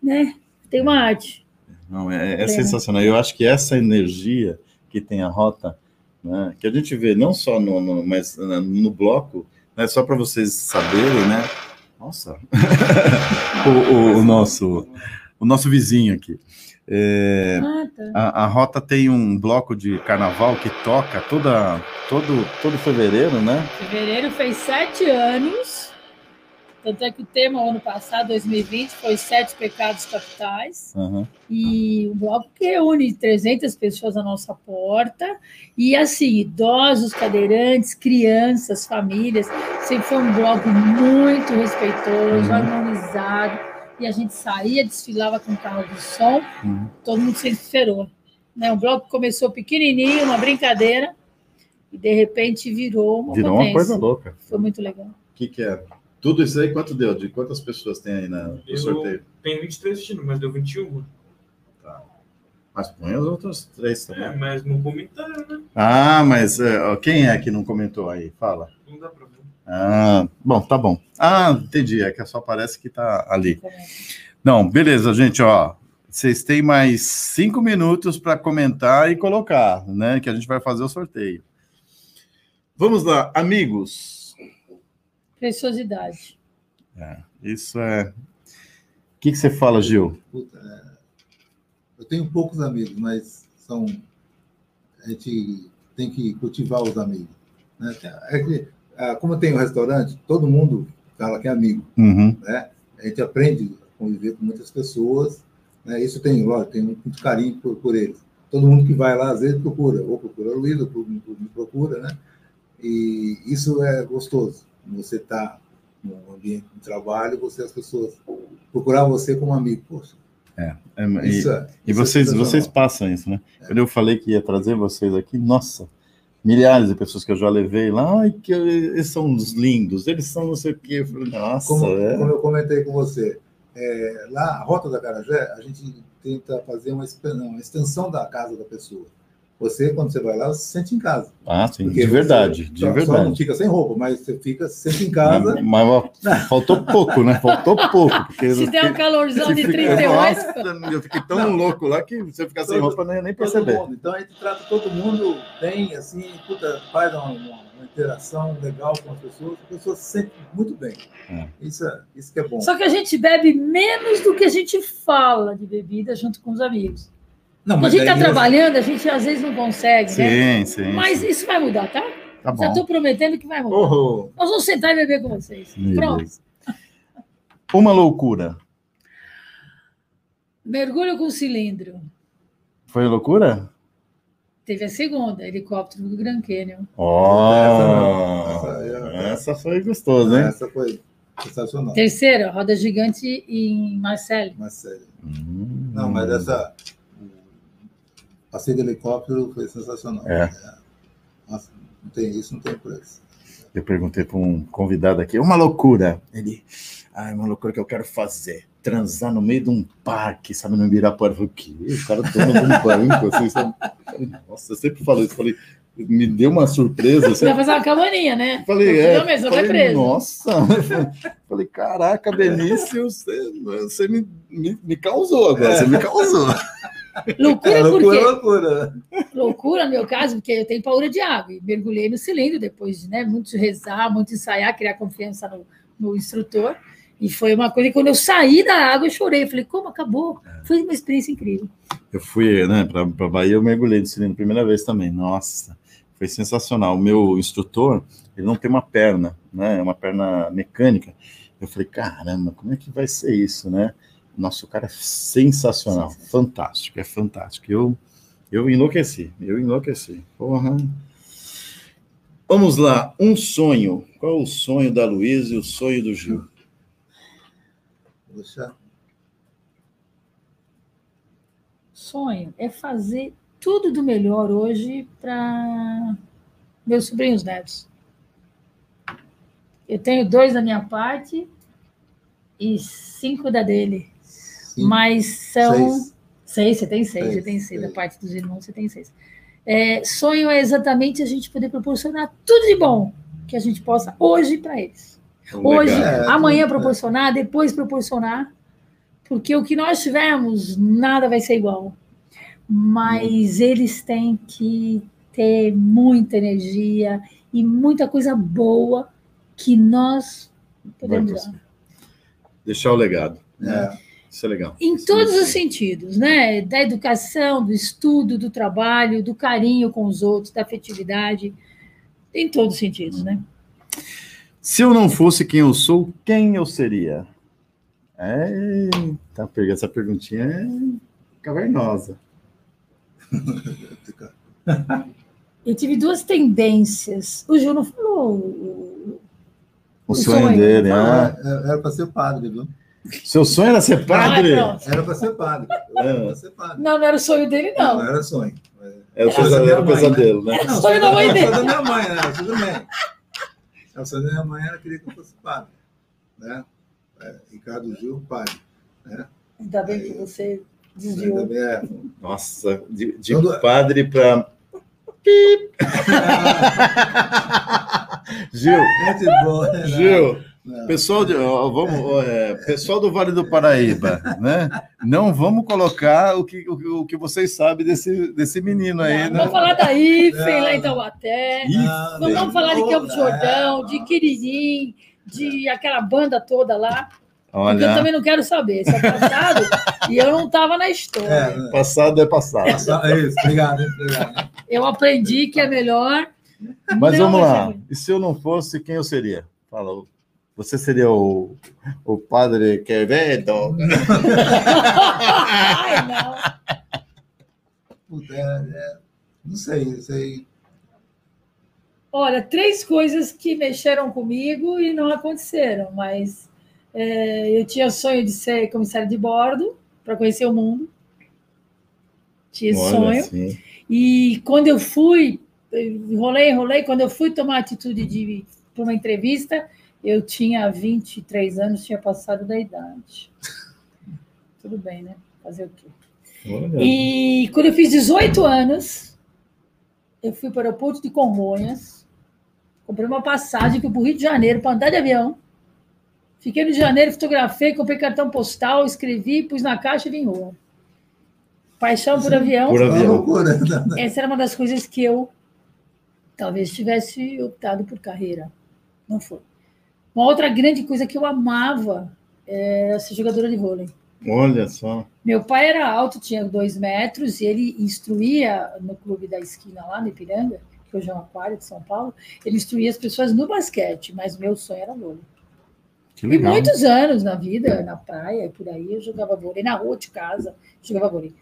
né, tem uma arte. Não, é, é sensacional. Eu acho que essa energia que tem a rota, né, que a gente vê não só no, no mas no bloco, né, só para vocês saberem, né? Nossa, o, o, o, nosso o nosso vizinho aqui. É, Ah, tá. a, a Rota tem um bloco de carnaval que toca toda, todo, todo fevereiro, né? Fevereiro fez sete anos. Tanto é que o tema ano passado, 2020, foi Sete Pecados Capitais. Aham. E um bloco que reúne 300 pessoas à nossa porta. E, assim, idosos, cadeirantes, crianças, famílias. Sempre foi um bloco muito respeitoso, Uhum. harmonizado. E a gente saía, desfilava com carro de som. Uhum. Todo mundo sempre esperou. Né? O bloco começou pequenininho, uma brincadeira. E, de repente, virou uma Virou uma coisa louca. Foi muito legal. O que, que é? Tudo isso aí, quanto deu? De quantas pessoas tem aí na, no Eu sorteio? tenho 23 assistindo, mas deu 21. Mas põe os outros três também. É, mas no comentário, né? Ah, mas é, ó, quem é que não comentou aí? Fala. Não dá pra ver. Ah, bom, tá bom. Ah, entendi. É que só parece que tá ali. Não, beleza, gente, ó. Vocês têm mais cinco minutos para comentar e colocar, né? Que a gente vai fazer o sorteio. Vamos lá, amigos. Preciosidade. É, isso é. O que, que você fala, Gil? Puta, é, eu tenho poucos amigos, mas são. A gente tem que cultivar os amigos. né? É ah, como tenho um restaurante, todo mundo fala que é amigo. Uhum, né? A gente aprende a conviver com muitas pessoas. Né? Isso tem, lógico, tem muito carinho por, por eles. Todo mundo que vai lá, às vezes, procura. Ou procura o Luiz, ou me procura, né? E isso é gostoso. Você está no ambiente de trabalho, você as pessoas procurar você como amigo. Poxa, é, é, e, isso é. e é vocês, vocês passam isso, né? Quando eu falei que ia trazer vocês aqui, nossa, milhares de pessoas que eu já levei lá, ai, que eles são uns lindos, eles são não sei o quê. Eu falei, nossa, como, é. como eu comentei com você, é, lá, a Rota da Carajé, a gente tenta fazer uma, uma extensão da casa da pessoa. Você, quando você vai lá, você se sente em casa. Ah, sim, Porque de você verdade, de só- Só não verdade. fica sem roupa, mas você fica, se sente em casa. Mas, mas, faltou pouco, né? Faltou pouco. Porque Se der um calorzão de Você fica- 38, Nossa, eu fiquei tão louco lá que você ficar sem roupa nem, nem perceber. Então a gente trata todo mundo bem, assim, puta, faz uma, uma- uma interação legal com as pessoas, as pessoas se sentem muito bem. É. Isso, é, isso que é bom. Só que a gente bebe menos do que a gente fala de bebida junto com os amigos. Não, Quando a gente está trabalhando, a gente às vezes não consegue, né? Sim, sim. Mas sim. isso vai mudar, tá? Tá Já bom. estou prometendo que vai mudar. Oh, Nós vamos sentar e beber com vocês. Pronto. Beleza. Uma loucura. Mergulho com cilindro. Foi loucura? Teve a segunda, helicóptero do Grand Canyon. Ó, Essa foi gostosa, hein? essa foi sensacional. Terceira, roda gigante em Marseille. Mas sério. Hum. Não, mas essa. Passeio de helicóptero foi sensacional. É. Nossa, não tem isso, não tem preço. Eu perguntei para um convidado aqui, uma loucura. Ele, ah, é uma loucura que eu quero fazer. Transar no meio de um parque, sabe, no Ibirapuera. Eu falei, o quê? O cara toma um banco, assim, sabe? Nossa, eu sempre falo isso. Falei, me deu uma surpresa. Você Assim, vai fazer uma cabaninha, né? falei, Não, é. mesmo, vai falei, preso. Nossa. falei, caraca, Benício, você, você me, me, me causou agora, você me causou. Loucura É, loucura, loucura. Loucura, no meu caso, porque eu tenho paura de água. E mergulhei no cilindro depois de né, muito rezar, muito ensaiar, criar confiança no, no instrutor. E foi uma coisa que quando eu saí da água, eu chorei. Eu falei, como acabou? Foi uma experiência incrível. Eu fui, né, para a Bahia, eu mergulhei no cilindro primeira vez também. Nossa, foi sensacional. O meu instrutor, ele não tem uma perna, né, é uma perna mecânica. Eu falei, caramba, como é que vai ser isso, né? Nossa, o cara é sensacional, fantástico, é fantástico. Eu, eu enlouqueci, eu enlouqueci. Porra. Vamos lá, um sonho. Qual o sonho da Luísa e o sonho do Gil? Vou deixar. Sonho é fazer tudo do melhor hoje para meus sobrinhos netos. Eu tenho dois da minha parte e cinco da dele. Cinco, Mas são. seis. Seis, você tem seis, Seis, você tem seis. Da seis. parte dos irmãos, você tem seis. É, sonho é exatamente a gente poder proporcionar tudo de bom que a gente possa hoje para eles. Hoje, É, amanhã é. proporcionar, depois proporcionar, porque o que nós tivermos, nada vai ser igual. Mas eles têm que ter muita energia e muita coisa boa que nós podemos dar. Deixar o legado. É, Isso é legal. Em Isso todos é os sentidos, né? Da educação, do estudo, do trabalho, do carinho com os outros, da afetividade, em todos os sentidos, né? Se eu não fosse quem eu sou, quem eu seria? Eita, pega essa perguntinha é cavernosa. Eu tive duas tendências. O Ju não falou. o- O, sonho, sonho. dele, Não, ah. é- Era para ser padre, viu? Seu sonho era ser padre? Ah, pronto. Era para ser padre. Era para ser padre. Não, não era o sonho dele, Não, não. era sonho. É o pesadelo, era o pesadelo, né? Era o sonho da mãe Era o dele. sonho da minha mãe, né? Tudo bem. O sonho da minha mãe era queria que eu fosse padre. Né? É, Ricardo Gil, padre. Né? Ainda bem que você desviou. Também é. Nossa, de, de Quando- padre para. Gil, Gente boa, né? Gil, Não. pessoal, de, ó, vamos, ó, é, pessoal do Vale do Paraíba, né? Não vamos colocar o que, o, o que vocês sabem desse, desse menino aí, Não, né? Vamos falar da IFEM Não. lá em Taubaté. Não, Não vamos falar de Campo não, Jordão, de. Quiririm, de aquela banda toda lá. Porque eu Olha, também não quero saber. Isso é passado e eu não estava na história. É, né? passado é passado. É isso, obrigado. Eu aprendi que é melhor. Mas não vamos lá. E se eu não fosse, quem eu seria? Fala. Você seria o, o padre Quevedo? Ai, não. Puta, é, é, não sei, não sei. Olha, três coisas que mexeram comigo e não aconteceram, mas é, eu tinha sonho de ser comissário de bordo para conhecer o mundo. Tinha esse sonho. sim. E quando eu fui, enrolei, enrolei, quando eu fui tomar a atitude de para uma entrevista, eu tinha 23 anos, tinha passado da idade. Tudo bem, né? Fazer o quê? Olha. E quando eu fiz 18 anos, eu fui para o aeroporto de Congonhas, comprei uma passagem que eu para o Rio de Janeiro para andar de avião. Fiquei no Rio de Janeiro, fotografei, comprei cartão postal, escrevi, pus na caixa e vim embora. Paixão por avião. Por Uma avião. loucura. né? Essa era uma das coisas que eu talvez tivesse optado por carreira. Não foi. Uma outra grande coisa que eu amava era ser jogadora de vôlei. Olha só. Meu pai era alto, tinha dois metros, e ele instruía no clube da esquina lá no Ipiranga, que hoje é um aquário de São Paulo, ele instruía as pessoas no basquete, mas meu sonho era vôlei. Que E muitos anos na vida, na praia, por aí, eu jogava vôlei, na rua de casa, jogava vôlei.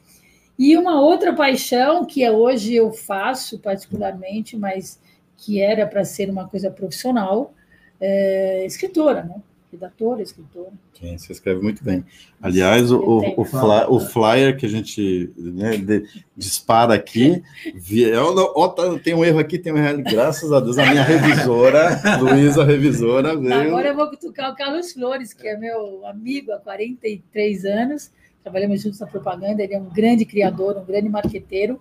E uma outra paixão que é hoje eu faço particularmente, mas que era para ser uma coisa profissional, é escritora, né? Redatora, escritora. Sim, você escreve muito bem. Aliás, o, o, fly- o flyer que a gente né, de- dispara aqui, tá, tem um erro aqui, tem um erro. Graças a Deus, a minha revisora, Luísa, revisora, veio. Agora eu vou cutucar o Carlos Flores, que é meu amigo há 43 anos. Trabalhamos juntos na propaganda. Ele é um grande criador, um grande marqueteiro.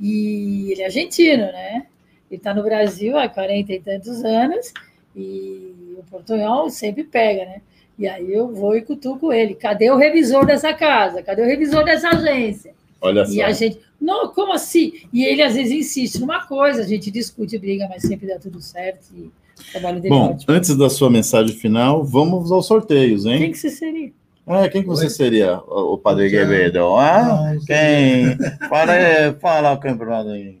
E ele é argentino, né? Ele está no Brasil há 40 e tantos anos. E o portunhol sempre pega, né? E aí eu vou e cutuco ele. Cadê o revisor dessa casa? Cadê o revisor dessa agência? Olha E a só. gente, não, como assim? E ele às vezes insiste numa coisa, a gente discute, briga, mas sempre dá tudo certo. E o trabalho dele é Bom, ótimo. antes da sua mensagem final, vamos aos sorteios, Quem hein? que você seria? Ah, quem que você Oi. seria, o, Padre Já- Quevedo? Ah, Não, quem? Fala, aí, fala o campeonato aí.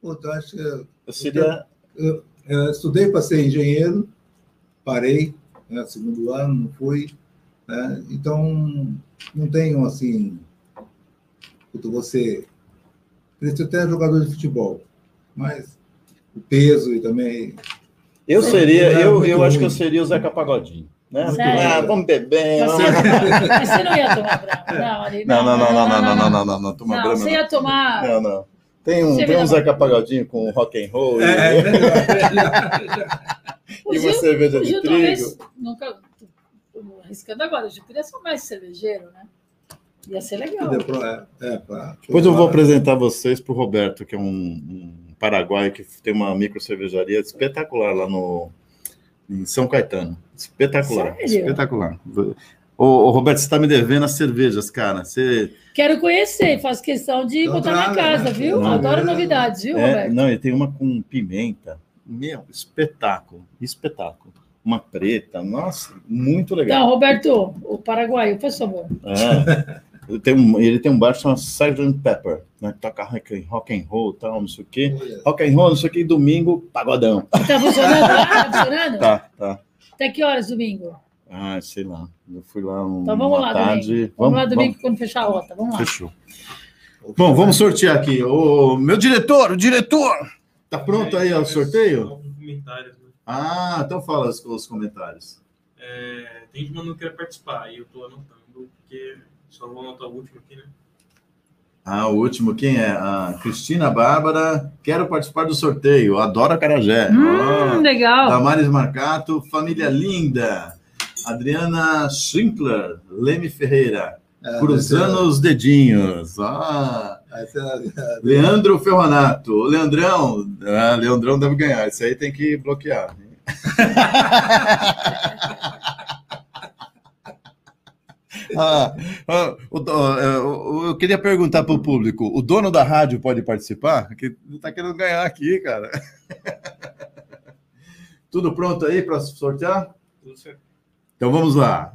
Puta, eu acho que Eu seria. eu estudei para ser engenheiro, parei, né, segundo ano, não fui. Né, então, não tenho assim. Você. Ser até jogador de futebol, mas o peso e também. Eu seria, É eu, eu acho que eu seria o Zeca Pagodinho. Né? Ah, vamos beber. Você, vamos- você não ia tomar brama. Não, ali, Não, não, não, não, não, não, não, não, não, não, toma Não, brama, você não. ia tomar. Não, não. Tem um, Você tem um Zeca Pagodinho com rock and roll É, e, é, e uma Gil- cerveja de Gil trigo. talvez nunca. Arriscando agora, o Gil podia ser mais cervejeiro, né? Ia ser legal. é, é, pra- Depois eu vou apresentar vocês para o Roberto, que é um, um paraguaio que tem uma micro cervejaria espetacular lá no em São Caetano. Espetacular, Sério? espetacular. Ô, ô, Roberto, você está me devendo as cervejas, cara. Você Quero conhecer, faço questão de Então botar na traga, casa, né? viu? Não, Adoro é- novidades, viu, é, Roberto? não, ele tem uma com pimenta. Meu, espetáculo, espetáculo. uma preta. Nossa, muito legal. Então, Roberto, o paraguaio, por favor. É. Ele tem um, ele tem um bar chamado Sgt. Pepper, né? Que toca rock, rock and roll e tal, não sei o quê. Rock and roll, não sei o quê, e domingo, pagodão. Tá funcionando lá? Tá funcionando? Tá, tá. Até que horas domingo? Ah, sei lá. Eu fui lá um, Então vamos lá tarde. domingo. Vamos, lá domingo quando fechar a rota. Vamos lá. Fechou. Bom, vamos sortear aqui. O meu diretor, o diretor! Tá pronto aí o sorteio? Né? Ah, então fala os, os comentários. É, tem gente mandando que quer participar, e eu tô anotando, porque só vou anotar o último aqui, né? Ah, o último, quem é? A Cristina Bárbara. Quero participar do sorteio. Adoro a Carajé. Hum, Ó. legal. Damares Marcato, família linda. Adriana Schrinkler, Leme Ferreira. É, Cruzando os dedinhos. Ah, é- Leandro Ferronato. O Leandrão. Ah, Leandrão deve ganhar. Isso aí tem que bloquear. Ah, ah, o- eu queria perguntar para o público: o dono da rádio pode participar? Que está querendo ganhar aqui, cara. Tudo pronto aí para sortear? Tudo certo. Então vamos lá.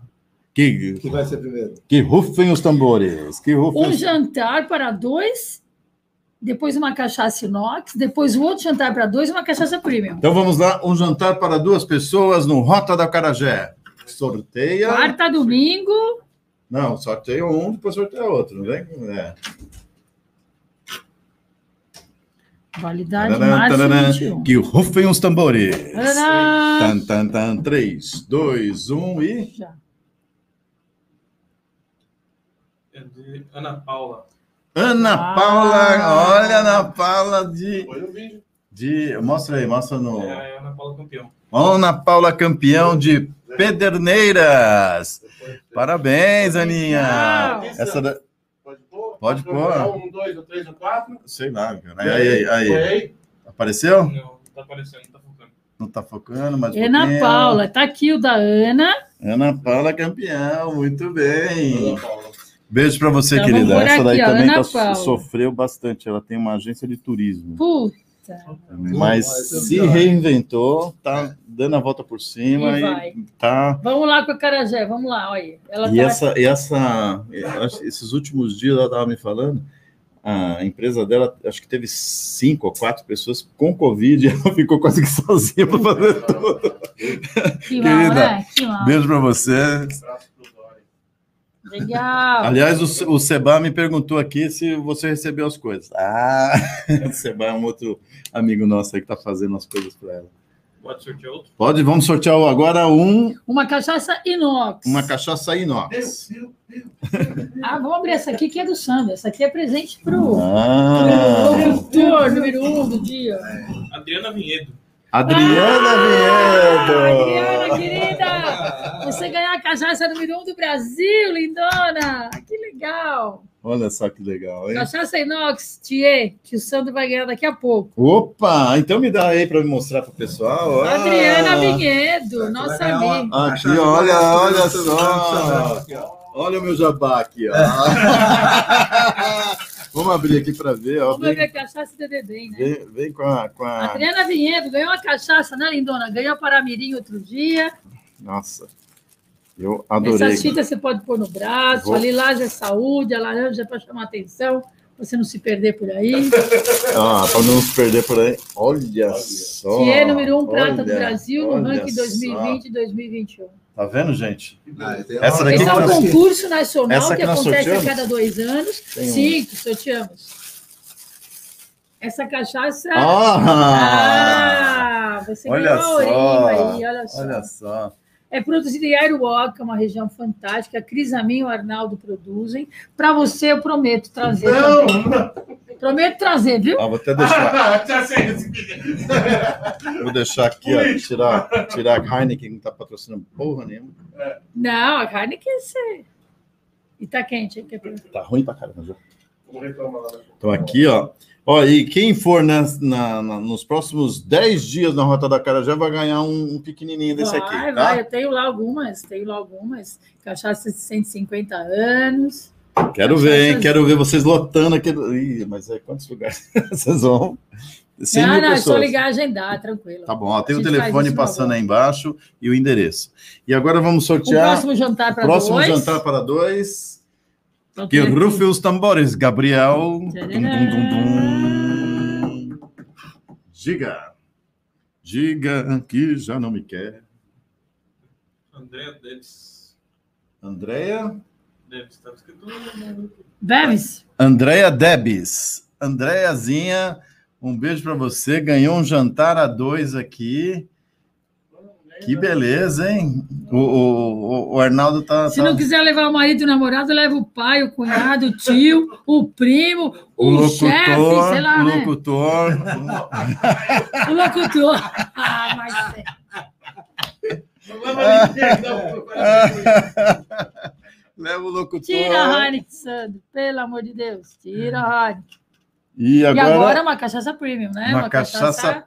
Que, que vai ser primeiro? que rufem os tambores. Que rufem Um os... jantar para dois, depois uma cachaça inox, depois o outro jantar para dois e uma cachaça premium. Então vamos lá. Um jantar para duas pessoas no Rota da Carajé. Sorteia. Quarta, domingo. Não, sorteia um, depois sorteia outro, não vem? É. Validade Tadadã, março tadadã. 21. Que rufem os tambores. Tadadã. Tan, tan, tan. 3, 2, 1 e. Já. É de Ana Paula. Ana Ah. Paula, olha a Ana Paula de, Foi o vídeo. de. Mostra aí, mostra no. É a Ana Paula campeão. Ana Paula, campeão de Pederneiras. Parabéns, Aninha. Legal. Essa da... Pode pôr? Um, dois, um, três, um, quatro. Sei lá, cara. Aí, aí, aí. Aí? Apareceu? Não, não tá aparecendo, não tá focando. Não tá focando, mas. Ana Paula, tá aqui o da Ana. Ana Paula, campeão. Muito bem. Ana Paula. Beijo pra você, Então, querida. por Essa daí aqui, ó, também tá- sofreu bastante. Ela tem uma agência de turismo. Puta. Mas se vai. reinventou, tá dando a volta por cima E e, tá. Vamos lá com a Carajé, vamos lá, olha. Ela E tá essa, e essa, esses últimos dias ela estava me falando, a empresa dela, acho que teve cinco ou quatro pessoas com Covid, e ela ficou quase que sozinha para fazer tudo. que mal, querida, né? Que mal. Beijo para você. Abraço pro Dória. Legal. Aliás, o, o Seba me perguntou aqui se você recebeu as coisas. Ah, o Seba é um outro amigo nosso aí que está fazendo as coisas para ela. Pode sortear outro? Pode, vamos sortear agora um, Uma cachaça inox. uma cachaça inox. Meu, meu, meu. Ah, vamos abrir essa aqui que é do Sandro. Essa aqui é presente pro Ah, locutor número um do dia. Adriana Vinhedo. Adriana Ah, Vinhedo. Adriana, querida! Você ganhar a cachaça número um do Brasil, lindona! Que legal! Olha só que legal, hein? Cachaça inox, Thier, que o Sandro vai ganhar daqui a pouco. Opa, então me dá aí para mostrar para o pessoal. Ah, Adriana Vinhedo, nossa amiga. Aqui, olha, olha só. Olha o meu jabá aqui, ó. Vamos abrir aqui para ver, ó. Vamos a cachaça do Dedém, né? vem, vem com a, com a. Adriana Vinhedo ganhou uma cachaça, né, lindona? Ganhou para Mirim outro dia. Nossa, eu adorei. Essas fitas você pode pôr no braço, Vou- a lilás é saúde, a laranja é para chamar atenção, pra você não se perder por aí. Ah, para não se perder por aí. Olha só. Que é número um prata do olha, Brasil no olha ranking só. 2020 e 2021. Tá vendo, gente? Ah, Essa uma- daqui Esse é um nós- concurso nacional Essa que acontece a cada dois anos. Tem Sim, que sorteamos. Essa cachaça. Ah! Ah, você Olha ganhou a só, orelha aí, olha só. Olha só. É produzido em Aruoca, uma região fantástica. A Cris Amin e o Arnaldo produzem. Para você, eu prometo trazer. também. Não! Prometo trazer, viu? Ah, vou até deixar. Vou deixar aqui, ó, tirar, tirar a Heineken, que não tá patrocinando porra nenhuma. Não, a carne que ser. E tá quente, hein? Tá ruim pra caramba já. Vamos reclamar lá. Então aqui, ó. Ó, e quem for nas- na- na- nos próximos 10 dias na Rota da Cara já vai ganhar um, um pequenininho desse aqui, vai, tá? vai, eu tenho lá algumas, tenho lá algumas. Cachaça de 150 anos. Quero ver, hein? Quero ver vocês lotando aqui. Ih, mas é quantos lugares vocês vão? 100 não, não, é só ligar, agendar, tranquilo. Tá bom, ó, tem o telefone na passando aí embaixo e o endereço. E agora vamos O sortear próximo jantar para próximo dois. jantar para dois. Que tem aqui. rufe os tambores, Gabriel. Dum, dum, dum, dum. Diga. Diga que já não me quer. Andréa Debs. Andréia? Debs, estava escrito. Beves? Andréia Debs. Andréazinha, um beijo para você. Ganhou um jantar a dois aqui. Que beleza, hein? O, o, o- Arnaldo tá. Se tá- não quiser levar o marido e o namorado, leva o pai, o cunhado, o tio, o primo, o o, locutor, chefe, sei lá, o né? locutor. O locutor. Ah, mas é. Não leva ninguém, não. Leva o locutor. Tira a Heineken, Sandro, pelo amor de Deus. Tira a Heineken. E E agora, agora uma cachaça premium, né? Uma cachaça-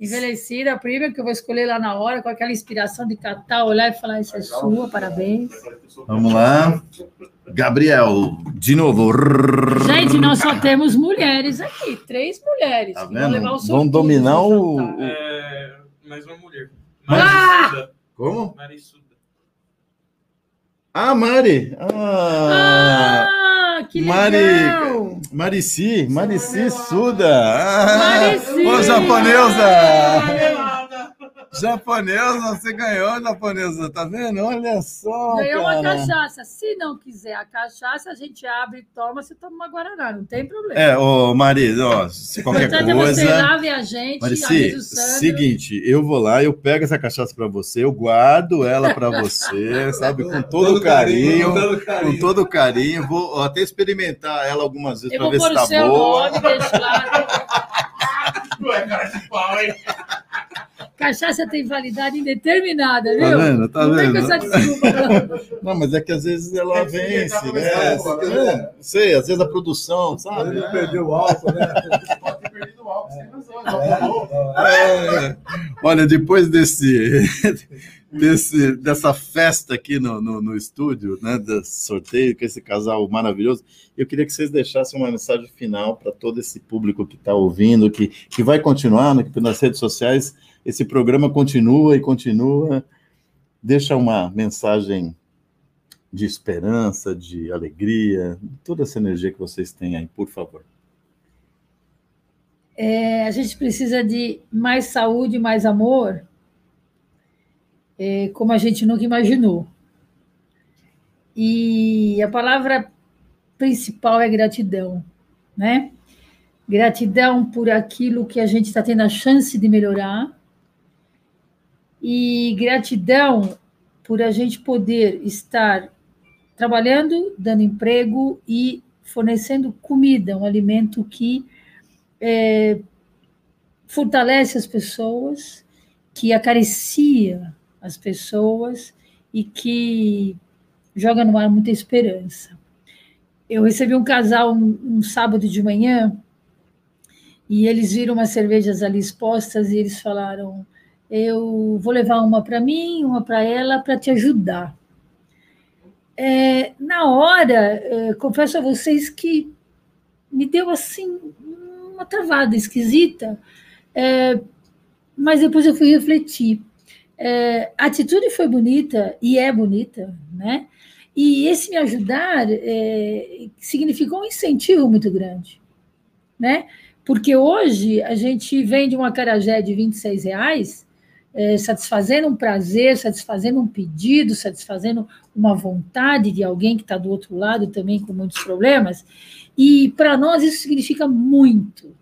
envelhecida, premium, que eu vou escolher lá na hora, com aquela inspiração de catar, olhar e falar, isso é sua, parabéns. vamos lá. Gabriel, de novo. Gente, nós só temos mulheres aqui, três mulheres. Tá vão vendo? levar o Vão dominar o-. É, mais uma mulher. Mas- Marissuda. Como? Marissuda. Ah, Mari. Ah, Ah, que Mari. legal! Marici, Marici Suda. Ah, Marici. Ô, japonesa. Japonesa, você ganhou, japonesa. Tá vendo? Olha só, Ganhou uma cara. cachaça. Se não quiser a cachaça, a gente abre e toma, você toma uma Guaraná, não tem problema. É, ô, Mari, ó, se O qualquer importante é você coisa... lave a gente, Marici, seguinte, eu vou lá, eu pego essa cachaça pra você, eu guardo ela pra você, sabe, com todo carinho, todo carinho. com todo carinho, vou até experimentar ela algumas vezes Eu pra vou ver pôr se o tá seu boa. nome, deixa lá. Ué, cara de pau, hein? Cachaça tem validade indeterminada, Tá viu? vendo? Tá não vem vendo? com essa desculpa, não. Não, mas é que às vezes ela É, porque vence, tá né? É, sei, às vezes a produção, sabe? Ele perdeu o álcool, né? Pode ter perdido o álcool, sem razão. É. Olha, depois desse, desse, dessa festa aqui no, no, no estúdio, né, desse sorteio, com esse casal maravilhoso, eu queria que vocês deixassem uma mensagem final para todo esse público que está ouvindo, que, que vai continuar né, que nas redes sociais. Esse programa continua e continua. Deixa uma mensagem de esperança, de alegria, toda essa energia que vocês têm aí, por favor. É, a gente precisa de mais saúde, mais amor, é, como a gente nunca imaginou. E a palavra principal é gratidão, né? Gratidão por aquilo que a gente está tendo a chance de melhorar e gratidão por a gente poder estar trabalhando, dando emprego e fornecendo comida, um alimento que é, fortalece as pessoas, que acaricia as pessoas e que joga no ar muita esperança. Eu recebi um casal um, um sábado de manhã e eles viram umas cervejas ali expostas e eles falaram: Eu vou levar uma para mim, uma para ela, para te ajudar. É, na hora, é, confesso a vocês que me deu assim uma travada esquisita, é, mas depois eu fui refletir. É, a atitude foi bonita e é bonita, né? E esse me ajudar é, significou um incentivo muito grande, né? Porque hoje a gente vende uma carajé de 26 reais, é, satisfazendo um prazer, satisfazendo um pedido, satisfazendo uma vontade de alguém que está do outro lado também com muitos problemas. E para nós isso significa muito,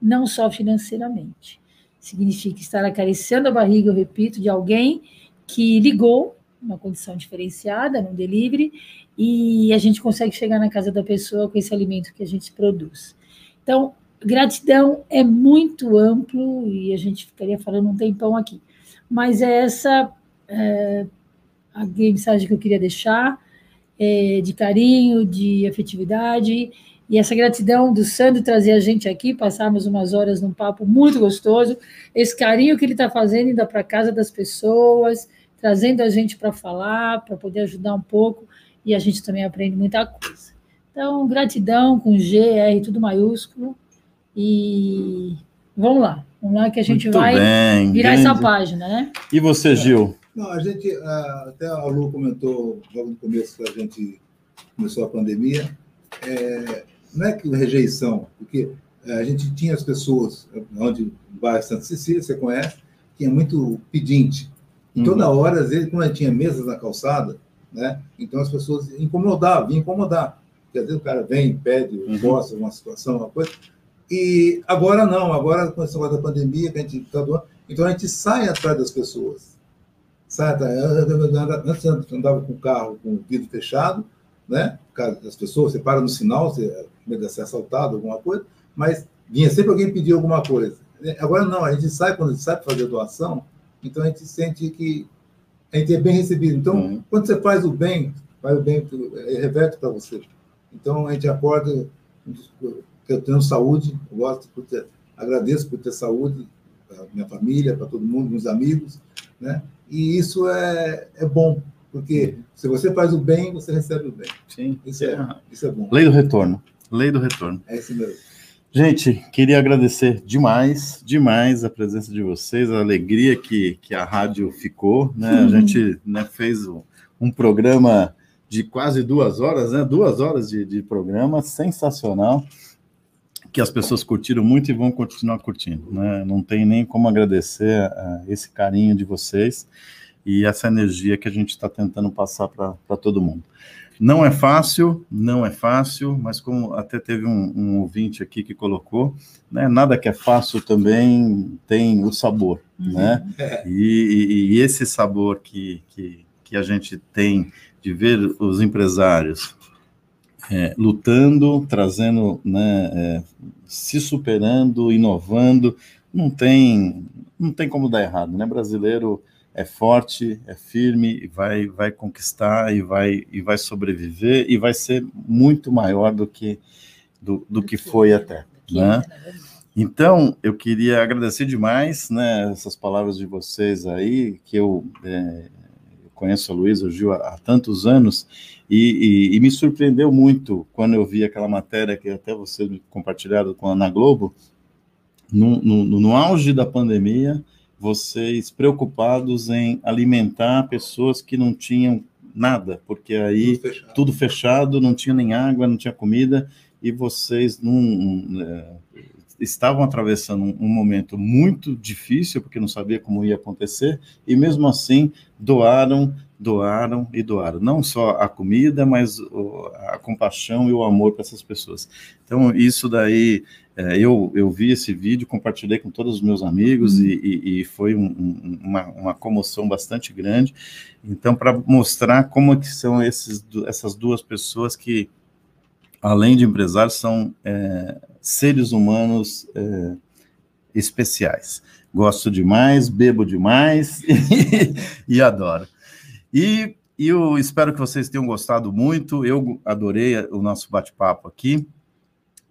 não só financeiramente. Significa estar acariciando a barriga, eu repito, de alguém que ligou, uma condição diferenciada, no delivery, e a gente consegue chegar na casa da pessoa com esse alimento que a gente produz. Então, gratidão é muito amplo e a gente ficaria falando um tempão aqui. Mas é essa é, a mensagem que eu queria deixar, é, de carinho, de afetividade, e essa gratidão do Sandro trazer a gente aqui, passarmos umas horas num papo muito gostoso, esse carinho que ele está fazendo, indo para casa das pessoas, trazendo a gente para falar, para poder ajudar um pouco, e a gente também aprende muita coisa. Então, gratidão com G, R, tudo maiúsculo, e Vamos lá, vamos lá que a gente Muito vai bem, virar grande. essa página, né? E você, Gil? Não, a gente, até a Lu comentou logo no começo que a gente começou a pandemia, é, não é que rejeição, porque eh, a gente tinha as pessoas, onde no bairro Santa Cecília, você conhece, tinha muito pedinte. E Uhum. toda hora, às vezes, quando tinha mesas na calçada, né, então as pessoas incomodavam, vinham incomodar. Porque às vezes o cara vem, pede, Uhum. gosta de uma situação, uma coisa. E agora não, agora com esse negócio da pandemia, que a gente está doando, então a gente sai atrás das pessoas. Sai atrás. Antes eu andava com o carro com o vidro fechado, né? Das pessoas, você para no sinal, você medo de ser assaltado, alguma coisa, mas vinha sempre alguém pedir alguma coisa. Agora não, a gente sai, quando a gente sai para fazer doação, então a gente sente que a gente é bem recebido. Então, Uhum. quando você faz o bem, faz o bem, reverte para você. Então, a gente acorda, eu tenho saúde, eu gosto por ter, agradeço por ter saúde, para minha família, para todo mundo, meus amigos, né? E isso é, é bom, porque se você faz o bem, você recebe o bem. Sim. Isso é, isso é bom. Lei do retorno. Lei do retorno. É isso mesmo. Gente, queria agradecer demais, demais a presença de vocês, a alegria que, que a rádio ficou, né? A gente né, fez um, um programa de quase duas horas, né? Duas horas de, de programa, sensacional, que as pessoas curtiram muito e vão continuar curtindo, né? Não tem nem como agradecer ah, esse carinho de vocês e essa energia que a gente está tentando passar para todo mundo. Não é fácil, não é fácil, mas como até teve um, um ouvinte aqui que colocou, né, nada que é fácil também tem o sabor, né? E, e- e esse sabor que, que, que a gente tem de ver os empresários é, lutando, trazendo, né, é, se superando, inovando, não tem, não tem como dar errado, né? Brasileiro é forte, é firme, e vai, vai conquistar e vai, e vai sobreviver e vai ser muito maior do que, do, do que foi até. Né? Então, eu queria agradecer demais né, essas palavras de vocês aí, que eu, é, eu conheço a Luísa, o Gil, há, há tantos anos, e, e- e me surpreendeu muito quando eu vi aquela matéria que até você compartilhado com a Ana Globo, no, no, no auge da pandemia, vocês preocupados em alimentar pessoas que não tinham nada, porque aí Tudo fechado. tudo fechado, não tinha nem água, não tinha comida, e vocês não, é, estavam atravessando um, momento muito difícil, porque não sabia como ia acontecer, e mesmo assim doaram, doaram e doaram. Não só a comida, mas a compaixão e o amor para essas pessoas. Então, isso daí, é, eu, eu vi esse vídeo, compartilhei com todos os meus amigos, e, e- e foi um- um- uma, uma comoção bastante grande. Então, para mostrar como que são esses, essas duas pessoas que, além de empresários, são é, seres humanos é, especiais. Gosto demais, bebo demais e, adoro. E, e eu espero que vocês tenham gostado muito. Eu adorei o nosso bate-papo aqui.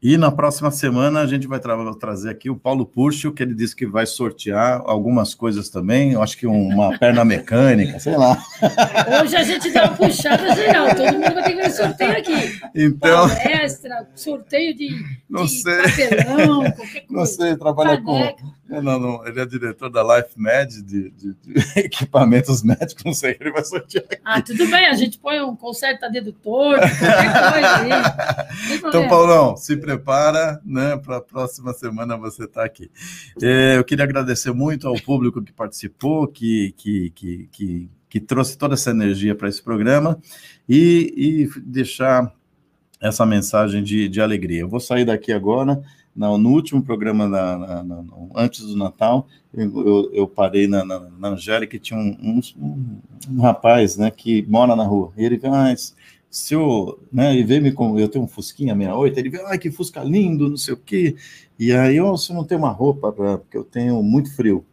E na próxima semana a gente vai tra- trazer aqui o Paulo Purcho, que ele disse que vai sortear algumas coisas também. Eu acho que uma perna mecânica, sei lá. Hoje a gente dá uma puxada geral, todo mundo vai ter que ver sorteio aqui. Então, Palestra, sorteio de, Não de sei. papelão, qualquer coisa. não sei, trabalha com. Não, não, não, ele é diretor da Life Med, de, de- de equipamentos médicos, não sei, ele vai sortear. Ah, tudo bem, a gente põe um conserta dedo torto, qualquer coisa Então. Paulão, se prepara, né? Para a próxima semana você estar aqui. É, eu queria agradecer muito ao público que participou, que, que, que, que, que trouxe toda essa energia para esse programa e, e deixar essa mensagem de, de alegria. Eu vou sair daqui agora. No, no último programa, na- na- antes do Natal, eu, eu- parei na, na, na Angélica e tinha um, um, um- rapaz né, que mora na rua. E ele ah, se eu, né, e veio me com, eu tenho um Fusquinha 68, ele veio, ai, que Fusca lindo, não sei o quê. E aí, eu, se não tem uma roupa, pra, porque eu tenho muito frio,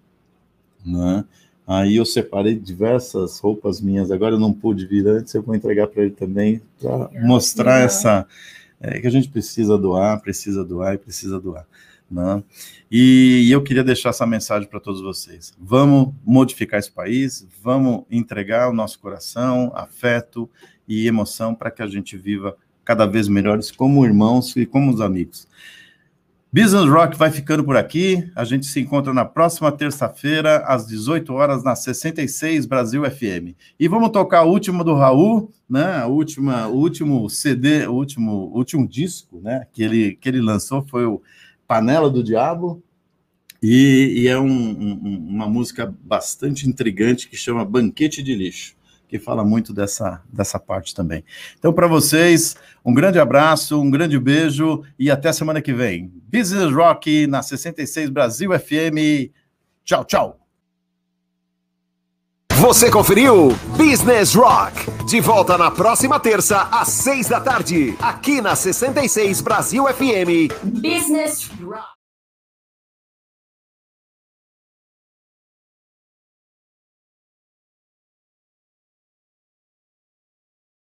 né? Aí eu separei diversas roupas minhas, agora eu não pude vir antes, eu vou entregar para ele também, para mostrar essa, é, que a gente precisa doar, precisa doar e precisa doar. Né? E, e eu queria deixar essa mensagem para todos vocês. Vamos modificar esse país, vamos entregar o nosso coração, afeto e emoção para que a gente viva cada vez melhores como irmãos e como os amigos. Business Rock vai ficando por aqui. A gente se encontra na próxima terça-feira, às 18 horas, na 66 Brasil FM. E vamos tocar a última do Raul, né? A última, o último CD, o último, último disco, né? Que ele, que ele lançou foi o Panela do Diabo. E, e é um, um, uma música bastante intrigante que chama Banquete de Lixo que fala muito dessa, dessa parte também. Então, para vocês, um grande abraço, um grande beijo e até semana que vem. Business Rock na 66 Brasil FM. Tchau, tchau. Você conferiu Business Rock. De volta na próxima terça, às seis da tarde, aqui na 66 Brasil FM. Business